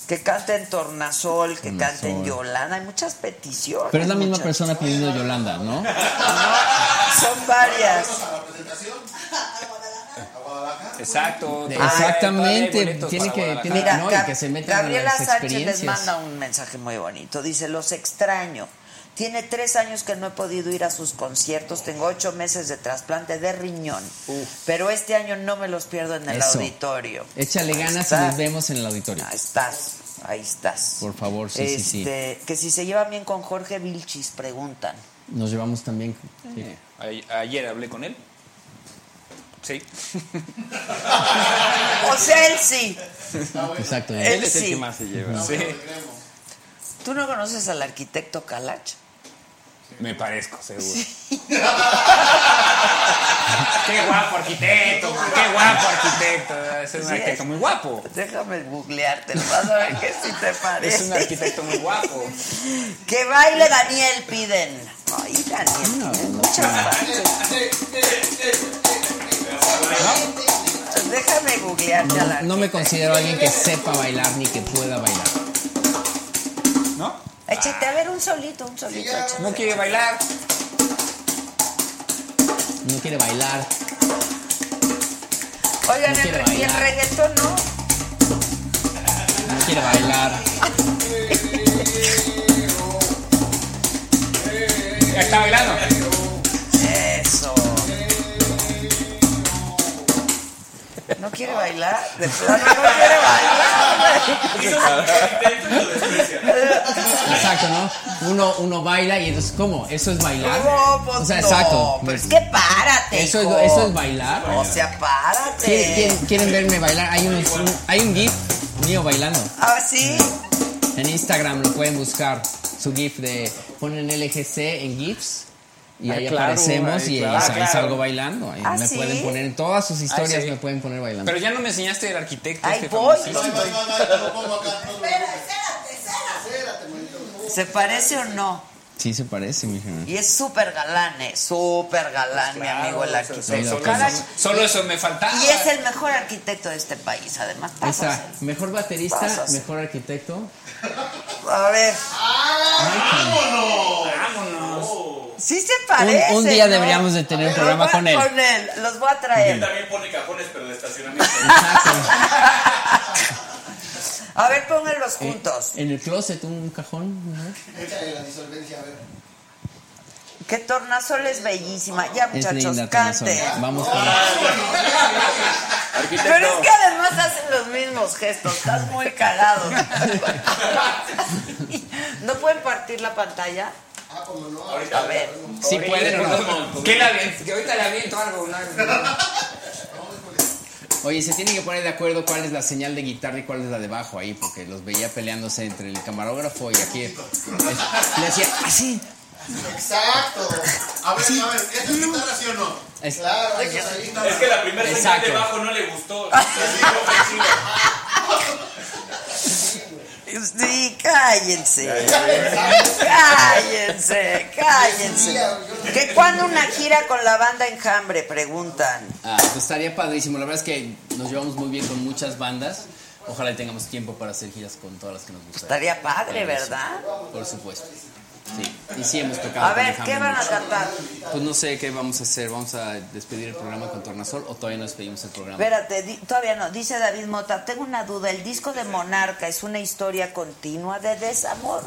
Que cante en Tornasol, que Tornasol. cante en Yolanda. Hay muchas peticiones. Pero es la misma persona pidiendo Yolanda, ¿no? Son varias. Exacto. Exactamente, tiene que- Guadalajara. tiene- Mira, no, y Gab- que se metan a Gabriela las Sánchez les experiencias. manda un mensaje muy bonito. Dice, los extraño. Tiene tres años que no he podido ir a sus conciertos. Tengo ocho meses de trasplante de riñón. Pero este año no me los pierdo en el Eso. auditorio. Échale ganas y nos vemos en el auditorio. Ahí estás, ahí estás. Por favor, sí, sí, sí. Este, Que si se llevan bien con Jorge Vilchis, preguntan. Nos llevamos también. sí. Eh, Ayer hablé con él. Sí. O sea, él sí. Exacto. Él Él es el que más se lleva. Sí. ¿Tú no conoces al arquitecto Calach? Me parezco, seguro. qué guapo arquitecto, qué guapo arquitecto. Es un Sí, arquitecto es- muy guapo. Déjame googlearte, vas a ver que sí te parece. Es un arquitecto muy guapo. Que baile Daniel, piden. Ay, Daniel, tienes muchas partes. Déjame googlearte al No me considero alguien que sepa bailar ni que pueda bailar. ¿No? Échate a ver un solito, un solito. No quiere bailar. No quiere bailar. Oigan, no el, re- y el bailar. reggaetón no. No quiere bailar. Ya está bailando. ¿No quiere bailar? De plano no quiere bailar. Exacto, ¿no? Uno, uno baila y entonces, ¿cómo? ¿Eso es bailar? No, pues o sea, no, exacto. pero es que párate, Eso es, eso es bailar. O sea, párate. ¿Quieren, quieren- quieren verme bailar? Hay, unos- un, hay un GIF mío bailando. Ah, sí. En Instagram lo pueden buscar. Su GIF de. Ponen LGC en GIFs. Y Ah, ahí claro, aparecemos ahí, y claro. ahí, Ah, claro. salgo bailando. Ahí ¿Ah, me sí? pueden poner en todas sus historias, Ah, sí. me pueden poner bailando. Pero ya no me enseñaste el arquitecto. Este voy. ¿Se parece o no? Sí se parece, mija. Y es súper galán, ¿eh? Súper galán, mi Claro, amigo el arquitecto. solo, solo eso me faltaba. Y es el mejor arquitecto de este país, además. Pásasela. Mejor baterista, mejor arquitecto. A ver. Sí se parece. Un, un día ¿no? deberíamos de tener un programa con él. Con él, los voy a traer. Él también pone cajones, pero de estacionamiento. A ver, pónganlos Eh, juntos. en el closet un cajón. ¿no? Échale la disolvencia, a ver. Que Tornasol es bellísima. Ya, Es muchachos. Tornasol. Vamos con Pero es que además hacen los mismos gestos. Estás muy cagado. ¿No pueden partir la pantalla? Ah, como no. A ver. Sí pueden o no. Que, la, que ahorita le aviento algo. ¿no? Oye, se tienen que poner de acuerdo cuál es la señal de guitarra y cuál es la de bajo ahí, porque los veía peleándose entre el camarógrafo y aquí. Es- Le decía, así. Exacto. A ver, a ver, ¿esta es guitarra sí o no? Es- Claro, es. Es que la primera señal de bajo no le gustó. Sí, cállense. Cállense, cállense. ¿Que cuándo una gira con la banda Enjambre? Preguntan. Ah, pues estaría padrísimo. La verdad es que nos llevamos muy bien con muchas bandas. Ojalá y tengamos tiempo para hacer giras con todas las que nos gustan. Estaría padre, ¿verdad? Por supuesto. Sí. Y sí hemos tocado. A ver, ¿qué van a cantar? Pues no sé qué vamos a hacer. ¿Vamos a despedir el programa con Tornasol o todavía no despedimos el programa? Espérate, todavía no. Dice David Mota, tengo una duda. ¿El disco de Monarca es una historia continua de desamor?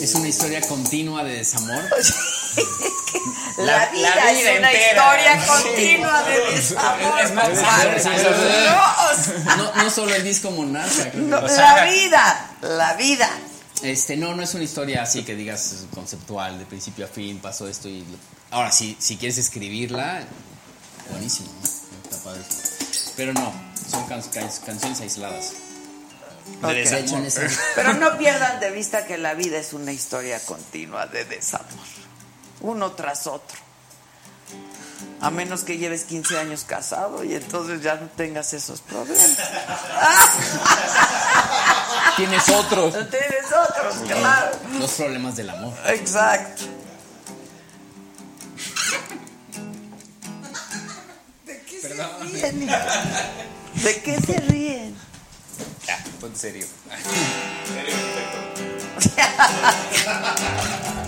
Es una historia continua de desamor. La, La- vida, la es vida una entera. historia Sí. continua de desamor. Es más. No, No, no solo el disco Monarca. creo que- no, O sea- la vida, la vida. Este, no, no es una historia así que digas conceptual, de principio a fin, pasó esto y... lo- Ahora, si, si quieres escribirla, buenísimo, ¿no? Está padre. Pero no, son can- can- canciones aisladas. Pero no pierdan de vista que la vida es una historia continua de desamor. Uno tras otro. A menos que lleves 15 años casado y entonces ya no tengas esos problemas. Tienes otros. No tienes otros, claro. Los problemas del amor. Exacto. Perdón. Ríen, hija. ¿De qué se ríen? Ya, ponte serio. Serio,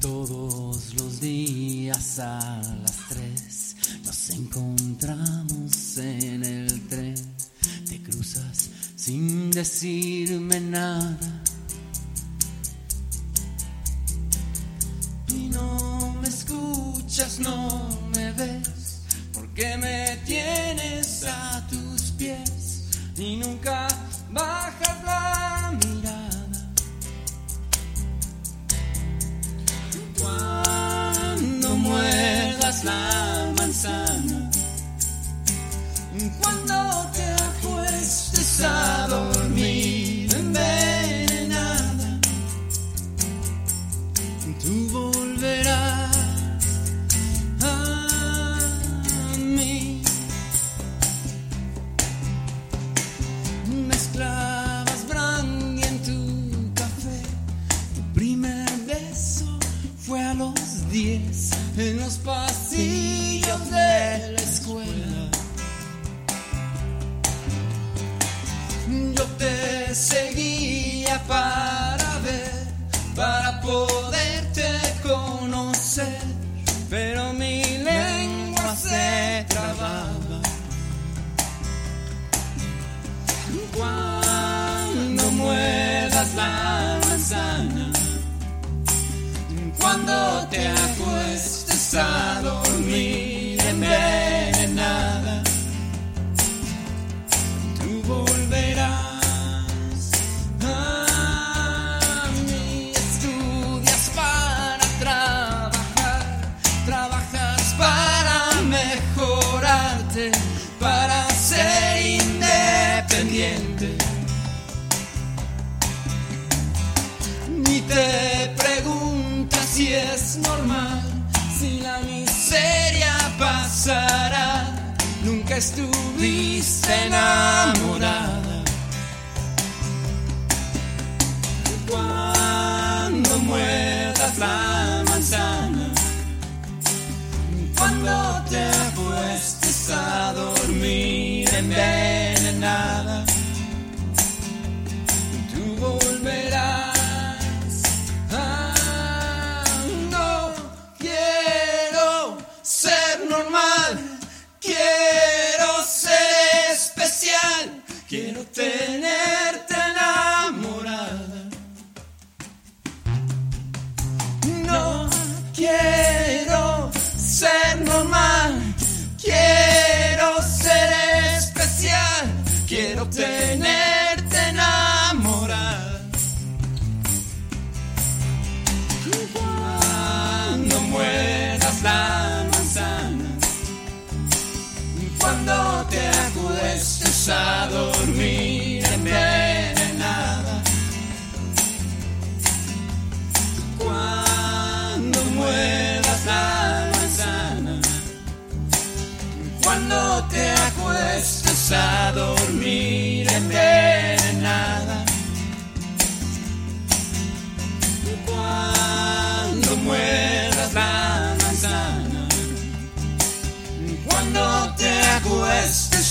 Todos los días a las tres nos encontramos en el tren, te cruzas sin decirme nada.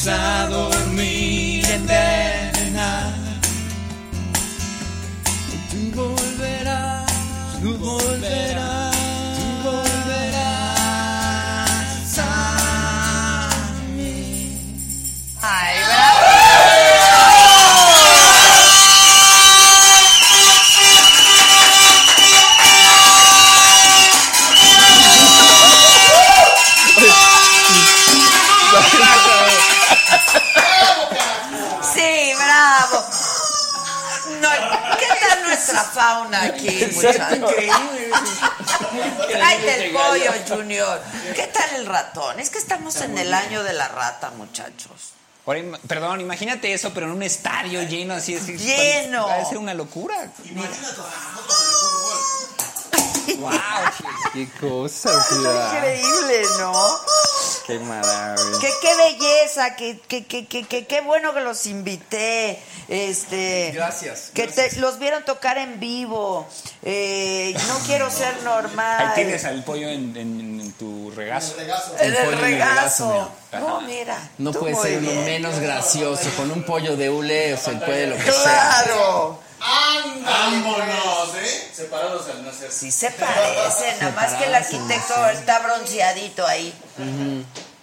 A dormir fauna aquí, muchachos? Tráete el pollo, Junior. ¿Qué tal el ratón? Es que estamos en el año de la rata, muchachos. Perdón, imagínate eso, pero en un estadio lleno así. así Lleno. Va a ser una locura. ¡Wow! ¡Qué cosa! ciudad. Increíble, ¿no? ¡Qué maravilla! Que qué belleza, que, que- qué bueno que los invité. Este, Gracias, Que te- los vieron tocar en vivo. Eh, no quiero ser normal. Ahí tienes al pollo en, en- en tu regazo. En el pollo en el regazo. No, mira. No puede ser uno menos gracioso. Con un pollo de hule se puede lo que sea. Claro. ¡Vámonos, eh! Separados al nacer. Sí se parecen, nada más que el arquitecto está bronceadito ahí.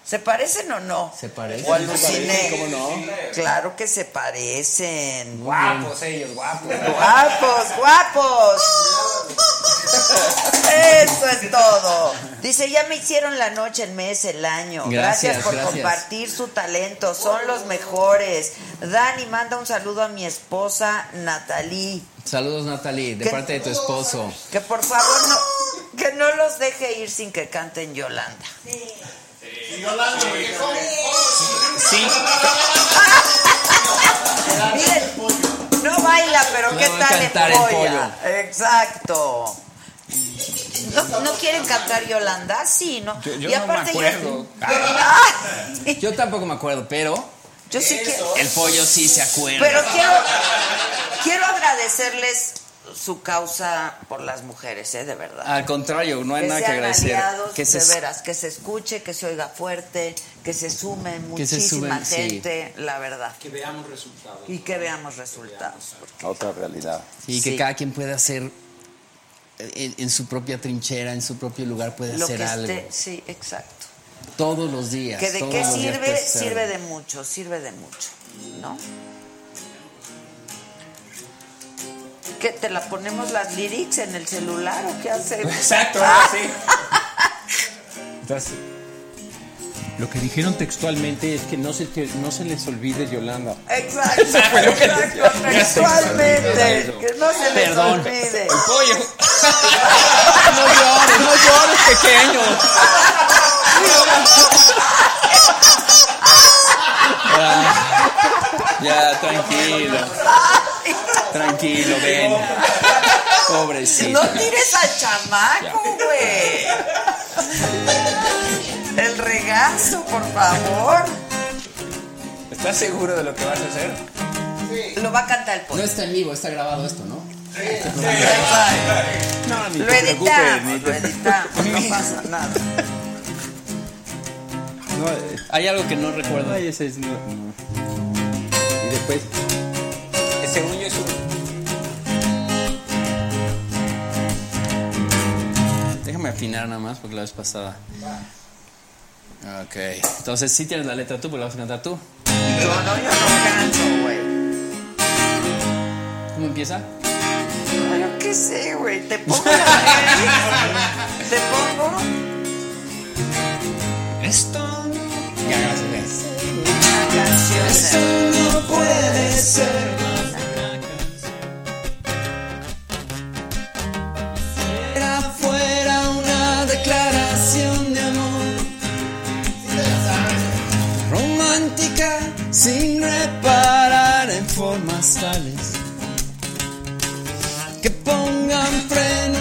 ¿Se parecen o no? Se parecen. O aluciné. ¿Cómo no? Claro que se parecen. Guapos ellos, guapos. Guapos, guapos. Eso es todo. Dice, ya me hicieron la noche, el mes, el año. Gracias, Gracias, por gracias. compartir su talento. Son los mejores. Dani manda un saludo a mi esposa Natalie. Saludos, Natalie, de parte de tu esposo. Que por favor no, que no los deje ir sin que canten Yolanda. Y ¿cómo? Sí. Miren, no baila, pero No ¿qué tal el polla? Exacto. ¿No, ¿No quieren cantar Yolanda? Sí, ¿no? Yo- yo y no me aparte acuerdo. Ah, Yo tampoco me acuerdo, pero yo sí el pollo sí se acuerda. Pero quiero, quiero agradecerles su causa por las mujeres, ¿eh? De verdad. Al contrario, no hay que nada que agradecer. aliados, que de se, veras, que se escuche, que se oiga fuerte, que se sume Que se muchísima sí. gente, la verdad. Que veamos resultados. Y que veamos resultados. Otra realidad. y que Sí. cada quien puede hacer en, en su propia trinchera, en su propio lugar, puede Lo hacer que algo. esté, sí, exacto. Todos los días. Que de qué sirve, sirve de mucho, sirve de mucho, ¿no? ¿Qué, te la ponemos las lyrics en el celular o qué hacemos? Exacto, Ah, sí. Entonces, Lo que dijeron textualmente es que no se, te- no se les olvide Yolanda. Exacto, exacto, textualmente, que no se les Perdón. olvide. el pollo. No llores, no llores, pequeño. Ya, tranquilo. Tranquilo, ven. Pobrecito. No tires al chamaco, güey. El regazo, por favor. ¿Estás seguro de lo que vas a hacer? Lo va a cantar el No podcast. está en vivo, está grabado esto, ¿no? No, ni Lo te editamos, lo editamos, no pasa nada. No, eh, Hay algo que no recuerdo. Ay, ese es. No, no. Después. Según yo es un... Déjame afinar nada más porque la vez pasada. Ok. Entonces, sí tienes la letra tú, pero la vas a cantar tú. Yo no, yo no canto, güey. ¿Cómo empieza? No, Yo qué sé, güey. Te pongo la? Te pongo. Esto Ya, gracias. Canción. Esto no puede ser. Era fuera una declaración de amor romántica sin reparar en formas tales que pongan freno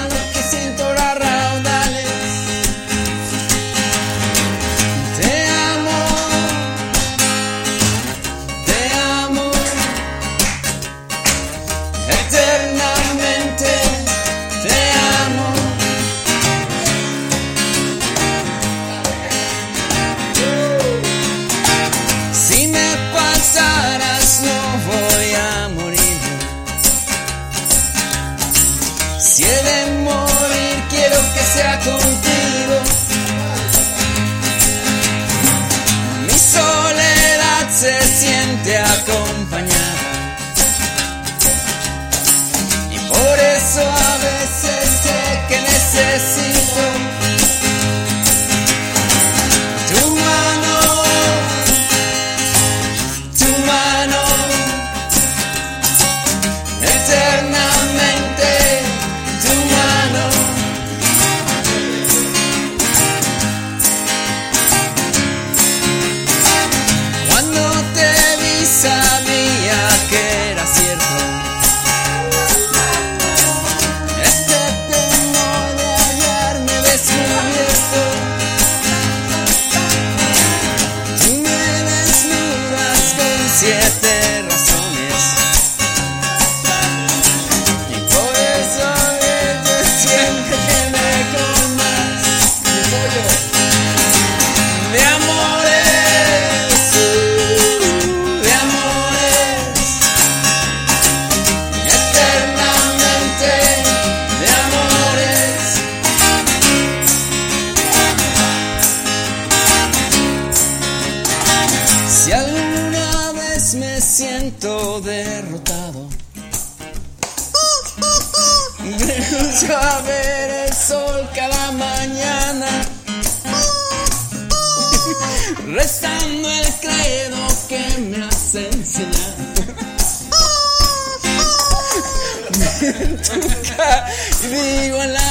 En tu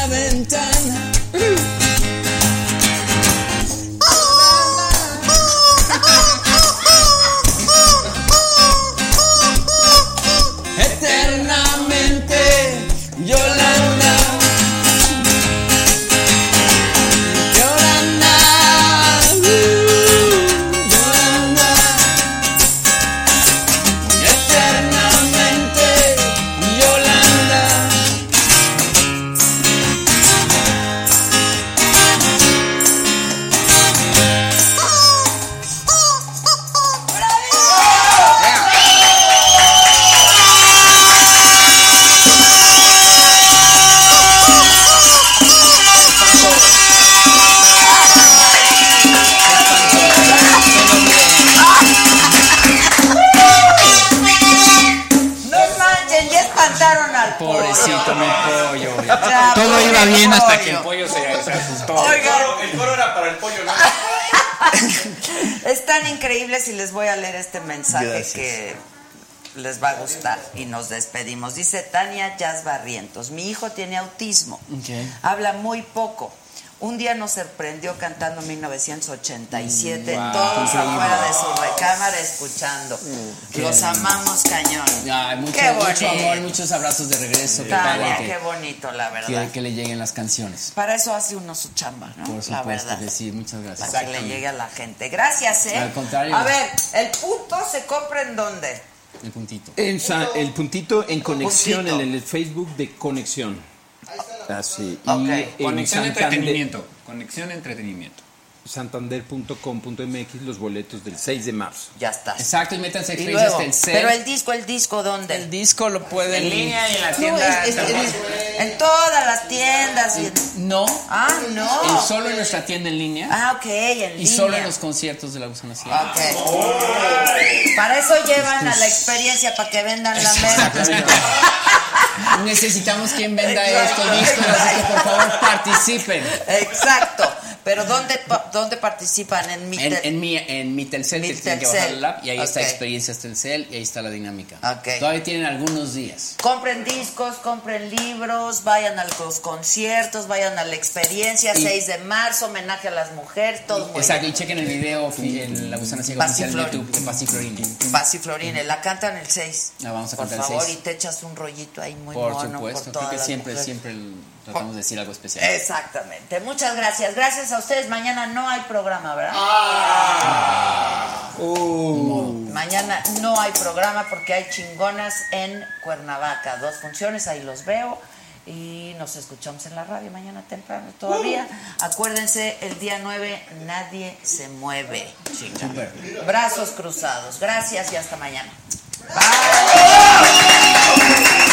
y nos despedimos. Dice Tania Jazz Barrientos, mi hijo tiene autismo, habla muy poco. Un día nos sorprendió cantando 1987, Mm, wow, todos afuera de su recámara escuchando. Los lindo. amamos cañón. Ay, mucho, Qué mucho amor, muchos abrazos de regreso. Qué Tania, que, qué bonito, la verdad. que, que le lleguen las canciones. Para eso hace uno su chamba, ¿no? Por la supuesto verdad. que sí, muchas gracias. Para que le llegue a la gente. Gracias, ¿eh? Al contrario. A ver, ¿el punto se compra en dónde? El puntito. En sa- el puntito en conexión, en el Facebook de conexión. Así. Ok. Y en Conexión Santander- entretenimiento. Conexión entretenimiento. santander.com.mx los boletos del 6 de marzo. Ya está. Exacto, y métanse a Y experiencias luego, Telcel. pero el disco, el disco, ¿dónde? El disco lo pueden... En línea y en la No, tienda. es- es- es- en todas las tiendas. y en- no. Ah, no. En solo en nuestra tienda en línea. Ah, ok, en y solo en los conciertos de la Gusana Ciega. Ok. Para eso llevan a la experiencia, para que vendan la mera. Necesitamos quien venda estos discos, así que por favor participen. Exacto. Pero ¿dónde, dónde participan? En mi En, en mi, en mi Telcel, Mi que tienen que Telcel. bajar el app y ahí está Ok. Experiencias Telcel y ahí está la dinámica. Ok. Todavía tienen algunos días. Compren discos, compren libros, vayan a los conciertos, vayan a la experiencia, Y- 6 de marzo, homenaje a las mujeres, todo muy Exacto, y bien. chequen el video en la Gusana Ciega oficial de. YouTube de Pasi Florini. Pasi Florine, la cantan el 6. La vamos a Por cantar el favor, 6. y te echas un rollito ahí muy Por mono supuesto, por creo todas que siempre, mujeres. siempre el- tratamos de decir algo especial. Exactamente. Muchas gracias. Gracias a ustedes. Mañana no hay programa, ¿verdad? Mañana no hay programa porque hay chingonas en Cuernavaca. Dos funciones, ahí los veo. Y nos escuchamos en la radio mañana temprano todavía. Acuérdense, el día 9 nadie se mueve. chinga. Brazos cruzados. Gracias y hasta mañana. Bye.